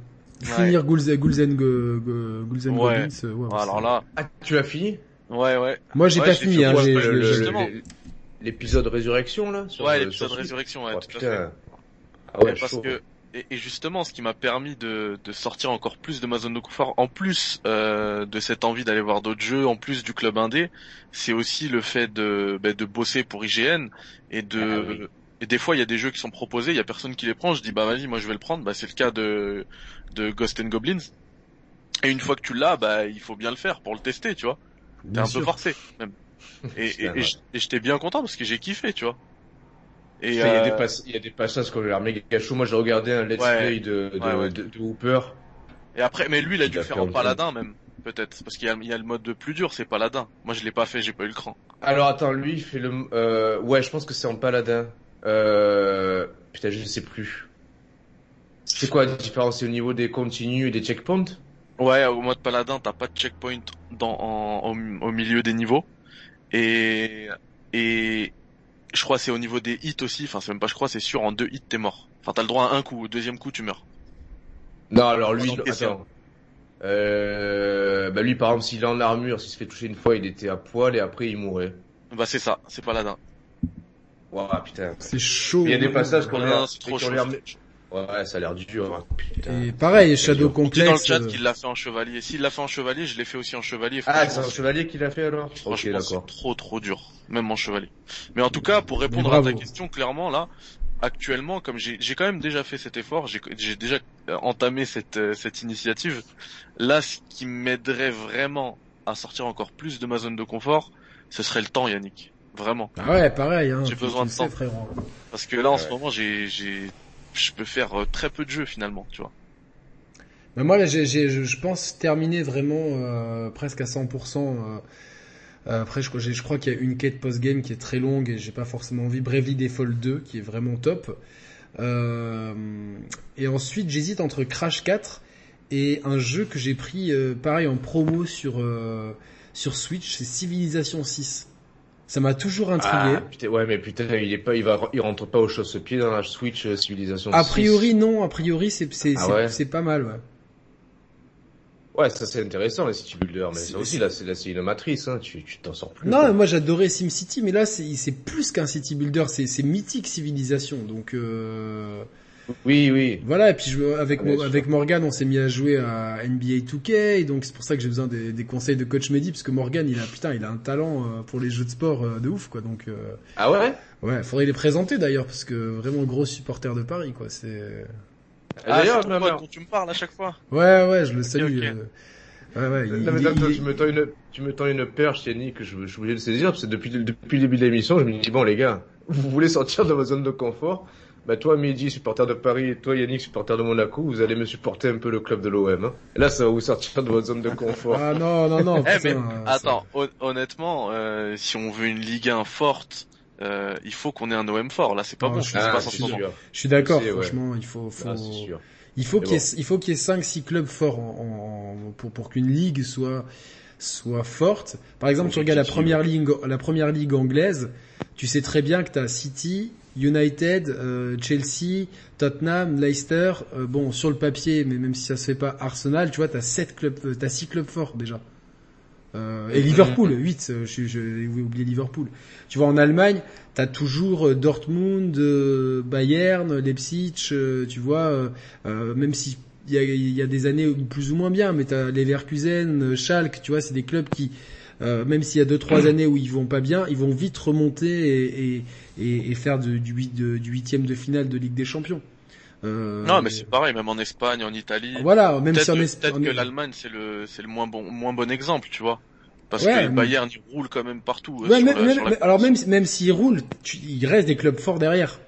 Speaker 1: finir Ghouls, Ghouls and, Go- Go- Ghouls and
Speaker 3: Ouais.
Speaker 1: Goblins, euh, ouais,
Speaker 3: Ouais, Alors
Speaker 1: c'est-
Speaker 3: là,
Speaker 4: ah, tu as fini?
Speaker 3: Ouais, ouais.
Speaker 1: Moi, j'ai
Speaker 3: Ouais,
Speaker 1: pas fini, hein,
Speaker 4: l'épisode résurrection là sur,
Speaker 3: Ouais,
Speaker 4: euh,
Speaker 3: l'épisode Résurrection, ouais,
Speaker 4: Oh,
Speaker 3: tout à fait.
Speaker 4: Ah ouais,
Speaker 3: parce
Speaker 4: chaud.
Speaker 3: que et, et justement, ce qui m'a permis de, de sortir encore plus de ma zone de confort, en plus euh, de cette envie d'aller voir d'autres jeux, en plus du club indé, c'est aussi le fait de, bah, de bosser pour IGN et de
Speaker 4: Ah oui.
Speaker 3: et des fois il y a des jeux qui sont proposés, il y a personne qui les prend, je dis bah vas-y moi je vais le prendre, bah c'est le cas de de Ghost and Goblins. Et une fois que tu l'as, bah il faut bien le faire pour le tester, tu vois. T'es un
Speaker 1: sûr.
Speaker 3: peu forcé même. Et j'étais bien content parce que j'ai kiffé, tu vois. Et
Speaker 4: Il y, a des
Speaker 3: euh,
Speaker 4: pass- il y a des passages qui ont l'air méga chaud. Moi, j'ai regardé un let's
Speaker 3: Ouais.
Speaker 4: play de, de,
Speaker 3: Ouais, ouais.
Speaker 4: de, de Hooper.
Speaker 3: Et après, mais lui, il a
Speaker 4: Il
Speaker 3: dû
Speaker 4: a
Speaker 3: faire en paladin même, peut-être, parce qu'il y a, il y a le mode de plus dur, c'est paladin. Moi, je l'ai pas fait, j'ai pas eu le cran.
Speaker 4: Alors, attends, lui, il fait le, euh, ouais, je pense que c'est en paladin. Euh, putain, je sais plus. C'est quoi la différence? C'est au niveau des continues et des checkpoints?
Speaker 3: Ouais, au mode paladin, t'as pas de checkpoint dans, en- au milieu des niveaux. Et, et je crois que c'est au niveau des hits aussi, enfin c'est même pas je crois, c'est sûr, en deux hits t'es mort. Enfin t'as le droit à un coup, au deuxième coup tu meurs.
Speaker 4: Non, alors lui, attends. Euh, bah lui, par exemple, s'il est en armure, s'il se fait toucher une fois, il était à poil et après il mourait.
Speaker 3: Bah c'est ça, c'est paladin.
Speaker 4: Ouah, putain.
Speaker 1: C'est chaud.
Speaker 4: Il y a des passages qu'on a,
Speaker 3: non, c'est trop chaud.
Speaker 4: Ouais, ça a l'air dur. hein. Putain.
Speaker 1: Et pareil, Shadow
Speaker 3: dis dans le
Speaker 1: Complex.
Speaker 3: chat
Speaker 1: euh,
Speaker 3: qu'il l'a fait en chevalier? S'il l'a fait en chevalier, je l'ai fait aussi en chevalier.
Speaker 4: Ah, c'est un
Speaker 3: c'est-
Speaker 4: chevalier qui l'a fait alors?
Speaker 3: Franchement, c'est
Speaker 4: d'accord.
Speaker 3: trop trop dur, même en chevalier. Mais en tout cas, pour répondre à ta question, clairement là, actuellement, comme j'ai j'ai quand même déjà fait cet effort, j'ai j'ai déjà euh, entamé cette euh, cette initiative. Là, ce qui m'aiderait vraiment à sortir encore plus de ma zone de confort, ce serait le temps, Yannick. Vraiment,
Speaker 1: Ah ouais, pareil. Hein,
Speaker 3: J'ai besoin de temps.
Speaker 1: frérot.
Speaker 3: parce que là, en ce moment, j'ai j'ai je peux faire euh, très peu de jeux finalement, tu vois.
Speaker 1: Mais moi là, je pense terminer vraiment euh, presque à 100%. euh, après, je, je crois qu'il y a une quête post-game qui est très longue et j'ai pas forcément envie. Bravely Default 2 qui est vraiment top. Et ensuite, j'hésite entre Crash 4 et un jeu que j'ai pris pareil en promo sur sur Switch, c'est Civilization 6. Ça m'a toujours intrigué.
Speaker 4: Ah, putain, ouais, mais putain, il est pas, il va, il rentre pas au chausse-pied dans la Switch euh, Civilization
Speaker 1: a
Speaker 4: 6.
Speaker 1: priori, non. A priori, c'est c'est
Speaker 4: Ah
Speaker 1: c'est-
Speaker 4: ouais
Speaker 1: c'est pas mal. Ouais.
Speaker 4: Ouais, ça c'est intéressant, les city builders, mais
Speaker 1: C'est-
Speaker 4: ça aussi, là, c'est, là, c'est une matrice, hein, tu, tu t'en sors plus.
Speaker 1: Non,
Speaker 4: quoi.
Speaker 1: moi j'adorais SimCity, mais là c'est c'est plus qu'un city builder, c'est c'est mythique civilisation. Donc euh,
Speaker 4: Oui, oui.
Speaker 1: voilà. Et puis je, avec
Speaker 4: Ah,
Speaker 1: avec Morgan, on s'est mis à jouer à NBA 2K, et donc c'est pour ça que j'ai besoin des, des conseils de coach Mehdi, parce que Morgan il a putain, il a un talent euh, pour les jeux de sport euh, de ouf quoi. Donc euh,
Speaker 4: Ah ouais?
Speaker 1: ouais, faudrait les présenter d'ailleurs, parce que vraiment gros supporter de Paris quoi. C'est
Speaker 3: Ah,
Speaker 4: D'ailleurs,
Speaker 3: c'est dont tu me parles à chaque fois.
Speaker 1: ouais ouais, je le salue. Ouais ouais. il-
Speaker 4: Non, mais attends,
Speaker 1: il-
Speaker 4: tu me tends une, tu me tends une perche, Yannick, que je, je suis obligé de saisir, parce que depuis, depuis le début de l'émission, je me dis, bon, les gars, vous voulez sortir de votre zone de confort? Bah, toi, Mehdi, supporter de Paris, et toi, Yannick, supporter de Monaco, vous allez me supporter un peu le club de l'OM, hein. Et là, ça va vous sortir de votre zone de confort.
Speaker 1: Ah non non non.
Speaker 3: Eh,
Speaker 1: putain,
Speaker 3: mais
Speaker 1: euh,
Speaker 3: attends, hon- honnêtement, euh, si on veut une Ligue 1 forte, euh, il faut qu'on ait un OM fort. Là, c'est pas
Speaker 1: Non,
Speaker 3: bon
Speaker 1: je suis-
Speaker 4: Ah, sûr.
Speaker 1: Je suis d'accord,
Speaker 4: sais, ouais.
Speaker 1: franchement, il faut, faut...
Speaker 4: Ah, sûr.
Speaker 1: il faut qu'il y ait, il faut qu'il y ait 5 6 clubs forts en, en- pour pour qu'une ligue soit soit forte. Par exemple, tu regardes la première ligue la première ligue anglaise, tu sais très bien que tu as City, United, euh, Chelsea, Tottenham, Leicester, euh, bon sur le papier mais même si ça se fait pas Arsenal, tu vois, tu as 7 clubs euh, t'as 6 clubs forts déjà. Euh, et Liverpool, 8, euh, je- je- j'ai oublié Liverpool. Tu vois, en Allemagne, t'as toujours Dortmund, Bayern, Leipzig, tu vois, même si il y a, y a des années plus ou moins bien, mais t'as Leverkusen, Schalke, tu vois, c'est des clubs qui, euh, même s'il y a deux trois années où ils vont pas bien, ils vont vite remonter et, et, et, et faire de- du, de- huitième de finale de Ligue des Champions. Euh,
Speaker 3: Non, mais c'est pareil, même en Espagne, en Italie.
Speaker 1: voilà, même si en
Speaker 3: que,
Speaker 1: Esp-
Speaker 3: peut-être que l'Allemagne c'est le c'est le moins bon moins bon exemple, tu vois. Parce
Speaker 1: Ouais,
Speaker 3: que le Bayern il roule quand même partout. euh,
Speaker 1: Ouais, même,
Speaker 3: la-
Speaker 1: même-
Speaker 3: sur la
Speaker 1: mais- alors même même s'ils roulent, tu- il reste des clubs forts derrière.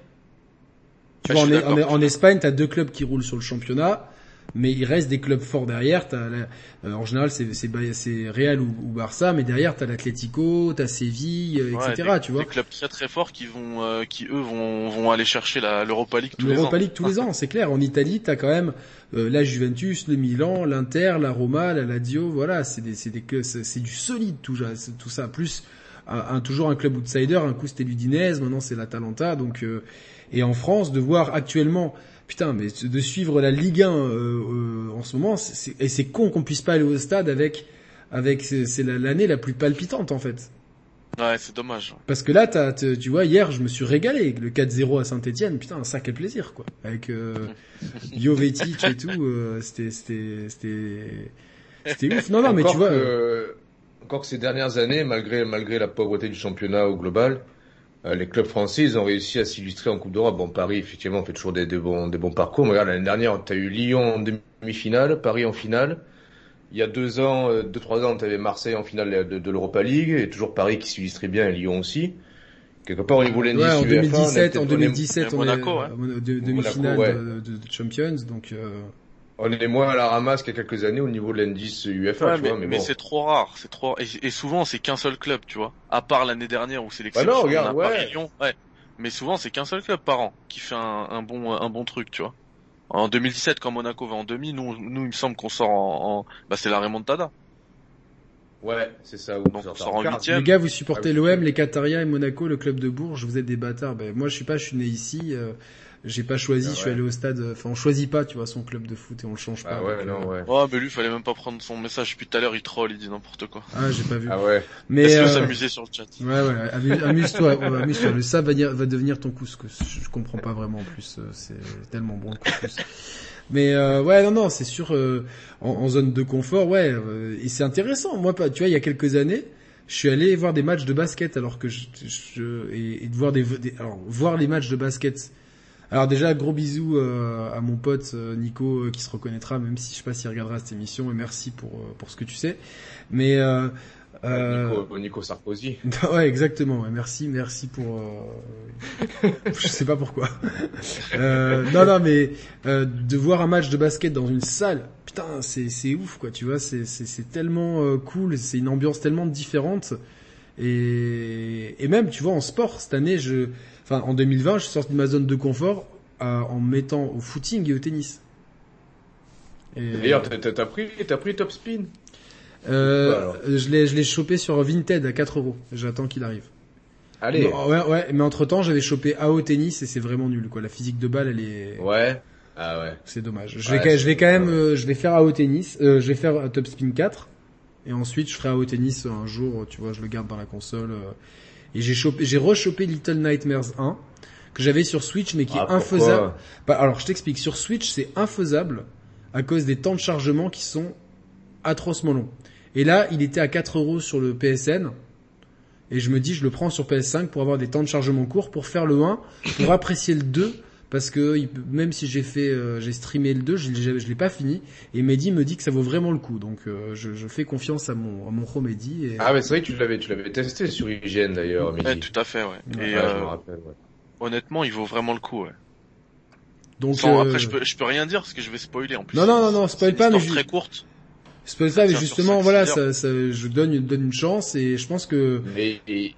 Speaker 1: Tu vois, en, en,
Speaker 3: d'accord.
Speaker 1: en Espagne, t'as deux clubs qui roulent sur le championnat, mais il reste des clubs forts derrière. La- euh, en général, c'est Real ou, ou Barça, mais derrière t'as l'Atlético, t'as Séville, euh,
Speaker 3: Ouais,
Speaker 1: etc.
Speaker 3: des,
Speaker 1: tu vois,
Speaker 3: des clubs très très forts qui vont euh, qui eux vont vont aller chercher la l'Europa League tous les ans.
Speaker 1: l'Europa League tous les ans, c'est clair. En Italie, t'as quand même euh, la Juventus, le Milan, l'Inter, la Roma, la Lazio. Voilà, c'est des c'est c'est du solide tout, ça- c'est tout ça. Plus un, un- toujours un club outsider. Un coup c'était l'Udinese, maintenant c'est l'Atalanta. Donc euh, et en France, de voir actuellement, putain, mais de suivre la Ligue 1 euh, euh, en ce moment, c'est- c'est- et c'est con qu'on puisse pas aller au stade avec avec c'est c'est la- l'année la plus palpitante en fait.
Speaker 3: Ouais, c'est dommage.
Speaker 1: Parce que là, t'as, t'as- tu vois, hier, je me suis régalé. Le 4-0 à Saint-Etienne, putain, un sacré plaisir, quoi. Avec euh, Jovetic et tout, euh, c'était, c'était, c'était, c'était ouf. Non, non, mais tu vois,
Speaker 4: que-
Speaker 1: euh,
Speaker 4: encore que ces dernières années, malgré, malgré la pauvreté du championnat au global, euh, les clubs français, ils ont réussi à s'illustrer en Coupe d'Europe. Bon, Paris, effectivement, fait toujours des, des bons, des bons parcours. Mais regarde, l'année dernière, tu as eu Lyon en demi-finale, Paris en finale. Il y a deux ans, euh, deux, trois ans, tu avais Marseille en finale de, de l'Europa League, et toujours Paris qui s'illustrait bien, et Lyon aussi. Quelque part, au niveau de l'indice
Speaker 1: ouais, en
Speaker 4: UEFA, on est
Speaker 1: 2017,
Speaker 4: peut-être-
Speaker 1: en
Speaker 4: on est-
Speaker 1: 2017,
Speaker 3: Et
Speaker 1: on est
Speaker 3: Monaco, ouais.
Speaker 1: euh, de- demi-finale
Speaker 4: ouais.
Speaker 1: de, de- de Champions, donc, euh,
Speaker 4: On est moins à la ramasse qu'il y a quelques années au niveau de l'indice UEFA,
Speaker 3: Ouais,
Speaker 4: tu
Speaker 3: mais,
Speaker 4: vois, mais,
Speaker 3: mais
Speaker 4: bon.
Speaker 3: c'est trop rare, c'est trop rare. Et, et souvent c'est qu'un seul club, tu vois. À part l'année dernière où c'est
Speaker 4: Bah
Speaker 3: l'exception.
Speaker 4: non, regarde,
Speaker 3: on a
Speaker 4: ouais.
Speaker 3: Paris-Lyon, ouais. Mais souvent c'est qu'un seul club par an qui fait un, un bon un bon truc, tu vois. En 2017, quand Monaco va en demi, nous, nous il me semble qu'on sort en, en- bah c'est la remontada.
Speaker 4: Ouais, c'est ça.
Speaker 3: Donc on sort en
Speaker 1: les
Speaker 3: huitième.
Speaker 1: gars, vous supportez
Speaker 4: Ah oui.
Speaker 1: l'OM, les Qatariens et Monaco, le club de Bourges, vous êtes des bâtards. Ben, moi, je suis pas, je suis né ici, euh, j'ai pas choisi,
Speaker 4: Ah
Speaker 1: je suis allé au stade, euh, enfin, on choisit pas, tu vois, son club de foot et on le change pas.
Speaker 4: Ah ouais, non,
Speaker 1: euh,
Speaker 4: ouais.
Speaker 3: Oh mais lui fallait même pas prendre son message. Depuis tout à l'heure il troll, il dit n'importe quoi.
Speaker 1: Ah, j'ai pas vu.
Speaker 4: Ah ouais.
Speaker 1: Mais,
Speaker 3: Laisse-le
Speaker 1: euh,
Speaker 3: s'amuser sur le chat?
Speaker 1: Ouais, ouais, amu- amuse-toi, amuse-toi. Le sable va, dire- va devenir ton couscous. Je, je comprends pas vraiment en plus, c'est tellement bon le couscous. Mais euh, ouais, non, non, c'est sûr, euh, en, en zone de confort, ouais, euh, et c'est intéressant. Moi, pas, tu vois, il y a quelques années, je suis allé voir des matchs de basket, alors que je, je- et, et de voir des, des- alors voir les matchs de basket. Alors déjà, gros bisous euh, à mon pote euh, Nico euh, qui se reconnaîtra, même si je sais pas s'il regardera cette émission, et merci pour pour ce que tu sais. Mais euh, euh,
Speaker 4: Nico, Nico Sarkozy.
Speaker 1: Ouais, exactement. ouais. Merci, merci pour. Euh... je sais pas pourquoi. Euh, non, non, mais euh, de voir un match de basket dans une salle, putain, c'est c'est ouf, quoi. Tu vois, c'est c'est c'est tellement cool, c'est une ambiance tellement différente. Et et même, tu vois, en sport cette année, je, enfin, en 2020, je suis sorti de ma zone de confort euh, en me mettant au footing et au tennis. Et-
Speaker 4: D'ailleurs, t'as- pris, t'as pris Top Spin?
Speaker 1: euh, je l'ai je l'ai chopé sur Vinted à 4 euros. J'attends qu'il arrive.
Speaker 4: Allez.
Speaker 1: Non, ouais, ouais, mais entre temps, j'avais chopé AO tennis et c'est vraiment nul, quoi. La physique de balle, elle est,
Speaker 4: Ouais. Ah ouais.
Speaker 1: c'est dommage. Je
Speaker 4: Ouais,
Speaker 1: vais, je vais quand même, euh, je vais faire AO tennis, euh, je vais faire euh, Top Spin 4 et ensuite je ferai AO tennis un jour, tu vois, je le garde dans la console. Et j'ai chopé, j'ai rechopé Little Nightmares 1 que j'avais sur Switch mais qui
Speaker 4: Ah,
Speaker 1: est infaisable. Bah, alors, je t'explique. Sur Switch, c'est infaisable à cause des temps de chargement qui sont atrocement longs. Et là, il était à 4 euros sur le PSN. Et je me dis, je le prends sur PS5 pour avoir des temps de chargement courts, pour faire le 1, pour apprécier le 2, parce que même si j'ai fait, euh, j'ai streamé le 2, je, l'ai- je l'ai pas fini. Et Mehdi me dit que ça vaut vraiment le coup. Donc, euh, je, je fais confiance à mon, à mon Mehdi. Et...
Speaker 4: Ah mais c'est vrai que tu l'avais, tu l'avais testé sur IGN d'ailleurs,
Speaker 3: Ouais,
Speaker 4: Mehdi.
Speaker 3: tout à fait, ouais.
Speaker 1: Ouais,
Speaker 3: Et
Speaker 4: Ouais, je
Speaker 3: euh,
Speaker 4: me rappelle. ouais.
Speaker 3: honnêtement, il vaut vraiment le coup, ouais.
Speaker 1: donc,
Speaker 3: Sans-
Speaker 1: euh,
Speaker 3: Après, je peux, je peux rien dire parce que je vais spoiler en plus.
Speaker 1: Non, non, non, non, spoil pas, mais
Speaker 3: très courte.
Speaker 1: c'est pas ça, mais justement, voilà, ça, ça, je donne, une- donne une chance et je pense que
Speaker 4: Mais, et-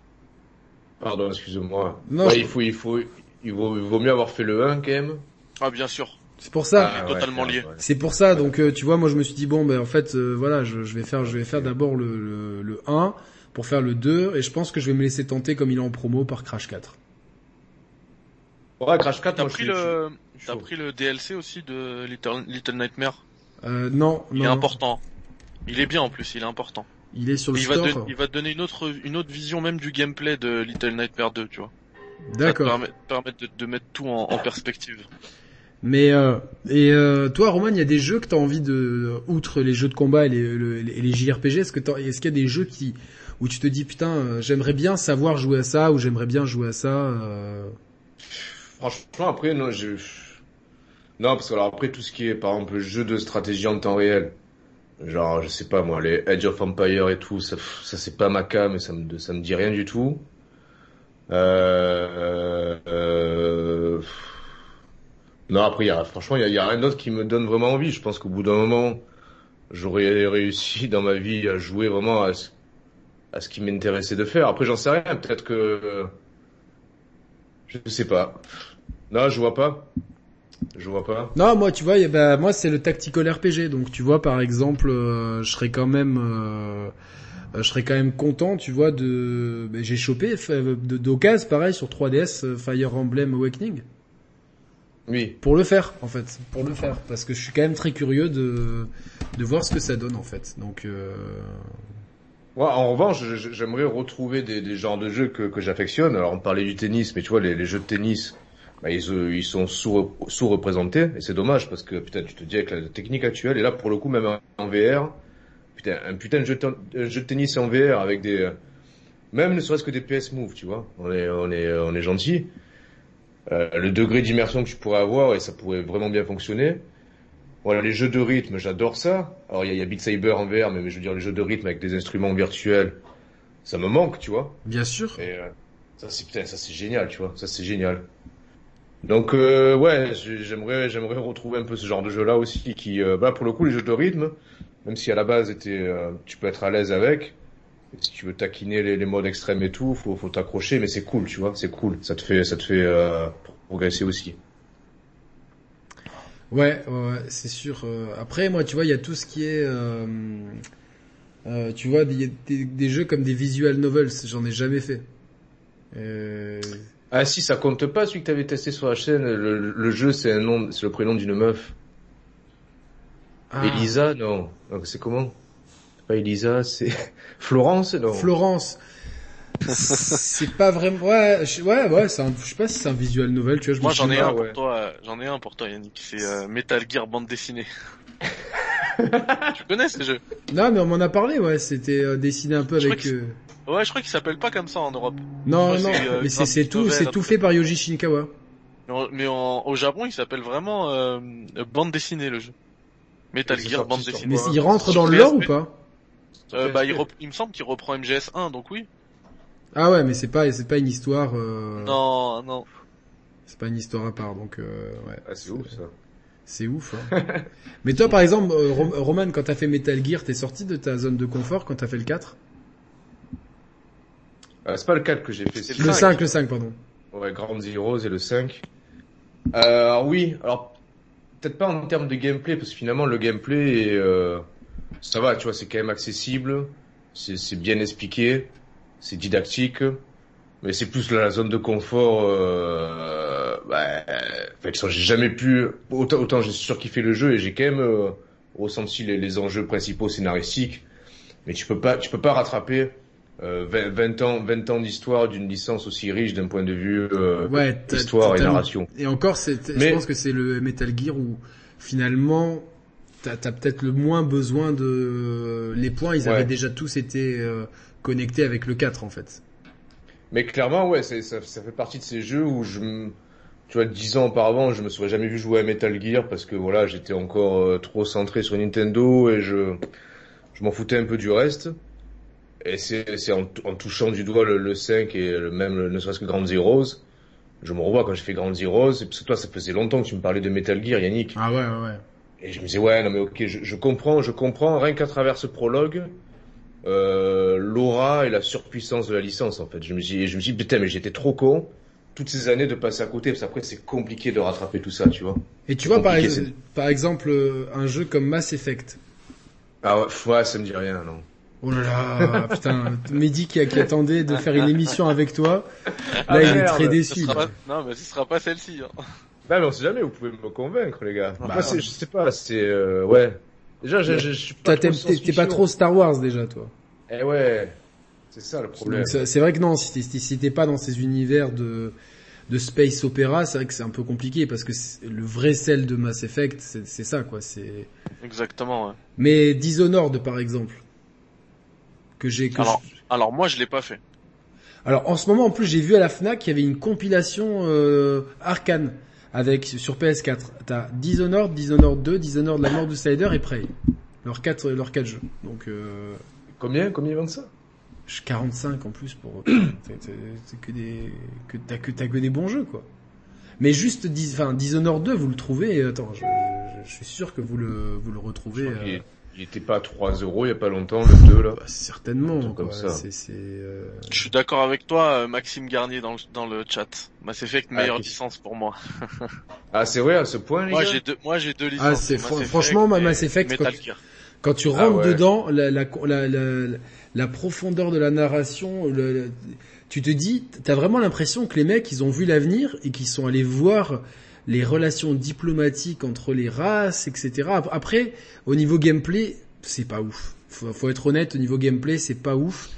Speaker 4: pardon, excuse-moi.
Speaker 1: Non,
Speaker 4: ouais,
Speaker 1: je-
Speaker 4: il faut, il faut, il vaut, il vaut mieux avoir fait le 1 quand même.
Speaker 3: Ah, bien sûr.
Speaker 1: c'est pour ça.
Speaker 4: Ah,
Speaker 3: totalement
Speaker 4: ouais,
Speaker 3: lié.
Speaker 1: C'est pour ça, donc euh, tu vois, moi je me suis dit bon, ben en fait, euh, voilà, je, je vais faire, je vais faire d'abord le, le, le 1 pour faire le 2 et je pense que je vais me laisser tenter comme il est en promo par Crash 4.
Speaker 4: Ouais, Crash 4,
Speaker 3: T'as pris
Speaker 4: je
Speaker 3: le,
Speaker 4: je
Speaker 3: t'as pris le DLC aussi de Little, Little Nightmare?
Speaker 1: Euh, non,
Speaker 3: Il
Speaker 1: non,
Speaker 3: est
Speaker 1: non.
Speaker 3: important. Il est bien en plus, il est important.
Speaker 1: Il est sur le
Speaker 3: Il va,
Speaker 1: store.
Speaker 3: te, il va te donner une autre, une autre vision même du gameplay de Little Nightmare 2, tu vois. Ça te
Speaker 1: D'accord.
Speaker 3: permettre, permettre de, de mettre tout en, en perspective.
Speaker 1: Mais euh, et euh, toi, Roman, il y a des jeux que t'as envie de, outre les jeux de combat et les, JRPG, est-ce que t'as- est-ce qu'il y a des jeux qui où tu te dis putain, euh, j'aimerais bien savoir jouer à ça ou j'aimerais bien jouer à ça. euh,
Speaker 4: Franchement, après, non, je... Non, parce que alors après, tout ce qui est, par exemple, jeu de stratégie en temps réel, genre, je sais pas moi, les Edge of Empire et tout, ça, ça c'est pas ma cam, et ça me, ça me dit rien du tout. Euh... euh, Non, après, y a, franchement, il y a, rien d'autre qui me donne vraiment envie. Je pense qu'au bout d'un moment, j'aurais réussi dans ma vie à jouer vraiment à ce, à ce qui m'intéressait de faire. Après, j'en sais rien. Peut-être que je sais pas. Non, je vois pas. Je vois pas.
Speaker 1: Non, moi, tu vois, bah, moi, c'est le tactical RPG. Donc, tu vois, par exemple, euh, je serais quand même, euh, euh, je serais quand même content, tu vois, de, bah, j'ai chopé de d'occasion, pareil, sur 3DS, euh, Fire Emblem Awakening,
Speaker 4: Oui.
Speaker 1: pour le faire, en fait, pour le faire, parce que je suis quand même très curieux de, de voir ce que ça donne, en fait. Donc, euh,
Speaker 4: Moi, en revanche, j'aimerais retrouver des, des genres de jeux que, que j'affectionne. Alors, on parlait du tennis, mais tu vois, les, les jeux de tennis, bah, ils, euh, ils sont sous- sous-représentés, et c'est dommage parce que putain, tu te dis avec la technique actuelle, et là, pour le coup, même en VR, putain, un putain de jeu de, jeu de tennis en VR avec des, euh, même ne serait-ce que des PS Move, tu vois, on est, on est, on est gentil. Euh, le degré d'immersion que tu pourrais avoir, et ça pourrait vraiment bien fonctionner. Voilà, les jeux de rythme, j'adore ça. Alors, il y a, il y a Beat Saber en VR, mais je veux dire, les jeux de rythme avec des instruments virtuels, ça me manque, tu vois.
Speaker 1: Bien sûr.
Speaker 4: Et euh, ça, c'est putain, ça c'est génial, tu vois. Ça c'est génial. Donc euh, ouais, j'ai- j'aimerais, j'aimerais retrouver un peu ce genre de jeu-là aussi, qui, euh, bah pour le coup, les jeux de rythme, même si à la base, était, euh, tu peux être à l'aise avec. et si tu veux taquiner les, les modes extrêmes et tout, faut, faut t'accrocher, mais c'est cool, tu vois, c'est cool. Ça te fait, ça te fait euh, progresser aussi.
Speaker 1: Ouais, ouais, ouais, c'est sûr. euh, Après, moi, tu vois, il y a tout ce qui est, euh, euh, tu vois, des, des, des jeux comme des visual novels. J'en ai jamais fait. Euh,
Speaker 4: Ah si, ça compte pas celui que t'avais testé sur la chaîne. Le, le jeu, c'est un nom, c'est le prénom d'une meuf.
Speaker 1: ah,
Speaker 4: Elisa, non. Donc, C'est comment C'est Pas Elisa, c'est Florence, non.
Speaker 1: Florence. c'est pas vraiment. Ouais, je- ouais, ouais. c'est un- Je sais pas si c'est un visual novel. Tu vois, je
Speaker 3: Moi j'en ai un
Speaker 4: ouais.
Speaker 3: pour toi, euh, j'en ai un pour toi Yannick, c'est euh, Metal Gear bande dessinée. tu connais ce jeu?
Speaker 1: Non, mais on m'en a parlé. Ouais, c'était euh, dessiné un peu
Speaker 3: Je
Speaker 1: avec. euh,
Speaker 3: Ouais, je crois qu'il s'appelle pas comme ça en Europe.
Speaker 1: Non, non,
Speaker 3: euh,
Speaker 1: mais c'est tout, c'est tout fait par Yoji Shinkawa.
Speaker 3: Mais, en- mais en- au Japon, il s'appelle vraiment euh, bande dessinée le jeu. Metal Gear bande dessinée.
Speaker 1: Mais il rentre dans le lore ou pas?
Speaker 3: Euh, bah, il, rep- il me semble qu'il reprend MGS1, donc oui.
Speaker 1: Ah ouais, mais c'est pas, c'est pas une histoire. Euh...
Speaker 3: Non, non.
Speaker 1: C'est pas une histoire à part, donc euh, ouais.
Speaker 4: Ah, c'est ouf ça.
Speaker 1: C'est ouf. Hein. mais toi, par exemple, euh, Rom- Roman, quand t'as fait Metal Gear, t'es sorti de ta zone de confort quand t'as fait le 4
Speaker 4: Euh, c'est pas le 4 que j'ai fait.
Speaker 3: C'est
Speaker 4: c'est
Speaker 1: Le
Speaker 3: cinq.
Speaker 1: 5, le 5, pardon.
Speaker 4: Ouais, Ground Zeroes et le 5. Euh, alors oui, alors peut-être pas en termes de gameplay, parce que finalement le gameplay, est, euh, ça va, tu vois, c'est quand même accessible, c'est bien expliqué, c'est didactique, mais c'est plus la zone de confort. Euh, bah, en fait, j'ai jamais pu, autant, autant j'ai surkiffé le jeu et j'ai quand même euh, ressenti les, les enjeux principaux scénaristiques, mais tu peux pas, tu peux pas rattraper. Euh, 20, 20 ans, 20 ans d'histoire d'une licence aussi riche d'un point de vue euh,
Speaker 1: Ouais,
Speaker 4: histoire et narration.
Speaker 1: Et encore, c'est, je pense que c'est le Metal Gear où finalement, t'as, t'as peut-être le moins besoin de les points. Ils
Speaker 4: Ouais.
Speaker 1: avaient déjà tous été euh, connectés avec le 4 en fait.
Speaker 4: Mais clairement, ouais, ça, ça fait partie de ces jeux où je, tu vois, dix ans auparavant, je me serais jamais vu jouer à Metal Gear parce que voilà, j'étais encore euh, trop centré sur Nintendo et je, je m'en foutais un peu du reste. Et c'est, en, en touchant du doigt le, le 5 et le même, le- ne serait-ce que Ground Zeroes, je me revois quand j'ai fait Ground Zeroes, et parce que toi, ça faisait longtemps que tu me parlais de Metal Gear, Yannick.
Speaker 1: Ah ouais, ouais, ouais.
Speaker 4: Et je me disais, ouais, non mais ok, je, je comprends, je comprends, rien qu'à travers ce prologue, euh, l'aura et la surpuissance de la licence, en fait. Je me dis, je me dis, putain, mais j'étais trop con, toutes ces années de passer à côté, parce qu'après, c'est compliqué de rattraper tout ça, tu vois.
Speaker 1: Et tu vois, par, ex- par exemple, euh, un jeu comme Mass Effect.
Speaker 4: Ah ouais, ouais, ça me dit rien, non.
Speaker 1: Oh là là, putain, Mehdi qui, qui attendait de faire une émission avec toi, là
Speaker 4: Ah,
Speaker 1: il est très déçu.
Speaker 3: pas... Non, mais ce sera pas celle-ci. Hein.
Speaker 4: Non, mais on sait jamais, vous pouvez me convaincre, les gars.
Speaker 1: Bah,
Speaker 4: Moi, je sais pas, c'est, euh, ouais. Déjà, je, je, je suis pas
Speaker 1: t'es, pas trop Star Wars déjà, toi.
Speaker 4: Eh ouais, c'est ça le problème.
Speaker 1: C'est vrai que non, si t'es, si- pas dans ces univers de de space opéra, c'est vrai que c'est un peu compliqué parce que le vrai sel de Mass Effect, c'est c'est ça quoi. C'est
Speaker 3: Exactement, ouais.
Speaker 1: mais Dishonored par exemple que j'ai que
Speaker 3: Alors,
Speaker 1: je-
Speaker 3: alors moi, je l'ai pas fait.
Speaker 1: alors en ce moment en plus j'ai vu à la Fnac qu'il y avait une compilation euh, Arcane avec sur PS4. T'as Dishonored, Dishonored 2, Dishonored la mort du Slider et Prey. Leurs quatre leurs quatre jeux. Donc euh,
Speaker 4: Combien, combien ils vendent ça?
Speaker 1: Je- 45 en plus pour c'est c'est- c'est que des que t'as que t'as que des bons jeux quoi. Mais juste enfin Dishonored 2 vous le trouvez attends je, je, je suis sûr que vous le vous le retrouvez
Speaker 4: Il,
Speaker 1: euh,
Speaker 4: il était pas à 3 euros il y a pas longtemps, le 2, là.
Speaker 1: bah, certainement
Speaker 4: comme ça.
Speaker 1: Euh,
Speaker 3: Je suis d'accord avec toi, euh, Maxime Garnier dans le, dans le chat. Mass Effect,
Speaker 4: Ah,
Speaker 3: meilleure licence pour moi.
Speaker 4: Ah, c'est vrai, à ce point, les
Speaker 3: Moi,
Speaker 4: gars?
Speaker 3: j'ai deux, moi, j'ai deux licences.
Speaker 1: Ah, c'est
Speaker 3: Effect
Speaker 1: franchement,
Speaker 3: et
Speaker 1: Mass Effect,
Speaker 3: Metal
Speaker 1: quand-
Speaker 3: Gear.
Speaker 1: quand tu
Speaker 4: Ah
Speaker 1: rentres
Speaker 4: ouais.
Speaker 1: dedans la la, la la la profondeur de la narration le- le- tu te dis t'as vraiment l'impression que les mecs ils ont vu l'avenir et qu'ils sont allés voir les relations diplomatiques entre les races etc. Après au niveau gameplay c'est pas ouf. Faut, faut être honnête, au niveau gameplay, c'est pas ouf.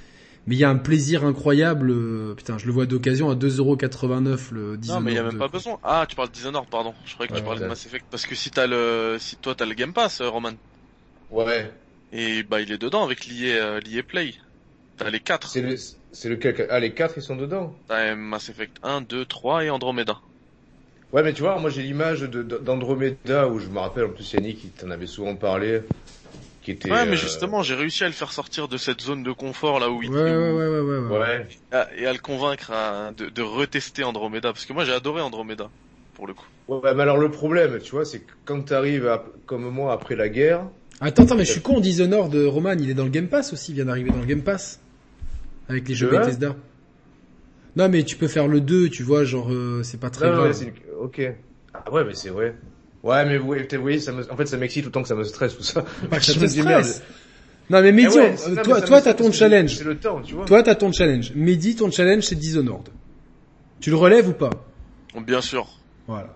Speaker 1: Mais il y a un plaisir incroyable. euh, putain, je le vois d'occasion à 2,89€ le Dishonored.
Speaker 3: Non, mais il y a même
Speaker 1: 2.
Speaker 3: pas besoin. Ah, tu parles de Dishonored, pardon. Je croyais que tu
Speaker 1: Ouais,
Speaker 3: parlais de. Mass Effect. Parce que si t'as le, si toi t'as le Game Pass, euh, Roman.
Speaker 4: Ouais.
Speaker 3: Et bah, il est dedans avec l'IA, euh, l'IA Play. T'as les quatre.
Speaker 4: C'est le, c'est lequel Ah, les quatre, ils sont dedans?
Speaker 3: T'as Mass Effect 1, 2, 3 et Andromeda.
Speaker 4: Ouais, mais tu vois, moi j'ai l'image d'Andromeda où je me rappelle, en plus Yannick, il t'en avait souvent parlé, qui était.
Speaker 3: Ouais, mais
Speaker 4: euh,
Speaker 3: justement, j'ai réussi à le faire sortir de cette zone de confort là où
Speaker 1: Ouais,
Speaker 3: il
Speaker 1: ouais, ouais, ouais, ouais, ouais.
Speaker 4: Ouais.
Speaker 3: Et à le convaincre à- de, de retester Andromeda. Parce que moi j'ai adoré Andromeda, pour le coup.
Speaker 4: Ouais, mais alors le problème, tu vois, c'est que quand t'arrives à- comme moi après la guerre,
Speaker 1: Attends, attends, mais je suis con, Dishonored de Roman, il est dans le Game Pass aussi, il vient d'arriver dans le Game Pass. Avec les jeux Bethesda. Non, mais tu peux faire le 2, tu vois, genre, euh, c'est pas très
Speaker 4: Non,
Speaker 1: grave.
Speaker 4: ouais, c'est une- ok. Ah ouais, mais c'est vrai. Ouais, mais vous voyez, vous voyez, ça me... en fait, ça m'excite autant que ça me stresse tout ça.
Speaker 1: Pas que
Speaker 4: Je
Speaker 1: ça
Speaker 4: me merde.
Speaker 1: stresse. Non, mais Mehdi,
Speaker 4: Eh ouais,
Speaker 1: on-
Speaker 4: c'est- non, mais
Speaker 1: toi,
Speaker 4: ça
Speaker 1: toi, t'as ton challenge.
Speaker 4: C'est le temps, tu vois.
Speaker 1: Toi, t'as ton challenge. Mehdi, ton challenge, c'est Dishonored. Tu le relèves ou pas?
Speaker 3: Bien sûr,
Speaker 1: Voilà.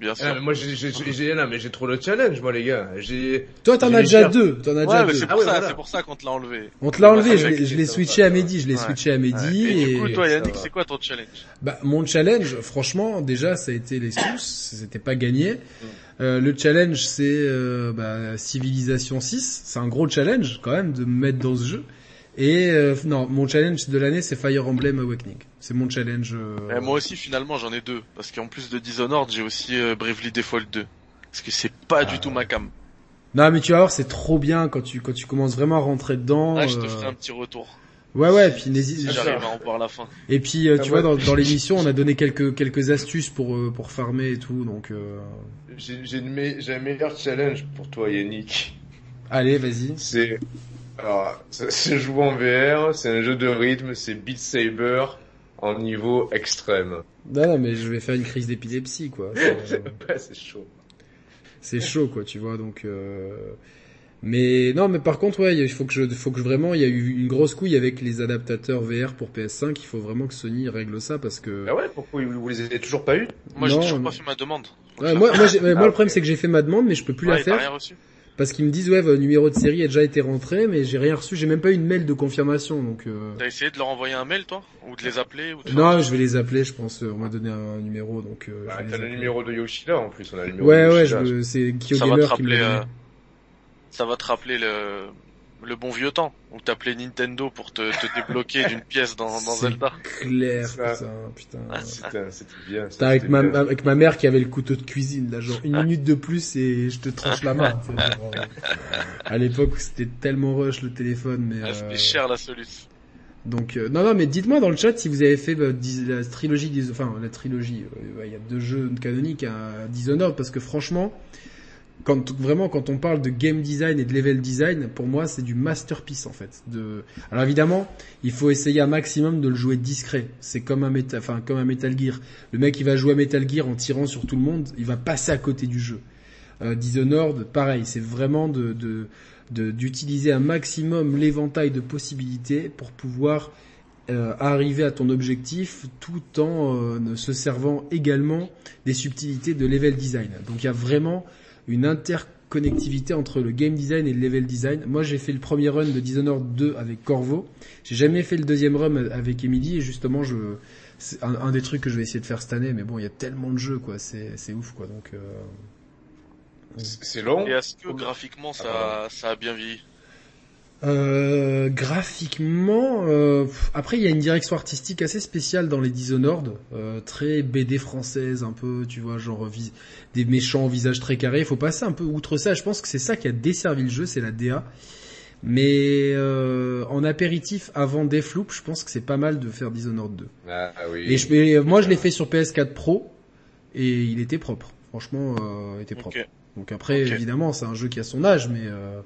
Speaker 3: Bien sûr.
Speaker 4: Ah, mais moi, j'ai, j'ai, j'ai, non, mais j'ai trop le challenge, moi, les gars. J'ai,
Speaker 1: Toi, t'en as déjà deux. T'en as
Speaker 3: ouais,
Speaker 1: déjà
Speaker 3: mais
Speaker 1: deux.
Speaker 3: c'est
Speaker 4: Ah
Speaker 3: pour
Speaker 4: ouais,
Speaker 3: ça,
Speaker 4: voilà.
Speaker 3: c'est pour ça qu'on te l'a enlevé.
Speaker 1: On te l'a enlevé,
Speaker 4: Ah,
Speaker 1: je
Speaker 4: ouais,
Speaker 1: l'ai, je l'ai
Speaker 4: ça
Speaker 1: switché à Mehdi, je l'ai
Speaker 3: Ouais.
Speaker 1: switché à Mehdi.
Speaker 3: Et, du coup, toi, Yannick, c'est quoi ton challenge?
Speaker 1: Bah, mon challenge, franchement, déjà, ça a été les sous, c'était pas gagné.
Speaker 4: Mm.
Speaker 1: Euh, le challenge, c'est euh, bah, Civilisation 6. C'est un gros challenge, quand même, de me mettre dans ce jeu. Et euh, non, mon challenge de l'année, c'est Fire Emblem Awakening. C'est mon challenge. euh,
Speaker 3: Eh, Moi aussi, finalement, j'en ai deux. Parce qu'en plus de Dishonored, j'ai aussi euh, Bravely Default 2. Parce que c'est pas
Speaker 1: Ah.
Speaker 3: du tout ma cam.
Speaker 1: Non, mais tu vas voir, c'est trop bien quand tu quand tu commences vraiment à rentrer dedans.
Speaker 3: Ah, je te
Speaker 1: euh,
Speaker 3: ferai un petit retour.
Speaker 1: Ouais, ouais. Puis n'hésite.
Speaker 3: Si
Speaker 4: Ah,
Speaker 3: j'arrive à en voir la fin.
Speaker 1: Et puis, euh,
Speaker 4: Ah,
Speaker 1: tu
Speaker 4: ouais.
Speaker 1: vois, dans, dans l'émission, on a donné quelques quelques astuces pour euh, pour farmer et tout. Donc, euh...
Speaker 4: j'ai, j'ai un meilleur challenge pour toi, Yannick.
Speaker 1: allez, vas-y.
Speaker 4: C'est, alors, c'est c'est jouer en VR, c'est un jeu de rythme, c'est Beat Saber en niveau extrême.
Speaker 1: Non, non, mais je vais faire une crise d'épilepsie, quoi. C'est-
Speaker 4: Ouais, chaud.
Speaker 1: c'est chaud quoi tu vois donc euh... mais non mais par contre ouais il faut que je faut que je- vraiment il y a eu une grosse couille avec les adaptateurs VR pour PS5 il faut vraiment que Sony règle ça parce que
Speaker 4: Ah ouais, pourquoi vous, les avez toujours pas eu?
Speaker 3: Moi, j'ai toujours
Speaker 1: mais-
Speaker 3: pas fait ma demande.
Speaker 1: Ouais, moi moi, j'ai- moi,
Speaker 4: Ah,
Speaker 1: le problème c'est que j'ai fait ma demande mais je peux plus
Speaker 3: Ouais,
Speaker 1: la faire
Speaker 3: rien reçu
Speaker 1: parce qu'ils me disent ouais votre numéro de série a déjà été rentré mais j'ai rien reçu j'ai même pas eu une mail de confirmation donc euh...
Speaker 3: T'as essayé de leur envoyer un mail, toi? Ou de les appeler ou de
Speaker 1: non je vais les appeler je pense on m'a donné un numéro donc euh,
Speaker 4: bah, T'as le numéro de Yoshida en plus, on a le numéro
Speaker 1: ouais
Speaker 4: de
Speaker 1: ouais
Speaker 4: Yoshida.
Speaker 1: je... c'est Kyo
Speaker 3: Ça va te
Speaker 1: Gamer qui me
Speaker 3: rappeler,
Speaker 1: l'a donné.
Speaker 3: euh, ça va te rappeler le, le bon vieux temps où t'appelais Nintendo pour te, te débloquer d'une pièce dans, dans
Speaker 1: C'est
Speaker 3: Zelda.
Speaker 1: clair
Speaker 4: Ça.
Speaker 1: putain putain
Speaker 3: Ah,
Speaker 4: c'était bien.
Speaker 1: Putain, avec
Speaker 4: c'était
Speaker 1: ma,
Speaker 4: bien.
Speaker 1: avec ma mère qui avait le couteau de cuisine, là, genre une minute de plus et je te tranche la main. tu sais, genre, euh, à l'époque, c'était tellement rush le téléphone, mais
Speaker 3: Ah,
Speaker 1: euh,
Speaker 3: C'était cher la solution.
Speaker 1: donc euh, non non, mais dites-moi dans le chat si vous avez fait bah, dis- la trilogie, enfin la trilogie. euh, Il y a deux jeux canoniques à Dishonored parce que franchement, quand vraiment quand on parle de game design et de level design, pour moi c'est du masterpiece en fait. De alors évidemment, il faut essayer un maximum de le jouer discret. C'est comme un Meta- enfin comme un Metal Gear. Le mec il va jouer à Metal Gear en tirant sur tout le monde, il va passer à côté du jeu. Euh, Dishonored, pareil, c'est vraiment de de de- d'utiliser un maximum l'éventail de possibilités pour pouvoir euh, arriver à ton objectif tout en euh, se servant également des subtilités de level design. Donc il y a vraiment une interconnectivité entre le game design et le level design. Moi j'ai fait le premier run de Dishonored 2 avec Corvo. J'ai jamais fait le deuxième run avec Emily et justement je c'est un, un des trucs que je vais essayer de faire cette année mais bon il y a tellement de jeux quoi, c'est c'est ouf quoi donc euh,
Speaker 4: C'est long.
Speaker 3: Et est-ce que graphiquement ça, ça a bien vieilli?
Speaker 1: Euh, graphiquement, euh, après il y a une direction artistique assez spéciale dans les Dishonored, euh, très BD française un peu, tu vois, genre vis- des méchants au visage très carré. Il faut passer un peu outre ça. Je pense que c'est ça qui a desservi le jeu, c'est la DA. Mais euh, en apéritif avant Deathloop, je pense que c'est pas mal de faire Dishonored 2.
Speaker 4: Ah oui.
Speaker 1: Et je, et moi je l'ai fait sur PS4 Pro et il était propre. Franchement, euh, il était propre. Donc après, évidemment, c'est un jeu qui a son âge, mais euh,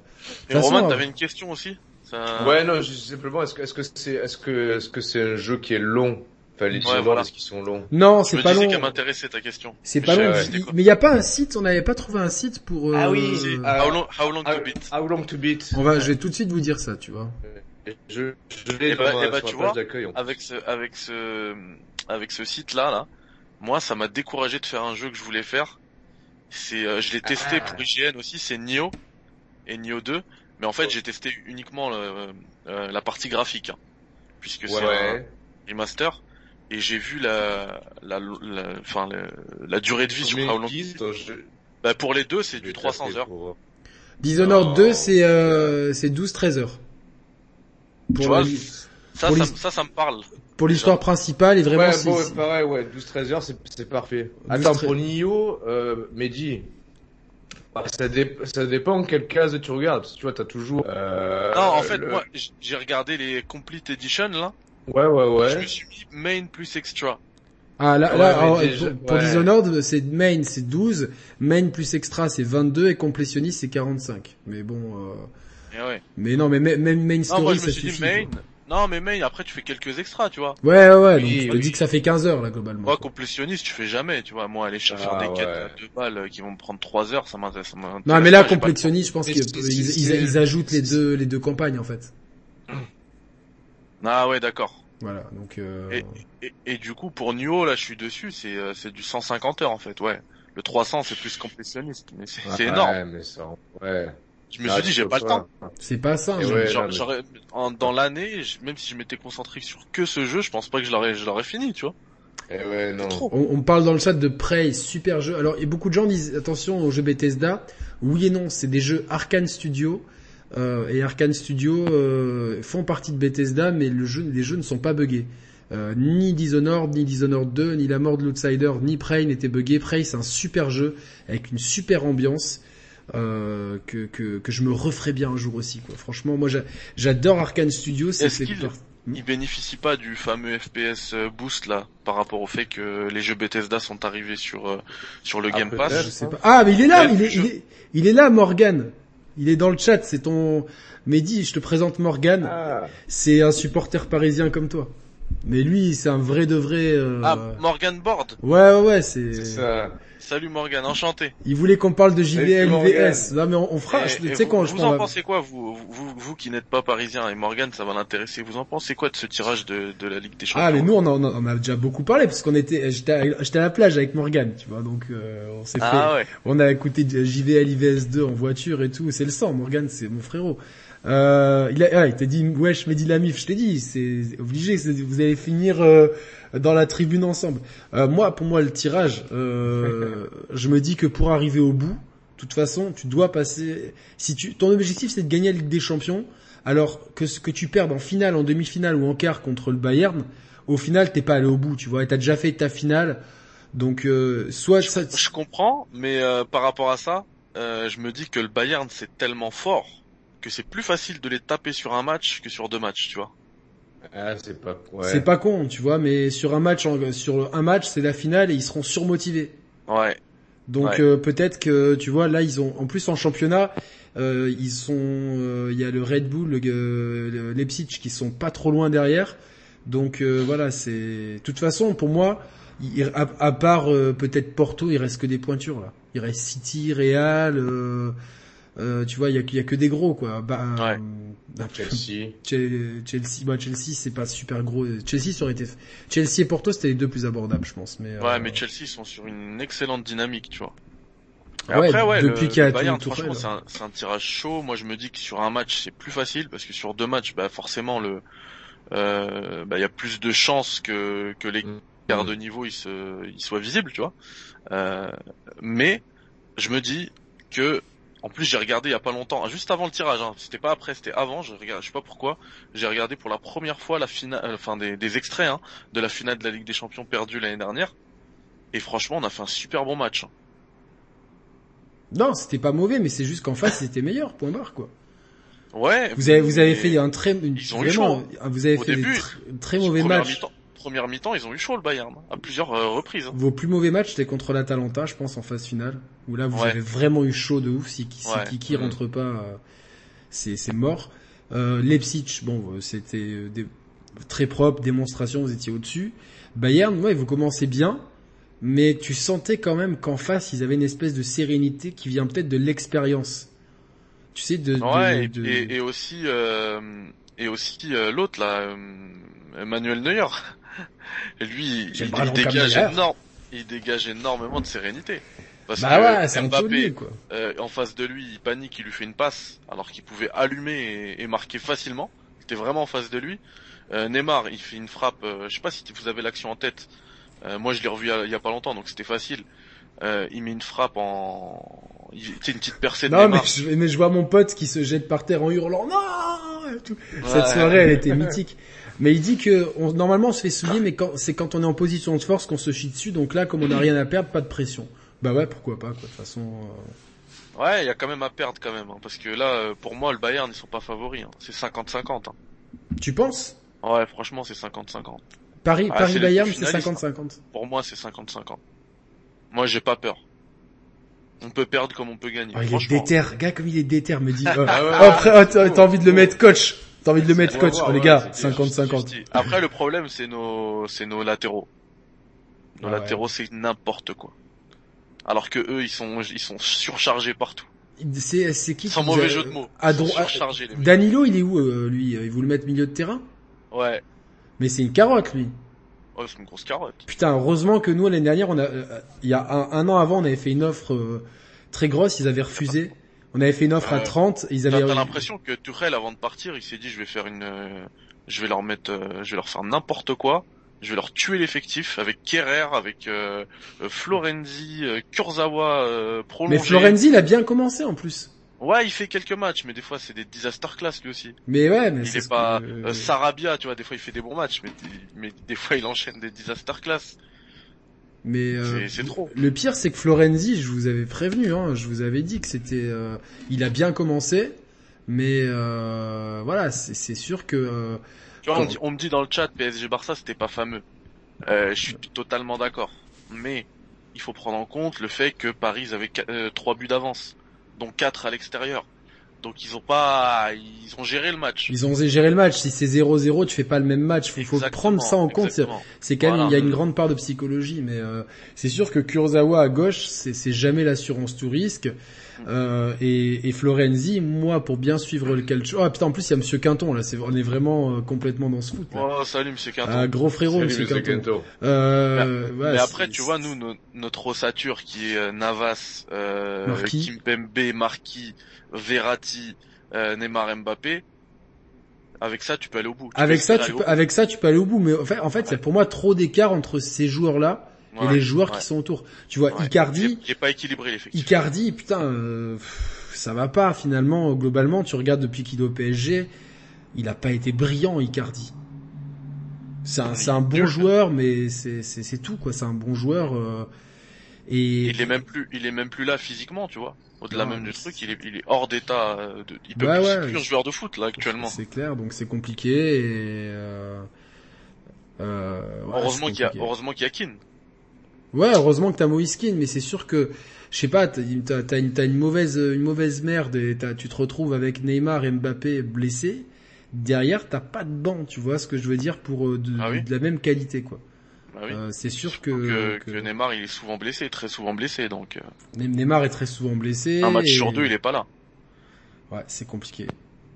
Speaker 3: Et
Speaker 1: façon,
Speaker 3: Roman,
Speaker 1: euh,
Speaker 3: t'avais une question aussi ça...
Speaker 4: Ouais, non, je- simplement, est-ce que, est-ce que c'est, est-ce que, est-ce que c'est un jeu qui est long? Enfin, les
Speaker 3: Ouais, voilà.
Speaker 4: est-ce qu'ils sont longs?
Speaker 1: Non,
Speaker 3: Je
Speaker 1: c'est
Speaker 3: me
Speaker 1: pas
Speaker 3: disais
Speaker 1: long.
Speaker 3: qu'elle m'intéressait ta question.
Speaker 1: C'est pas long.
Speaker 3: ouais,
Speaker 1: mais il n'y a pas un site, on n'avait pas trouvé un site pour... euh,
Speaker 4: Ah oui,
Speaker 3: How long, how long
Speaker 4: How,
Speaker 3: to beat?
Speaker 4: how long to beat?
Speaker 1: On va, je vais tout de suite vous dire ça, tu vois.
Speaker 4: Je, je l'ai
Speaker 3: bah- bah, tu vois,
Speaker 4: d'accueil. en plus.
Speaker 3: avec ce, avec ce, avec ce site-là, là, moi, ça m'a découragé de faire un jeu que je voulais faire. C'est, euh, je l'ai testé
Speaker 4: Ah.
Speaker 3: pour IGN aussi, c'est Nioh et Nioh 2. Mais en fait, j'ai testé uniquement le- euh, la partie graphique, hein, puisque c'est un remaster. Et j'ai vu la, la, la, enfin, la, la durée de vie sur How Long.
Speaker 4: je-
Speaker 3: Bah, pour les deux, c'est du
Speaker 4: vais
Speaker 3: 300
Speaker 4: taper
Speaker 3: heures.
Speaker 4: pour-
Speaker 1: Dishonored
Speaker 4: Oh.
Speaker 1: 2, c'est euh, c'est 12-13 heures. Pour
Speaker 3: Tu vois, Ça, ça, ça me parle.
Speaker 1: Pour l'histoire principale et vraiment
Speaker 4: Ouais, bon,
Speaker 1: c'est-
Speaker 4: pareil, ouais, 12-13 heures, c'est, c'est parfait.
Speaker 1: 12,
Speaker 4: Attends,
Speaker 1: 13.
Speaker 4: pour Nioh, euh, Mehdi, bah, ça, dé- ça dépend quelle case tu regardes. parce que Tu vois, t'as toujours... Euh,
Speaker 3: non, en fait,
Speaker 4: le-
Speaker 3: moi, j'ai regardé les Complete Edition, là.
Speaker 4: Ouais, ouais, ouais.
Speaker 3: Je me suis mis main plus extra.
Speaker 1: Ah là,
Speaker 4: Ouais,
Speaker 1: là
Speaker 4: mais
Speaker 1: alors,
Speaker 4: déjà-
Speaker 1: pour, pour
Speaker 4: ouais.
Speaker 1: Dishonored, c'est main c'est 12, main plus extra c'est 22 et complétionniste c'est 45. Mais bon, euh,
Speaker 3: Et ouais.
Speaker 1: mais non, mais même main
Speaker 3: Non,
Speaker 1: story
Speaker 3: moi, je
Speaker 1: ça
Speaker 3: me suis dit
Speaker 1: suffit.
Speaker 3: main. Non, mais main, après, tu fais quelques extras, tu vois.
Speaker 1: Ouais, ouais, ouais,
Speaker 4: Oui,
Speaker 1: donc je te
Speaker 4: oui.
Speaker 1: dis que ça fait 15 heures là globalement.
Speaker 3: Moi, complétionniste, tu fais jamais, tu vois. Moi, aller chercher
Speaker 4: Ah,
Speaker 3: des quêtes à deux balles euh, qui vont me prendre trois heures, ça m'intéresse.
Speaker 1: non, mais là complétionniste, je pense qu'ils
Speaker 4: c'est-
Speaker 1: ils, ajoutent les deux les deux campagnes en fait.
Speaker 3: Ah ouais, d'accord.
Speaker 1: Voilà, donc euh...
Speaker 3: Et, et, et du coup, pour Nioh, là, je suis dessus, c'est euh, c'est du 150 heures, en fait, ouais. Le 300, c'est plus complétionniste, mais c'est c'est
Speaker 4: Ouais,
Speaker 3: énorme.
Speaker 4: mais ça, ouais.
Speaker 3: Je me
Speaker 4: Ah,
Speaker 3: suis dit,
Speaker 4: tu
Speaker 3: j'ai pas le temps.
Speaker 1: c'est pas ça. Hein.
Speaker 4: ouais,
Speaker 3: Genre,
Speaker 4: non, mais-
Speaker 3: j'aurais- en- dans l'année, même si je m'étais concentré sur que ce jeu, je pense pas que je l'aurais, je l'aurais fini, tu vois.
Speaker 4: Eh ouais, non.
Speaker 3: Trop.
Speaker 1: On, on parle dans le chat de Prey, super jeu. Alors, et beaucoup de gens disent attention aux jeux Bethesda. Oui et non, c'est des jeux Arkane Studio. Euh, et Arkane Studio euh, font partie de Bethesda, mais le jeu, les jeux ne sont pas buggés. Euh, ni Dishonored, ni Dishonored 2, ni La Mort de l'Outsider, ni Prey n'étaient buggés. Prey, c'est un super jeu avec une super ambiance euh, que, que, que je me referai bien un jour aussi. Quoi. Franchement, moi j'a- j'adore Arkane Studio. C'est
Speaker 3: Est-ce qu'il-
Speaker 1: par-
Speaker 3: Il bénéficie pas du fameux FPS euh, boost, là, par rapport au fait que les jeux Bethesda sont arrivés sur, euh, sur le
Speaker 4: Ah,
Speaker 3: Game. Pass?
Speaker 1: Je sais pas. Ah, mais il est là, il est,
Speaker 3: je-
Speaker 1: il est, il est là, Morgan. Il est dans le chat, c'est ton, Mehdi, je te présente Morgan.
Speaker 4: Ah,
Speaker 1: C'est un supporter parisien comme toi. Mais lui, c'est un vrai de vrai, euh...
Speaker 3: Ah, Morgan Board?
Speaker 1: Ouais, ouais, ouais, c'est,
Speaker 4: c'est ça.
Speaker 3: Salut Morgan, enchanté.
Speaker 1: il voulait qu'on parle de JVL,
Speaker 4: Salut,
Speaker 1: IVS. Non, mais on, on fera,
Speaker 3: Et-
Speaker 1: je-
Speaker 3: et
Speaker 1: tu sais
Speaker 3: vous,
Speaker 1: quand je
Speaker 3: vous
Speaker 1: prends
Speaker 3: en
Speaker 1: la-
Speaker 3: pensez quoi, vous, vous, vous qui n'êtes pas parisien et Morgan, ça va l'intéresser. Vous en pensez quoi de ce tirage de, de la Ligue des Champions
Speaker 1: Ah, mais nous, on en, on en a déjà beaucoup parlé, parce qu'on était, j'étais à, j'étais à la plage avec Morgan, tu vois, donc, euh, on s'est fait,
Speaker 3: Ah ouais.
Speaker 1: On a écouté JVL IVS 2 en voiture et tout, c'est le sang. Morgan, c'est mon frérot. Euh, il a, ah, il t'a dit, wesh, Mehdi Lamif, je t'ai dit, c'est obligé, vous allez finir euh, dans la tribune ensemble. Euh, moi, pour moi, le tirage, euh, je me dis que pour arriver au bout, de toute façon, tu dois passer. Si tu, ton objectif, c'est de gagner la Ligue des Champions, alors que ce que tu perdes en finale, en demi-finale ou en quart contre le Bayern, au final, t'es pas allé au bout, tu vois. Et t'as déjà fait ta finale, donc euh, soit
Speaker 3: Je,
Speaker 1: ça,
Speaker 3: je comprends, mais euh, par rapport à ça, euh, je me dis que le Bayern c'est tellement fort que c'est plus facile de les taper sur un match que sur deux matchs, tu vois.
Speaker 4: Ah, c'est pas, ouais.
Speaker 1: C'est pas con, tu vois, mais sur un match, sur un match, c'est la finale et ils seront surmotivés.
Speaker 3: Ouais.
Speaker 1: Donc
Speaker 3: Ouais.
Speaker 1: euh, peut-être que tu vois là ils ont en plus en championnat euh, ils sont euh, il y a le Red Bull le, le Leipzig qui sont pas trop loin derrière. Donc euh, voilà, c'est de toute façon pour moi il- à, à part euh, peut-être Porto, il reste que des pointures là. Il reste City, Real euh, tu vois, il y a, il y a que des gros quoi. Bah,
Speaker 3: Ouais.
Speaker 1: bah,
Speaker 4: Chelsea.
Speaker 1: Che- Chelsea, bah Chelsea c'est pas super gros. Chelsea ça aurait été Chelsea et Porto c'était les deux plus abordables je pense. Mais
Speaker 3: Ouais,
Speaker 1: euh,
Speaker 3: mais Chelsea ils sont sur une excellente dynamique, tu vois. Et
Speaker 1: Ouais,
Speaker 3: après, ouais,
Speaker 1: depuis qu'il y a
Speaker 3: Bayern,
Speaker 1: tout-
Speaker 3: franchement, c'est un, un tirage chaud. Moi, je me dis que sur un match, c'est plus facile parce que sur deux matchs, bah, forcément, le, euh, bah, il y a plus de chances que que les
Speaker 4: Mm.
Speaker 3: quarts de niveau ils se, ils soient visibles, tu vois. Euh, mais je me dis que, en plus, j'ai regardé il y a pas longtemps, juste avant le tirage. Hein, c'était pas après, c'était avant. Je regarde, je sais pas pourquoi. J'ai regardé pour la première fois la finale, euh, enfin des, des extraits hein, de la finale de la Ligue des Champions perdue l'année dernière. Et franchement, on a fait un super bon match. hein.
Speaker 1: Non, c'était pas mauvais, mais c'est juste qu'en face, c'était meilleur, point barre, quoi.
Speaker 3: Ouais.
Speaker 1: Vous avez, vous avez
Speaker 3: mais
Speaker 1: fait un très, une-
Speaker 3: Ils ont eu
Speaker 1: vraiment,
Speaker 3: chaud.
Speaker 1: vous avez
Speaker 3: Au
Speaker 1: fait
Speaker 3: début,
Speaker 1: des tr- très
Speaker 3: sur
Speaker 1: mauvais
Speaker 3: mi-temps- Première mi-temps, ils ont eu chaud le Bayern, à plusieurs euh, reprises.
Speaker 1: Vos plus mauvais matchs, c'était contre l'Atalanta, je pense, en phase finale. Où là, vous
Speaker 3: Ouais.
Speaker 1: avez vraiment eu chaud de ouf. Si, si
Speaker 3: Ouais.
Speaker 1: Kiki
Speaker 4: Mhm.
Speaker 1: rentre pas, euh, c'est, mort. Euh, Leipzig, bon, c'était des, très propre, démonstration, vous étiez au-dessus. Bayern, ouais, vous commencez bien. Mais tu sentais quand même qu'en face, ils avaient une espèce de sérénité qui vient peut-être de l'expérience. Tu sais, de,
Speaker 3: Ouais, et-
Speaker 1: de-
Speaker 3: et, et aussi, euh, et aussi euh, l'autre là, Emmanuel Neuer. Et lui, il, dégage énorme, il dégage énormément de sérénité. Parce
Speaker 1: Bah
Speaker 3: que
Speaker 1: ouais, c'est
Speaker 3: Mbappé,
Speaker 1: quoi.
Speaker 3: euh, en face de lui, il panique, il lui fait une passe, alors qu'il pouvait allumer et, et marquer facilement. C'était vraiment en face de lui. Euh, Neymar, il fait une frappe, euh, je sais pas si vous avez l'action en tête. Euh, moi, je l'ai revu il y, a, pas longtemps, donc c'était facile. Euh, il met une frappe en, sais, une petite percée de
Speaker 1: Non, mais je, mais je vois mon pote qui se jette par terre en hurlant non. Cette
Speaker 3: Ouais.
Speaker 1: soirée, elle était mythique. Mais il dit que on, normalement on se fait souiller, mais c'est quand on est en position de force qu'on se chie dessus. Donc là, comme on n'a rien à perdre, pas de pression. Bah ouais, pourquoi pas quoi. De toute façon, euh,
Speaker 3: Ouais, il y a quand même à perdre quand même, hein, parce que là, euh, pour moi, le Bayern, ils sont pas favoris. hein. C'est 50-50. hein.
Speaker 1: tu penses?
Speaker 3: Ouais, franchement, c'est 50-50.
Speaker 1: Paris,
Speaker 3: Ah,
Speaker 1: Paris Bayern, c'est
Speaker 3: finalistes,
Speaker 1: 50-50.
Speaker 3: Pour moi, c'est 50-50. Moi, j'ai pas peur. On peut perdre comme on peut gagner.
Speaker 1: Oh, il est déter, gars comme il est déter, me dit. euh,
Speaker 4: Ah ouais,
Speaker 1: oh, après, oh, t'as t'as envie de le mettre coach. T'as envie de le mettre coach.
Speaker 4: voir,
Speaker 1: Oh, les
Speaker 4: ouais,
Speaker 1: gars,
Speaker 4: c'est
Speaker 1: 50-50.
Speaker 3: Justi. Après, le problème, c'est nos, c'est nos latéraux. Nos
Speaker 1: Ah ouais.
Speaker 3: latéraux, c'est n'importe quoi. Alors que eux, ils sont, ils sont surchargés partout.
Speaker 1: C'est, c'est qui
Speaker 3: Sans
Speaker 1: qui
Speaker 3: mauvais
Speaker 1: a-
Speaker 3: jeu de mots.
Speaker 1: à dro-
Speaker 3: surchargés, les.
Speaker 1: Danilo, il est où, euh, lui? Ils vous le mettent milieu de terrain?
Speaker 3: Ouais.
Speaker 1: Mais c'est une carotte, lui.
Speaker 3: Ouais, c'est une grosse carotte.
Speaker 1: Putain, heureusement que nous, l'année dernière, on a, euh, il y a un, un an avant, on avait fait une offre euh, très grosse, ils avaient refusé. On avait fait une offre à
Speaker 3: Ouais.
Speaker 1: 30, ils avaient...
Speaker 3: t'as l'impression que Tuchel, avant de partir, il s'est dit, je vais faire une, euh, je vais leur mettre, euh, je vais leur faire n'importe quoi. Je vais leur tuer l'effectif avec Kerrer, avec euh, euh, Florenzi, Kurzawa euh, prolongé.
Speaker 1: Mais Florenzi, il a bien commencé en plus.
Speaker 3: Ouais, il fait quelques matchs, mais des fois c'est des disaster class lui aussi.
Speaker 1: Mais ouais, mais
Speaker 3: Il est pas
Speaker 1: que-
Speaker 3: Sarabia, tu vois, des fois il fait des bons matchs, mais, mais des fois il enchaîne des disaster class.
Speaker 1: Mais euh,
Speaker 3: C'est- c'est trop.
Speaker 1: Le pire, c'est que Florenzi, je vous avais prévenu, hein, je vous avais dit que c'était, euh, il a bien commencé, mais euh, voilà, c'est c'est sûr que euh,
Speaker 3: Tu vois, on,
Speaker 1: Comment
Speaker 3: dit- on me dit dans le chat PSG Barça c'était pas fameux. Euh, je suis totalement d'accord, mais il faut prendre en compte le fait que Paris avait qua- euh, trois buts d'avance, dont quatre à l'extérieur. Donc ils ont pas, ils ont géré le match.
Speaker 1: ils ont gérer le match. Si c'est 0-0, tu fais pas le même match. Faut, faut prendre ça en compte. C'est- quand même,
Speaker 3: Voilà.
Speaker 1: il y a une grande part de psychologie, mais euh, c'est sûr que Kurzawa à gauche, c'est c'est jamais l'assurance tout risque. Euh, et, et Florenzi, moi, pour bien suivre le calcio. Ah putain, en plus il y a Monsieur Quinton là. C'est, on est vraiment euh, complètement dans ce foot. Là.
Speaker 3: Oh, salut Monsieur Quinton.
Speaker 1: Ah, gros frérot,
Speaker 4: Salut,
Speaker 1: Monsieur Quinton.
Speaker 4: Quinto.
Speaker 1: Euh, ouais,
Speaker 3: Mais après, tu vois, nous, no- notre ossature qui est euh, Navas, euh,
Speaker 1: Marquis.
Speaker 3: Kimpembe, Marquis, Verratti, euh, Neymar, Mbappé. Avec ça, tu peux aller au bout. Tu
Speaker 1: Avec ça, tu peux,
Speaker 3: au bout.
Speaker 1: avec ça, tu peux aller au bout. Mais en fait, en fait, c'est pour moi trop d'écart entre ces joueurs-là et les joueurs
Speaker 3: ouais,
Speaker 1: qui sont autour. Tu vois,
Speaker 3: ouais.
Speaker 1: Icardi,
Speaker 3: J'ai- pas équilibré l'effectif.
Speaker 1: Icardi, putain, euh, ça va pas finalement. Globalement, tu regardes depuis qu'il est au PSG, il a pas été brillant, Icardi. C'est un, c'est bon joueur, mais c'est c'est c'est tout quoi. C'est un bon joueur. euh, et
Speaker 3: Il est même plus, il est même plus là physiquement, tu vois. Au-delà même du truc, il est, il est hors d'état. euh, De, il peut plus, plus joueur de foot là actuellement.
Speaker 1: c'est clair, donc c'est compliqué. Et euh, euh, ouais,
Speaker 3: heureusement qu'il y a, heureusement qu'il y a Keane.
Speaker 1: Ouais, heureusement que t'as Moiskin, mais c'est sûr que, je sais pas, t'as une, mauvaise, une mauvaise merde et t'as- tu te retrouves avec Neymar et Mbappé blessés. Derrière, t'as pas de banc, tu vois ce que je veux dire, pour euh, de,
Speaker 3: Ah oui.
Speaker 1: de la même qualité, quoi.
Speaker 3: Bah oui.
Speaker 1: Euh, c'est sûr que,
Speaker 3: que,
Speaker 1: que
Speaker 3: que Neymar, il est souvent blessé, très souvent blessé, donc euh,
Speaker 1: Ne- Neymar est très souvent blessé.
Speaker 3: un match
Speaker 1: et-
Speaker 3: sur deux, il est pas là.
Speaker 1: Ouais, c'est compliqué.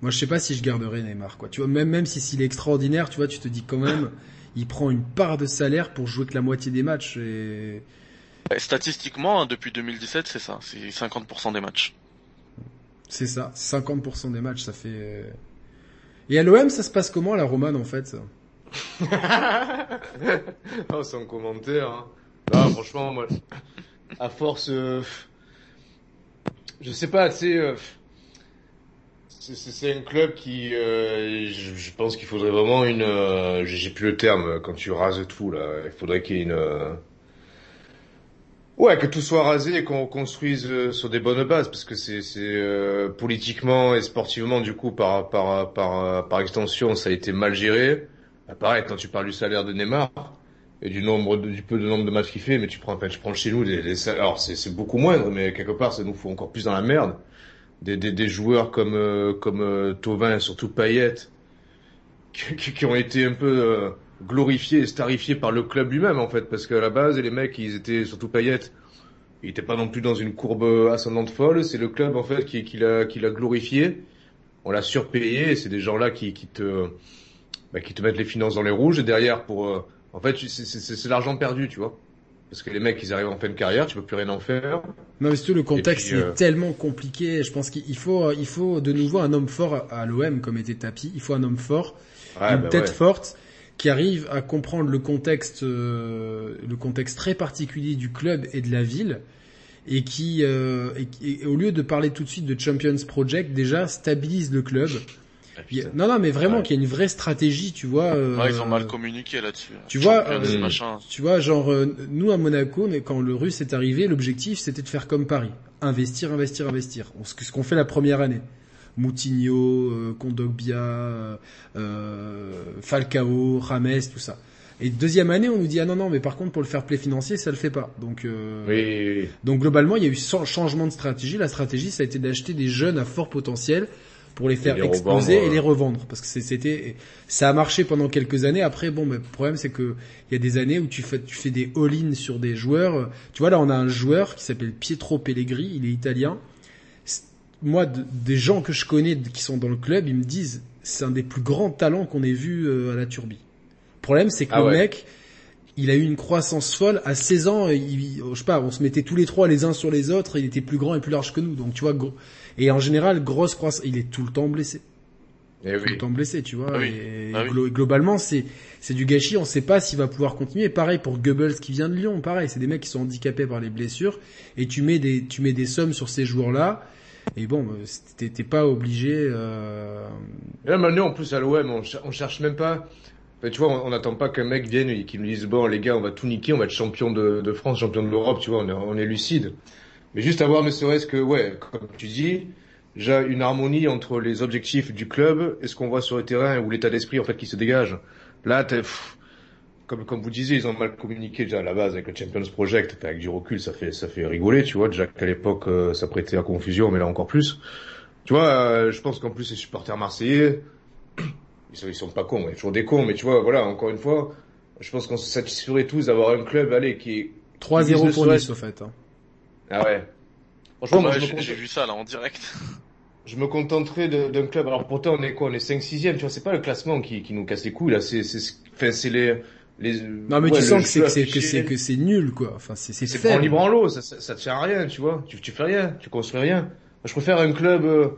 Speaker 1: Moi, je sais pas si je garderai Neymar, quoi. Tu vois, même, même si s'il est extraordinaire, tu vois, tu te dis quand même, il prend une part de salaire pour jouer que la moitié des matchs et,
Speaker 3: Et Statistiquement, hein, depuis 2017, c'est ça, c'est 50% des matchs.
Speaker 1: C'est ça, 50% des matchs, ça fait... euh. Et à l'OM, ça se passe comment, la Romane, en fait?
Speaker 4: Oh, sans commentaire. Hein. Non, franchement, moi, à force, euh, je sais pas, tu sais, euh, c'est- un club qui, euh, je, je pense qu'il faudrait vraiment une, euh, j'ai plus le terme quand tu rases tout là. Il faudrait qu'il y ait une, euh, ouais, que tout soit rasé et qu'on construise euh, sur des bonnes bases parce que c'est c'est euh, politiquement et sportivement du coup par par par par extension ça a été mal géré. Pareil, quand tu parles du salaire de Neymar et du nombre du peu de nombre de matchs qu'il fait, mais tu prends, enfin, tu prends chez nous des, des alors c'est beaucoup moindre, mais quelque part, ça nous fout encore plus dans la merde. Des, des, des joueurs comme, euh, comme euh, Thauvin et surtout Payet, qui, qui- ont été un peu euh, glorifiés et starifiés par le club lui-même, en fait, parce qu'à la base, les mecs, ils étaient, surtout Payet, il était pas non plus dans une courbe ascendante folle, c'est le club, en fait, qui, qui l'a, qui l'a glorifié. On l'a surpayé, c'est des gens-là qui, qui te, bah, qui te mettent les finances dans les rouges. Et derrière pour euh, en fait c'est l'argent perdu tu vois Parce que les mecs, ils arrivent en fin de carrière, tu peux plus rien en faire.
Speaker 1: Non, mais surtout, le contexte
Speaker 4: puis, euh,
Speaker 1: est tellement compliqué. Je pense qu'il faut, il faut de nouveau un homme fort à l'OM, comme était Tapi. Il faut un homme fort,
Speaker 4: Ouais,
Speaker 1: une
Speaker 4: bah
Speaker 1: tête
Speaker 4: ouais.
Speaker 1: forte, qui arrive à comprendre le contexte, euh, le contexte très particulier du club et de la ville, et qui, euh, et qui- et au lieu de parler tout de suite de Champions Project, déjà stabilise le club. Il y a-
Speaker 3: putain.
Speaker 1: non, non, mais vraiment
Speaker 4: Ouais.
Speaker 1: qu'il y a une vraie stratégie, tu vois. euh,
Speaker 3: Ouais, ils ont mal communiqué là-dessus.
Speaker 1: tu vois,
Speaker 4: euh.
Speaker 1: Tu vois, genre, euh, nous à Monaco, mais quand le russe est arrivé, l'objectif c'était de faire comme Paris. Investir, investir, investir. Ce qu'on fait la première année. Moutinho, euh, Kondogbia, Falcao, Rames, tout ça. Et deuxième année, on nous dit, ah non, non, mais par contre, pour le fair play financier, ça le fait pas. Donc, euh,
Speaker 4: Oui, oui, oui.
Speaker 1: donc globalement, il y a eu changement de stratégie. La stratégie, ça a été d'acheter des jeunes à fort potentiel pour les faire
Speaker 4: les
Speaker 1: exploser
Speaker 4: revendre,
Speaker 1: et les
Speaker 4: euh.
Speaker 1: revendre. Parce que c'était, ça a marché pendant quelques années. Après, bon, mais le problème, c'est que il y a des années où tu fais, tu fais des all-in sur des joueurs. Tu vois, là, on a un joueur qui s'appelle Pietro Pellegrini. Il est italien. Moi, de- des gens que je connais qui sont dans le club, ils me disent, c'est un des plus grands talents qu'on ait vu euh, à la Turbie. Le problème, c'est que
Speaker 4: Ah
Speaker 1: le
Speaker 4: ouais.
Speaker 1: mec, il a eu une croissance folle. À 16 ans, il, je sais pas, on se mettait tous les trois les uns sur les autres. Il était plus grand et plus large que nous. Donc tu vois, et en général, grosse croissance. Il est tout le temps blessé,
Speaker 4: Eh
Speaker 1: tout
Speaker 4: oui.
Speaker 1: le temps blessé, tu vois.
Speaker 3: Ah oui.
Speaker 1: Et
Speaker 3: Ah
Speaker 1: glo- globalement, c'est c'est du gâchis. On sait pas s'il va pouvoir continuer. Pareil pour Goebbels qui vient de Lyon. Pareil, c'est des mecs qui sont handicapés par les blessures. Et tu mets des tu mets des sommes sur ces joueurs-là. Et bon, euh, t'es pas obligé. Euh...
Speaker 4: Et Là, maintenant, en plus, à l'OM, on, on cherche même pas. Enfin, tu vois, on on n'attend pas qu'un mec vienne et qu'il nous dise bon, les gars, on va tout niquer, on va être champion de, de France, champion de l'Europe, tu vois, on est, on est lucide. Mais juste avoir ne serait-ce que, ouais, comme tu dis, déjà une harmonie entre les objectifs du club et ce qu'on voit sur le terrain ou l'état d'esprit en fait qui se dégage. Là, pff, comme comme vous disiez, ils ont mal communiqué déjà à la base avec le Champions Project. Enfin, avec du recul, ça fait ça fait rigoler, tu vois. Déjà qu'à l'époque, euh, ça prêtait à confusion, mais là encore plus. Tu vois, euh, je pense qu'en plus les supporters marseillais, ils sont, ils sont pas cons, il y a toujours des cons, mais tu vois, voilà, encore une fois, je pense qu'on se satisferait tous d'avoir un club, allez, qui est...
Speaker 1: 3-0
Speaker 4: Ils
Speaker 1: pour Nice au fait. hein.
Speaker 4: Ah ouais. Franchement, moi,
Speaker 3: Ouais,
Speaker 4: je, me
Speaker 3: j'ai vu ça là en direct.
Speaker 4: je me contenterais de- d'un club. Alors pourtant, on est quoi? On est 5 6 e tu vois, c'est pas le classement qui, qui nous casse les couilles, là, c'est, c'est, enfin, c'est les, les...
Speaker 1: Non mais
Speaker 4: ouais,
Speaker 1: tu sens que c'est que c'est que c'est nul quoi. Enfin c'est c'est
Speaker 4: C'est pour en libre en l'eau, ça, ça, ça te sert à rien, tu vois? Tu, tu fais rien, tu construis rien. Moi, je préfère un club euh,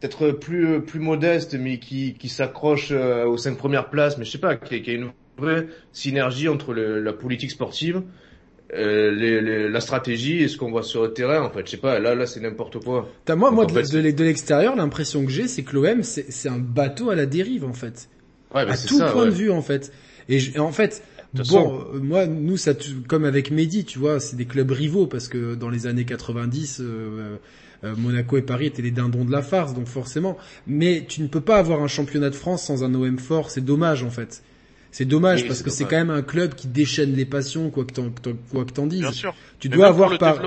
Speaker 4: peut-être plus euh, plus modeste, mais qui, qui s'accroche euh, aux cinq premières places, mais je sais pas, qui, qui a une vraie synergie entre le- la politique sportive, euh, les, les- la stratégie et ce qu'on voit sur le terrain. En fait, je sais pas, là là c'est n'importe quoi.
Speaker 1: T'as- moi,
Speaker 4: Donc,
Speaker 1: moi,
Speaker 4: en
Speaker 1: de,
Speaker 4: fait,
Speaker 1: de l'e- de l'extérieur, l'impression que j'ai, c'est que l'OM, c'est c'est un bateau à la dérive, en fait.
Speaker 4: Ouais, mais
Speaker 1: à tout
Speaker 4: ça,
Speaker 1: point
Speaker 4: ouais.
Speaker 1: de vue, en fait. Et, je- et en fait, bon, euh, moi, nous, ça, tu- comme avec Mehdi, tu vois, c'est des clubs rivaux, parce que dans les années 90, euh, euh, Monaco et Paris étaient les dindons de la farce, donc forcément. Mais tu ne peux pas avoir un championnat de France sans un OM fort, c'est dommage, en fait. C'est dommage,
Speaker 4: Oui,
Speaker 1: parce que c'est quand même un club qui déchaîne les passions, quoi que t'en, quoi que t'en dises.
Speaker 3: Bien sûr.
Speaker 1: Tu dois avoir par...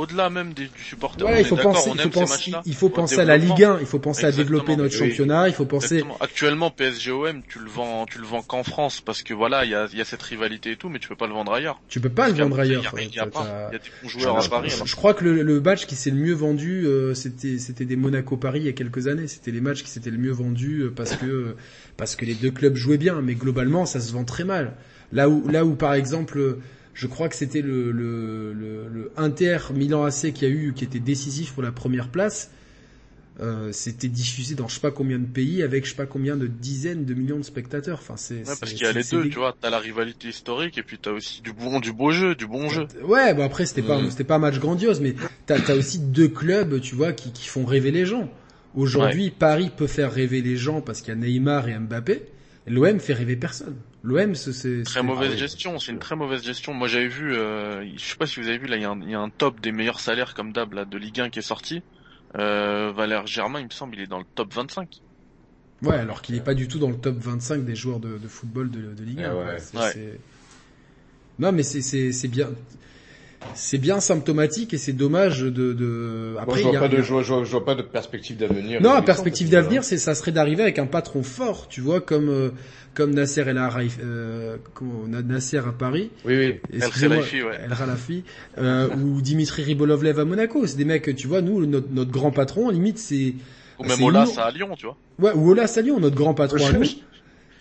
Speaker 3: au-delà même des, du supporter.
Speaker 1: Voilà, il faut penser, il faut penser,
Speaker 3: matchs-là.
Speaker 1: il faut
Speaker 3: Au
Speaker 1: penser à la. Ligue 1, il faut penser à développer notre
Speaker 4: Oui.
Speaker 1: championnat, il faut penser,
Speaker 3: Exactement. Actuellement, PSG-OM, tu le vends, tu le vends qu'en France parce que voilà, il y a, il y a cette rivalité et tout, mais tu peux pas le vendre ailleurs.
Speaker 1: tu peux pas le
Speaker 3: Parce
Speaker 1: vendre ailleurs.
Speaker 3: Il y a, y y des bons joueurs à Paris.
Speaker 1: Je, je crois que le, le match qui s'est le mieux vendu, euh, c'était c'était des Monaco-Paris il y a quelques années. C'était les matchs qui s'étaient le mieux vendus euh, parce que parce que les deux clubs jouaient bien, mais globalement ça se vend très mal. Là où là où par exemple, je crois que c'était le, le, le, le Inter Milan AC qui a eu qui était décisif pour la première place. Euh, c'était diffusé dans je sais pas combien de pays avec je sais pas combien de dizaines de millions de spectateurs. Enfin c'est
Speaker 3: Ouais,
Speaker 1: c'est-
Speaker 3: parce qu'il y a les deux, tu vois. T'as la rivalité historique et puis t'as aussi du bon, du beau jeu, du bon jeu.
Speaker 1: Ouais, bon après c'était pas
Speaker 4: Mhm.
Speaker 1: c'était pas un match grandiose, mais t'as as aussi deux clubs, tu vois, qui, qui font rêver les gens. Aujourd'hui, Paris peut faire rêver les gens parce qu'il y a Neymar et Mbappé. L'OM fait rêver personne. L'OM, c'est c'est-
Speaker 3: Très
Speaker 1: c'est-
Speaker 3: mauvaise
Speaker 4: Ah
Speaker 3: gestion,
Speaker 4: c'est
Speaker 3: c'est une très mauvaise gestion. Moi j'avais vu, euh, je sais pas si vous avez vu là, il y, a un- il y a un top des meilleurs salaires comme d'hab là de Ligue 1 qui est sorti. Euh, Valère Germain, il me semble, il est dans le top 25.
Speaker 1: Ouais, alors qu'il est pas du tout dans le top 25 des joueurs de, de football de, de Ligue 1.
Speaker 4: Eh ouais.
Speaker 3: Ouais.
Speaker 1: Non, mais c'est bien. C'est bien symptomatique et c'est dommage de de.
Speaker 4: Moi,
Speaker 1: Après,
Speaker 4: je
Speaker 1: il
Speaker 4: vois
Speaker 1: y a-
Speaker 4: pas de,
Speaker 1: a-
Speaker 4: je vois, je vois, je vois pas de perspective d'avenir.
Speaker 1: Non, la perspective d'avenir, c'est ça serait d'arriver avec un patron fort, tu vois, comme euh, comme Nasser El Araif, euh, Nasser à Paris,
Speaker 4: Oui, oui.
Speaker 1: excusez-moi,
Speaker 3: Khelaïfi, ouais.
Speaker 1: El Khelaïfi, euh, ou Dimitri Ribolovlev à Monaco. C'est des mecs, tu vois, nous, notre, notre grand patron, limite, c'est
Speaker 3: Ou même Olas à Lyon, tu vois.
Speaker 1: ouais, ou Olas à Lyon, notre grand patron à nous.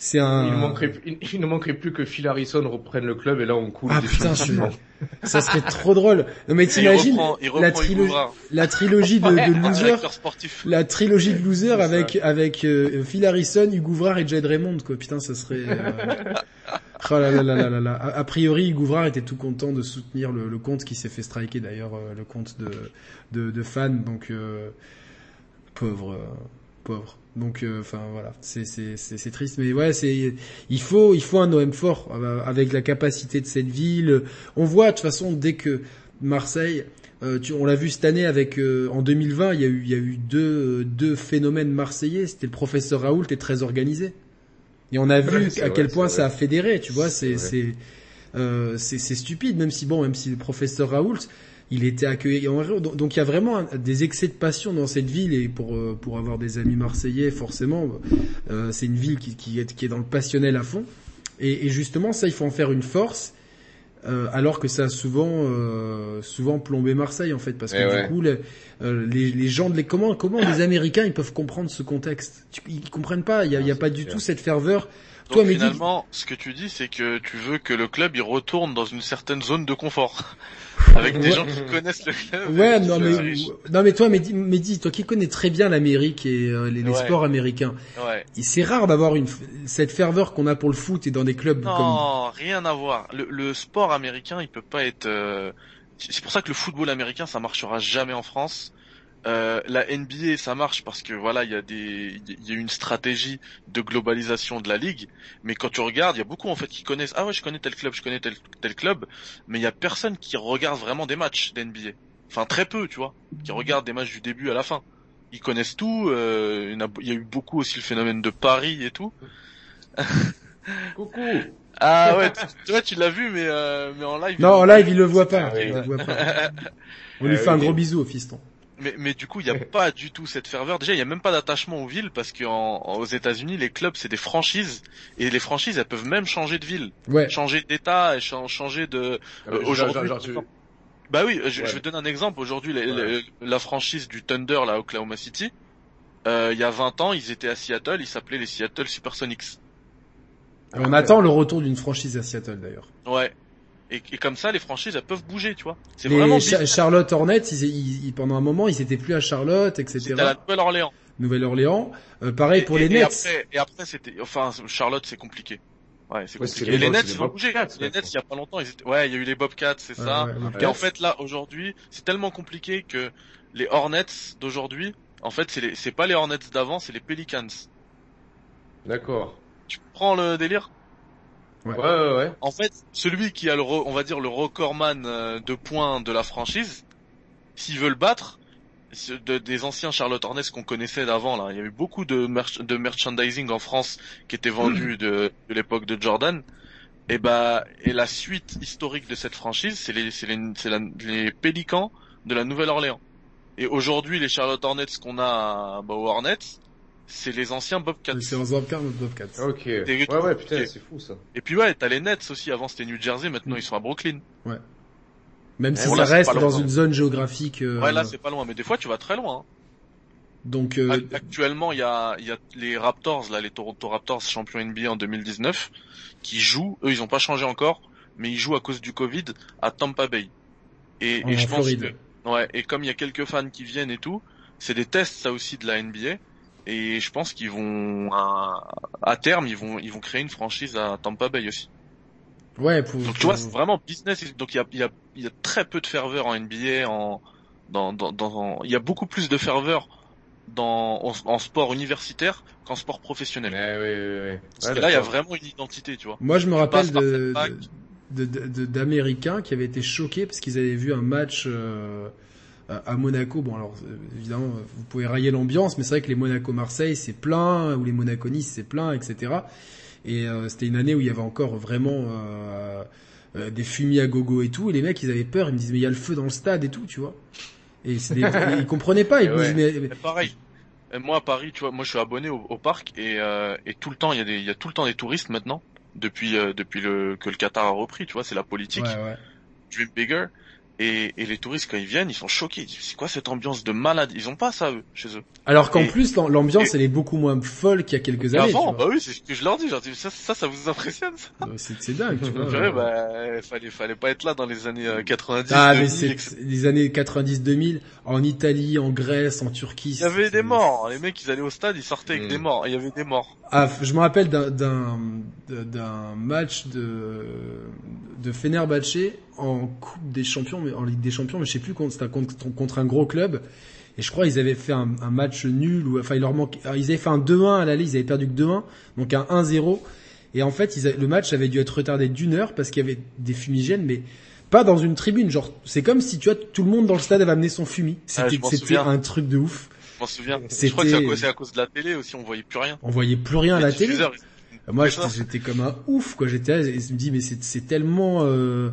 Speaker 1: C'est un.
Speaker 4: Il ne manquerait, il, il ne manquerait plus que Phil Harrison reprenne le club et là on coule
Speaker 1: Ah putain, ça serait trop drôle. Non mais t'imagines la trilogie,
Speaker 3: Grard,
Speaker 1: la trilogie de, de loser, la trilogie de loser avec avec euh, Phil Harrison, Hugo Vrard et Jed Raymond quoi. Putain, ça serait. euh, Oh là là là là là là. A, a priori, Hugo Vrard était tout content de soutenir le, le compte qui s'est fait striker d'ailleurs, euh, le compte de de, de fans. Donc euh, pauvre, euh, pauvre. Donc euh, enfin voilà, c'est c'est c'est c'est triste, mais ouais, c'est il faut il faut un OM fort euh, avec la capacité de cette ville. On voit de toute façon dès que Marseille, euh, tu, on l'a vu cette année avec euh, en 2020, il y a eu il y a eu deux deux phénomènes marseillais. C'était le professeur Raoult et très organisé. Et on a vu
Speaker 4: Ouais,
Speaker 1: à
Speaker 4: vrai,
Speaker 1: quel point
Speaker 4: vrai.
Speaker 1: ça a fédéré, tu vois. C'est
Speaker 4: c'est
Speaker 1: euh, c'est stupide, même si bon, même si le professeur Raoult, il était accueilli. en Donc il y a vraiment des excès de passion dans cette ville et pour euh, pour avoir des amis marseillais, forcément, euh, c'est une ville qui qui est qui est dans le passionnel à fond. Et, et justement, ça, il faut en faire une force. euh, alors que ça a souvent euh, souvent plombé Marseille en fait parce que
Speaker 4: Eh
Speaker 1: du
Speaker 4: ouais.
Speaker 1: coup les, euh, les les gens de les comment comment les Américains ils peuvent comprendre ce contexte? Ils comprennent pas il y a, il y a
Speaker 4: Ah,
Speaker 1: pas du tout cette ferveur
Speaker 3: Donc
Speaker 1: Toi, Mehdi-
Speaker 3: finalement, ce que tu dis, c'est que tu veux que le club il retourne dans une certaine zone de confort, avec des
Speaker 1: Ouais.
Speaker 3: gens qui connaissent le club.
Speaker 1: Ouais, non mais non mais toi Mehdi, Mehdi, toi qui connais très bien l'Amérique et euh, les, les
Speaker 3: Ouais.
Speaker 1: sports américains,
Speaker 3: Ouais.
Speaker 1: c'est rare d'avoir une cette ferveur qu'on a pour le foot et dans des clubs comme
Speaker 3: Non, rien à voir. Le, le sport américain, il peut pas être. euh, C'est pour ça que le football américain, ça marchera jamais en France. Euh, la NBA, ça marche parce que voilà, il y a des, il y a une stratégie de globalisation de la ligue. Mais quand tu regardes, il y a beaucoup en fait qui connaissent. Ah ouais, je connais tel club, je connais tel tel club. Mais il y a personne qui regarde vraiment des matchs d'NBA. Enfin très peu, tu vois, qui regardent des matchs du début à la fin. Ils connaissent tout. euh, il, y en a, il y a eu beaucoup aussi le phénomène de Paris et tout.
Speaker 4: Coucou.
Speaker 3: Ah ouais, tu, vois, tu l'as vu, mais euh, mais en live.
Speaker 1: Non, en live il le voit pas, il le voit pas. On lui fait un
Speaker 4: oui.
Speaker 1: gros bisou au fiston.
Speaker 3: Mais, mais du coup, il n'y a pas du tout cette ferveur. Déjà, il n'y a même pas d'attachement aux villes parce qu'aux États-Unis, les clubs, c'est des franchises. Et les franchises, elles peuvent même changer de ville,
Speaker 1: Ouais.
Speaker 3: changer d'état, et changer de...
Speaker 4: Ah, mais
Speaker 3: Euh, aujourd'hui,
Speaker 4: tu-
Speaker 3: Bah oui, je,
Speaker 4: Ouais.
Speaker 3: je vais donner un exemple. Aujourd'hui,
Speaker 4: Ouais.
Speaker 3: la franchise du Thunder, là, Oklahoma City, euh, il y a 20 ans, ils étaient à Seattle, ils s'appelaient les Seattle Supersonics.
Speaker 1: Et on attend le retour d'une franchise à Seattle d'ailleurs.
Speaker 3: Ouais. Et, et comme ça, les franchises, elles peuvent bouger, tu vois. C'est vraiment
Speaker 1: Cha-. Charlotte Hornets, ils, ils- ils- pendant un moment, ils étaient plus à Charlotte, etc.
Speaker 3: C'était à la Nouvelle-Orléans.
Speaker 1: Nouvelle-Orléans. Euh, pareil
Speaker 3: Et-
Speaker 1: pour
Speaker 3: et-
Speaker 1: les
Speaker 3: et
Speaker 1: Nets.
Speaker 3: après, et après, c'était, enfin, Charlotte, c'est compliqué. Ouais, c'est
Speaker 4: Ouais,
Speaker 3: compliqué.
Speaker 4: les
Speaker 3: Et les Nets, ils ont bougé.
Speaker 4: Bobcats,
Speaker 3: Les. Nets, il y a pas longtemps, ils étaient, ouais, il y a eu les Bobcats, c'est
Speaker 1: Ouais,
Speaker 3: ça.
Speaker 1: ouais, ouais,
Speaker 3: Et en fait, là, aujourd'hui, c'est tellement compliqué que les Hornets d'aujourd'hui, en fait, c'est les, c'est pas les Hornets d'avant, c'est les Pelicans.
Speaker 4: D'accord.
Speaker 3: Tu prends le délire?
Speaker 1: Ouais.
Speaker 4: Ouais, ouais, ouais.
Speaker 3: En fait, celui qui a le, on va dire, le recordman euh, de points de la franchise, s'il veut le battre, ce- de- des anciens Charlotte Hornets qu'on connaissait d'avant, là, il y a eu beaucoup de, merch- de merchandising en France qui était vendu de, de l'époque de Jordan. Et bah, et la suite historique de cette franchise, c'est les, c'est les, c'est la- les Pélicans de la Nouvelle-Orléans. Et aujourd'hui, les Charlotte Hornets qu'on a bah, aux Hornets, c'est les anciens Bobcats.
Speaker 1: C'est Zambcar, notre Bobcats.
Speaker 4: Ok.
Speaker 3: Des-
Speaker 4: Ouais, ouais, putain, c'est fou ça.
Speaker 3: Et puis ouais, t'as les Nets aussi. Avant c'était New Jersey, maintenant ils sont à Brooklyn.
Speaker 1: Même si
Speaker 3: bon,
Speaker 1: ça
Speaker 3: là,
Speaker 1: reste dans
Speaker 3: loin.
Speaker 1: une zone géographique. euh,
Speaker 3: Ouais, là c'est pas loin, mais des fois tu vas très loin. hein.
Speaker 1: donc euh,
Speaker 3: Ac- Actuellement, il y a, il y a les Raptors, là, les Toronto Raptors, champions NBA en 2019, qui jouent. Eux, ils ont pas changé encore, mais ils jouent à cause du Covid à Tampa Bay. Et,
Speaker 1: en
Speaker 3: et je pense
Speaker 1: Floride.
Speaker 3: que, ouais, et comme il y a quelques fans qui viennent et tout, c'est des tests ça aussi de la NBA. Et je pense qu'ils vont à, à terme, ils vont, ils vont créer une franchise à Tampa Bay aussi.
Speaker 1: Ouais, pour,
Speaker 3: Donc tu vois, c'est vraiment business. Donc il y a, il y a, y a très peu de ferveur en NBA. En, dans, dans, dans, il y a beaucoup plus de ferveur dans, en, en sport universitaire qu'en sport professionnel.
Speaker 4: Ouais, ouais, ouais, ouais.
Speaker 3: Parce
Speaker 4: Ouais,
Speaker 3: que là, il y a vraiment une identité, tu vois.
Speaker 1: Moi, je me rappelle de- d'Américains qui avaient été choqués parce qu'ils avaient vu un match euh, à à Monaco. Bon, alors euh, évidemment, vous pouvez railler l'ambiance, mais c'est vrai que les Monaco-Marseille c'est plein, ou les Monaco-Nice c'est plein, etc. Et euh, c'était une année où il y avait encore vraiment euh, euh, des fumis à gogo et tout. Et les mecs, ils avaient peur. Ils me disaient mais il y a le feu dans le stade et tout, tu vois. Et c'est des- ils comprenaient pas. Ils me
Speaker 4: Ouais.
Speaker 1: disaient mais,
Speaker 3: Mais pareil. Moi à Paris, tu vois, moi je suis abonné au, au parc et, euh, et tout le temps il y a des, il y a tout le temps des touristes maintenant depuis euh, depuis le que le Qatar a repris, tu vois, c'est la politique.
Speaker 1: ouais, ouais.
Speaker 3: Dream Bigger. Et, et les touristes quand ils viennent, ils sont choqués. Ils disent, C'est quoi cette ambiance de malade? Ils ont pas ça eux, chez eux.
Speaker 1: Alors qu'en plus, l'am- l'ambiance, elle est beaucoup moins folle qu'il y a quelques années.
Speaker 3: avant, bah oui, c'est ce que je leur dis. Dis, ça, ça, ça vous impressionne ça?
Speaker 1: Euh, C'est dingue, tu vois.
Speaker 3: Dirais, bah, fallait, fallait pas être là dans les années euh, 90.
Speaker 1: Ah, mais
Speaker 3: 2000,
Speaker 1: c'est les années 90-2000, en Italie, en Grèce, en Turquie.
Speaker 3: Il y avait des morts. Les mecs, ils allaient au stade, ils sortaient avec
Speaker 4: Mm.
Speaker 3: des morts. Il y avait des morts.
Speaker 1: Ah, je me rappelle d'un match de de Fenerbahçe en Coupe des Champions, mais en Ligue des Champions, mais je sais plus contre c'était contre, contre un gros club. Et je crois ils avaient fait un, un match nul ou enfin il leur manquait, ah, ils avaient fait un 2-1 à l'aller, ils avaient perdu que 2-1, donc un 1-0. Et en fait, ils a- le match avait dû être retardé d'une heure parce qu'il y avait des fumigènes, mais pas dans une tribune. Genre, c'est comme si tu vois tout le monde dans le stade avait amené son fumier.
Speaker 3: Ah,
Speaker 1: C'était un truc de ouf.
Speaker 3: Je m'en souviens. Je crois que c'est à, à cause de la télé aussi, on voyait plus rien.
Speaker 1: On voyait plus rien à la télé. Moi, j'étais comme un ouf, quoi. J'étais je me dis, mais c'est c'est tellement, euh,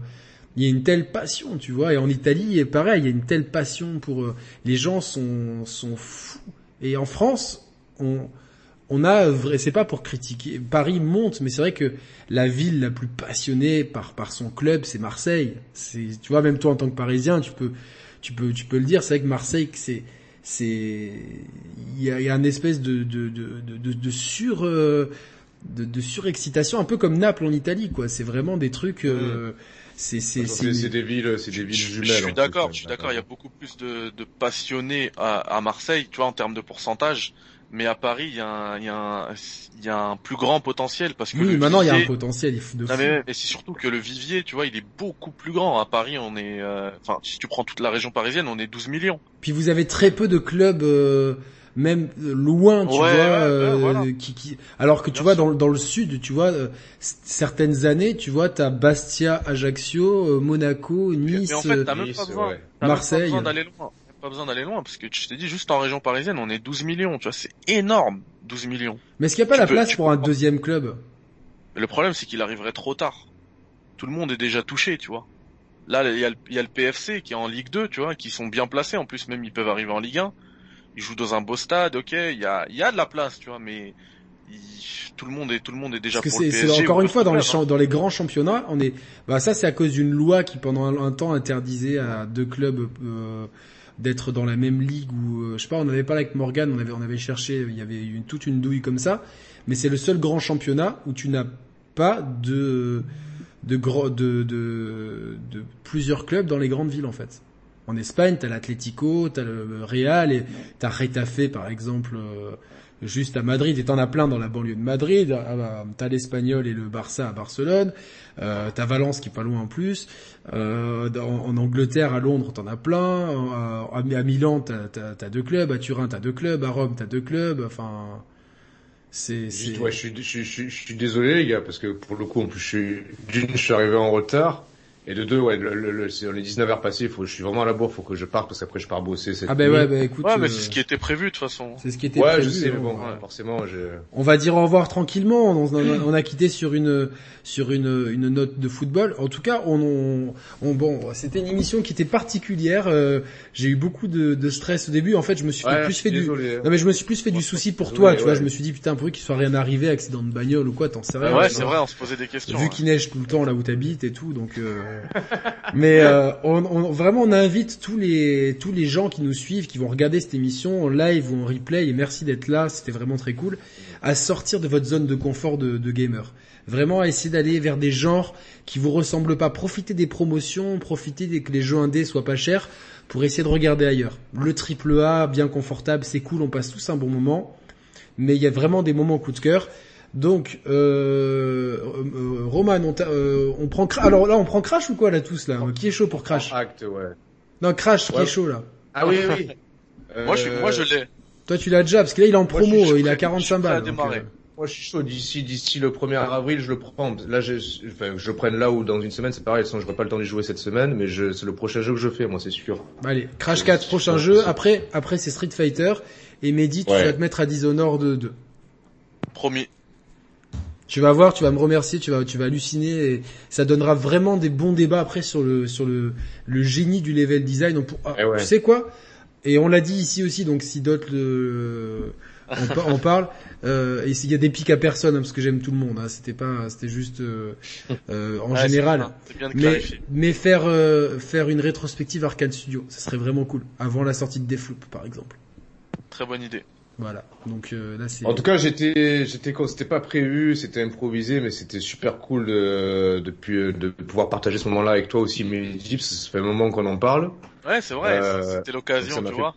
Speaker 1: il y a une telle passion, tu vois. Et en Italie, pareil, il y a une telle passion pour euh, les gens sont sont fous. Et en France, on on a vrai, c'est pas pour critiquer. Paris monte, mais c'est vrai que la ville la plus passionnée par par son club, c'est Marseille. C'est, tu vois, même toi en tant que Parisien, tu peux tu peux tu peux le dire. C'est vrai que Marseille, c'est c'est il y a, y a une espèce de de de de, de, sur euh, de, de surexcitation, un peu comme Naples en Italie, quoi. C'est vraiment des trucs. euh, c'est C'est
Speaker 4: c'est des villes, c'est des
Speaker 3: Je,
Speaker 4: villes jumelles.
Speaker 3: je suis d'accord, je suis d'accord. Il y a beaucoup plus de, de passionnés à, à Marseille, tu vois, en termes de pourcentage. Mais à Paris, il y a un, il y a un, il y a un plus grand potentiel parce que
Speaker 1: Oui, maintenant il y a un
Speaker 3: vivier-
Speaker 1: potentiel il faut de fou.
Speaker 3: Non, mais, mais c'est surtout que le vivier, tu vois, il est beaucoup plus grand. À Paris, on est, euh, enfin, si tu prends toute la région parisienne, on est 12 millions.
Speaker 1: Puis vous avez très peu de clubs, euh, même euh, loin, tu
Speaker 3: Ouais,
Speaker 1: vois,
Speaker 3: ouais,
Speaker 1: euh,
Speaker 3: ouais, voilà.
Speaker 1: qui, qui, alors que tu
Speaker 3: Bien
Speaker 1: vois dans, le- dans le sud, tu vois, euh, certaines années, tu vois, t'as Bastia, Ajaccio, euh, Monaco, Nice.
Speaker 3: mais en fait, t'as
Speaker 1: euh,
Speaker 3: même
Speaker 4: Nice,
Speaker 3: pas besoin,
Speaker 4: ouais.
Speaker 3: t'as même
Speaker 1: Marseille.
Speaker 3: pas besoin d'aller loin. Pas besoin d'aller loin parce que je t'ai dit juste en région parisienne, on est 12 millions. Tu vois, c'est énorme, 12 millions.
Speaker 1: mais est-ce qu'il n'y a pas
Speaker 3: tu
Speaker 1: la
Speaker 3: peux-
Speaker 1: place pour un deuxième club?
Speaker 3: Mais le problème, c'est qu'il arriverait trop tard. Tout le monde est déjà touché, tu vois. Là, il y, a le, il y a le PFC qui est en Ligue 2, tu vois, qui sont bien placés. En plus, même, ils peuvent arriver en Ligue 1. Ils jouent dans un beau stade, ok. Il y a, il y a de la place, tu vois, mais il- tout le monde est, tout le monde est déjà
Speaker 1: Parce que
Speaker 3: pour le
Speaker 1: c'est
Speaker 3: PSG.
Speaker 1: encore une fois dans les champ- dans les grands championnats, on est bah ça c'est à cause d'une loi qui pendant un, un temps interdisait à deux clubs euh, d'être dans la même ligue ou euh, je sais pas, on avait parlé avec Morgan, on avait on avait cherché, il y avait une, toute une douille comme ça, mais c'est le seul grand championnat où tu n'as pas de de, gros- de de de plusieurs clubs dans les grandes villes en fait. En Espagne, t'as l'Atlético, t'as le Real et t'as Retafe par exemple euh, juste à Madrid et t'en as plein dans la banlieue de Madrid. Ah bah, T'as l'Espagnol et le Barça à Barcelone. Euh, t'as Valence qui est pas loin en plus. Euh, en Angleterre, à Londres, t'en as plein. Euh, à, à Milan, t'as deux clubs. À Turin, t'as deux clubs. À Rome, t'as deux clubs. Enfin, c'est
Speaker 4: ouais, je suis, je, suis, je, suis, je suis désolé les gars parce que pour le coup en plus je suis d'une je suis arrivé en retard et de deux ouais le, le, le- c'est- les 19 heures passées il faut je suis vraiment à la bourre faut que je parte parce qu'après je pars bosser cette
Speaker 1: ah ben
Speaker 4: nuit.
Speaker 1: ouais, bah écoute,
Speaker 3: Ouais, mais
Speaker 1: euh,
Speaker 3: c'est ce qui était prévu de toute façon.
Speaker 1: c'est ce qui était
Speaker 4: ouais
Speaker 1: prévu.
Speaker 4: je sais
Speaker 1: hein.
Speaker 4: mais bon
Speaker 3: ouais.
Speaker 4: forcément je
Speaker 1: On va dire au revoir tranquillement. On, on- on a quitté sur une sur une, une note de football. En tout cas, on, on, on- bon, c'était une émission qui était particulière. Euh, J'ai eu beaucoup de, de stress au début. En fait, je me suis
Speaker 4: ouais,
Speaker 1: plus fait
Speaker 4: suis
Speaker 1: du
Speaker 4: désolé.
Speaker 1: non mais je me suis plus fait du souci pour
Speaker 4: Désolé,
Speaker 1: toi. Tu vois,
Speaker 4: ouais.
Speaker 1: je me suis dit putain pour qu'il soit rien arrivé, accident de bagnole ou quoi, t'en sais rien.
Speaker 3: Ouais, c'est vrai, on se posait des questions.
Speaker 1: Vu
Speaker 3: ouais.
Speaker 1: qu'il neige tout le temps là où t'habites et tout, donc. euh, Mais euh, on, on- vraiment, on invite tous les tous les gens qui nous suivent, qui vont regarder cette émission en live ou en replay. Et merci d'être là, c'était vraiment très cool. À sortir de votre zone de confort de, de gamer. Vraiment, à essayer d'aller vers des genres qui vous ressemblent pas. Profitez des promotions, profitez que les jeux indés soient pas chers pour essayer de regarder ailleurs. Le triple A, bien confortable, c'est cool, on passe tous un bon moment. Mais il y a vraiment des moments coup de cœur. Donc, euh, euh, Roman, on, t'a- euh, on prend Cra- alors là on prend Crash ou quoi là tous là? Qui est chaud pour Crash?
Speaker 4: Acte ouais
Speaker 1: Non Crash, qui est chaud là
Speaker 4: ah oui oui
Speaker 3: Moi, je, moi, je l'ai.
Speaker 1: Toi tu l'as déjà parce que là il est en
Speaker 4: Moi, je
Speaker 1: promo,
Speaker 4: je
Speaker 1: il est à
Speaker 3: prêt-
Speaker 1: 45
Speaker 3: je suis prêt à
Speaker 1: balles. donc, euh,
Speaker 4: Moi, je suis chaud. D'ici, d'ici le 1er avril, je le prends. Là, je, enfin, je le prenne là ou dans une semaine, c'est pareil. Sinon, j'aurai pas le temps d'y jouer cette semaine, mais je, c'est le prochain jeu que je fais, moi, c'est sûr.
Speaker 1: Allez, Crash
Speaker 4: Je-
Speaker 1: 4
Speaker 4: je-
Speaker 1: prochain
Speaker 4: je-
Speaker 1: jeu.
Speaker 4: je-
Speaker 1: Après, après c'est Street Fighter et Mehdi, tu
Speaker 4: Ouais.
Speaker 1: vas te mettre à Dishonored 2.
Speaker 3: Promis.
Speaker 1: Tu vas voir, tu vas me remercier, tu vas, tu vas halluciner et ça donnera vraiment des bons débats après sur le, sur le, le génie du level design. Pour- ah,
Speaker 4: Eh ouais.
Speaker 1: Tu sais quoi? Et on l'a dit ici aussi, donc si d'autres le, on, pa- on parle. Euh, et s'il y a des pics à personne, hein, parce que j'aime tout le monde. Hein, c'était pas, c'était juste euh, euh, en
Speaker 3: Ouais,
Speaker 1: général.
Speaker 3: bien, C'est bien de
Speaker 1: Mais, mais faire euh, faire une rétrospective Arcane Studio, ça serait vraiment cool. Avant la sortie de Deathloop, par exemple.
Speaker 3: Très bonne idée.
Speaker 1: Voilà. Donc euh, là, c'est.
Speaker 4: En tout cas, j'étais, j'étais, c'était pas prévu, c'était improvisé, mais c'était super cool de, de, pu- de pouvoir partager ce moment-là avec toi aussi, que ça fait un moment qu'on en parle.
Speaker 3: Ouais, c'est vrai.
Speaker 4: Euh,
Speaker 3: C'était l'occasion,
Speaker 4: ça m'a
Speaker 3: tu
Speaker 4: fait-
Speaker 3: vois.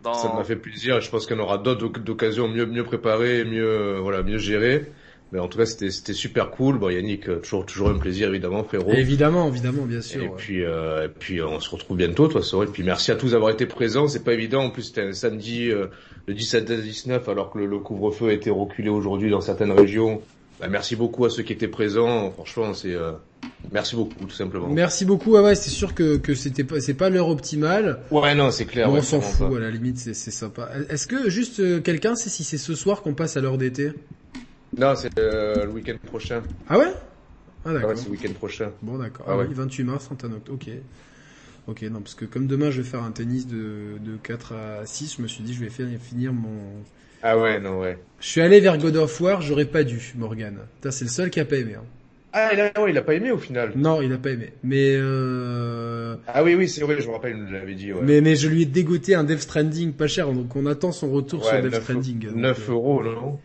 Speaker 3: Dans...
Speaker 4: Ça m'a fait plaisir. Je pense qu'on aura d'autres oc- occasions mieux, mieux préparées, mieux, euh, voilà, mieux gérées. Mais en tout cas, c'était, super cool. Bon, Yannick, euh, toujours, toujours un plaisir, évidemment, frérot.
Speaker 1: Évidemment, évidemment, bien sûr.
Speaker 4: Et
Speaker 1: ouais.
Speaker 4: puis, euh, et puis on se retrouve bientôt, toi, Sorel. Et puis merci à tous d'avoir été présents. C'est pas évident. En plus, c'était un samedi, euh, le 17 à 19, alors que le, le couvre-feu a été reculé aujourd'hui dans certaines régions. Bah, merci beaucoup à ceux qui étaient présents. Franchement, c'est euh, merci beaucoup, tout simplement.
Speaker 1: Merci beaucoup. Ah ouais, c'est sûr que que c'était pas c'est pas l'heure optimale.
Speaker 4: Ouais, non, c'est clair. Ouais,
Speaker 1: on s'en fout.
Speaker 4: pas.
Speaker 1: À la limite, c'est c'est sympa. Est-ce que juste quelqu'un sait si c'est ce soir qu'on passe à l'heure d'été?
Speaker 4: Non, c'est euh, le week-end prochain.
Speaker 1: Ah ouais? Ah
Speaker 4: Ah
Speaker 1: d'accord.
Speaker 4: ouais, c'est le week-end prochain.
Speaker 1: Bon d'accord.
Speaker 4: Ah
Speaker 1: Ah,
Speaker 4: ouais.
Speaker 1: oui, 28 mars, Antanoct. Ok. Ok, non, parce que comme demain je vais faire un tennis de, de 4 à 6, je me suis dit je vais faire, finir mon...
Speaker 4: Ah ouais, non, ouais.
Speaker 1: Je suis allé vers God of War, j'aurais pas dû, Morgan. C'est le seul qui a pas aimé. Hein.
Speaker 4: Ah, il a, ouais, il a pas aimé au final.
Speaker 1: Non, il a pas aimé. Mais euh...
Speaker 4: Ah oui, oui, c'est vrai, je me rappelle, il l'avait dit. Ouais.
Speaker 1: mais mais je lui ai dégoté un Death Stranding pas cher, donc on attend son retour
Speaker 4: ouais,
Speaker 1: sur Death
Speaker 4: 9,
Speaker 1: Stranding. Donc,
Speaker 4: 9
Speaker 1: euh,
Speaker 4: euros, non?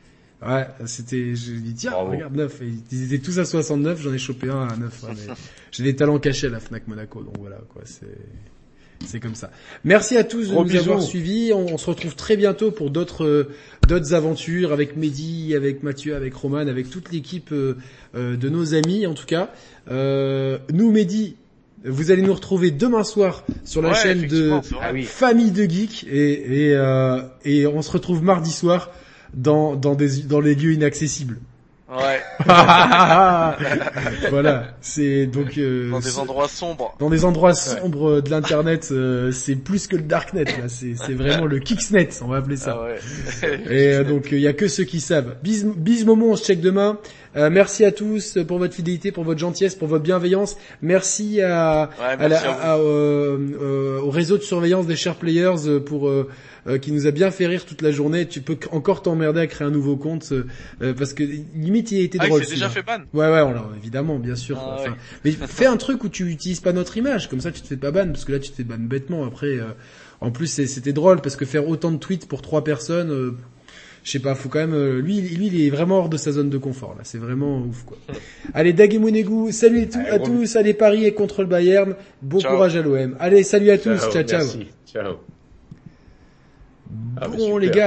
Speaker 1: Ouais, c'était, je lui
Speaker 4: Bravo.
Speaker 1: regarde, 9. Et ils étaient tous à 69, j'en ai chopé un à 9. hein, mais J'ai des talents cachés à la Fnac Monaco, donc voilà, quoi, c'est, c'est comme ça. Merci à tous de
Speaker 4: Gros
Speaker 1: nous
Speaker 4: bisous.
Speaker 1: avoir suivis. On, on se retrouve très bientôt pour d'autres, euh, d'autres aventures avec Mehdi, avec Mathieu, avec Roman, avec toute l'équipe euh, euh, de nos amis, en tout cas. Euh, nous, Mehdi, vous allez nous retrouver demain soir sur la
Speaker 3: Ouais,
Speaker 1: chaîne de.
Speaker 4: Ah oui.
Speaker 1: Famille de Geeks et, et, euh, et on se retrouve mardi soir dans, dans, des, dans les lieux inaccessibles.
Speaker 3: Ouais.
Speaker 1: voilà, c'est donc euh,
Speaker 3: Dans des endroits sombres.
Speaker 1: dans des endroits sombres de l'internet, euh, c'est plus que le darknet là, c'est c'est vraiment le kicksnet, on va appeler ça.
Speaker 3: Ah ouais.
Speaker 1: Et euh, donc il y a que ceux qui savent. Bis, bis Momo, on se check demain. Euh, merci à tous pour votre fidélité, pour votre gentillesse, pour votre bienveillance. Merci à,
Speaker 3: Ouais,
Speaker 1: à la-
Speaker 3: à
Speaker 1: euh, euh, au réseau de surveillance des chers players euh, pour euh, euh, qui nous a bien fait rire toute la journée. Tu peux encore t'emmerder à créer un nouveau compte euh, parce que limite il a été
Speaker 3: Ah,
Speaker 1: drôle.
Speaker 3: s'est déjà
Speaker 1: celui-là.
Speaker 3: fait ban.
Speaker 1: Ouais ouais, l'a évidemment, bien sûr.
Speaker 3: Ah,
Speaker 1: Enfin,
Speaker 3: ouais.
Speaker 1: Mais fais un truc où tu utilises pas notre image, comme ça tu te fais pas ban parce que là tu te fais ban bêtement. Après, euh, en plus c'était drôle parce que faire autant de tweets pour trois personnes. Je sais pas, faut quand même. euh, lui, lui, il est vraiment hors de sa zone de confort là. C'est vraiment ouf quoi. Allez, Dagemonegu, salut à tous-
Speaker 4: Allez,
Speaker 1: à
Speaker 4: gros
Speaker 1: tous. Allez, Paris est contre le Bayern. Bon
Speaker 3: Ciao.
Speaker 1: courage à l'OM. Allez, salut à tous. Ciao, ciao.
Speaker 4: Merci. Ciao. Ah,
Speaker 1: bon les
Speaker 4: super.
Speaker 1: gars.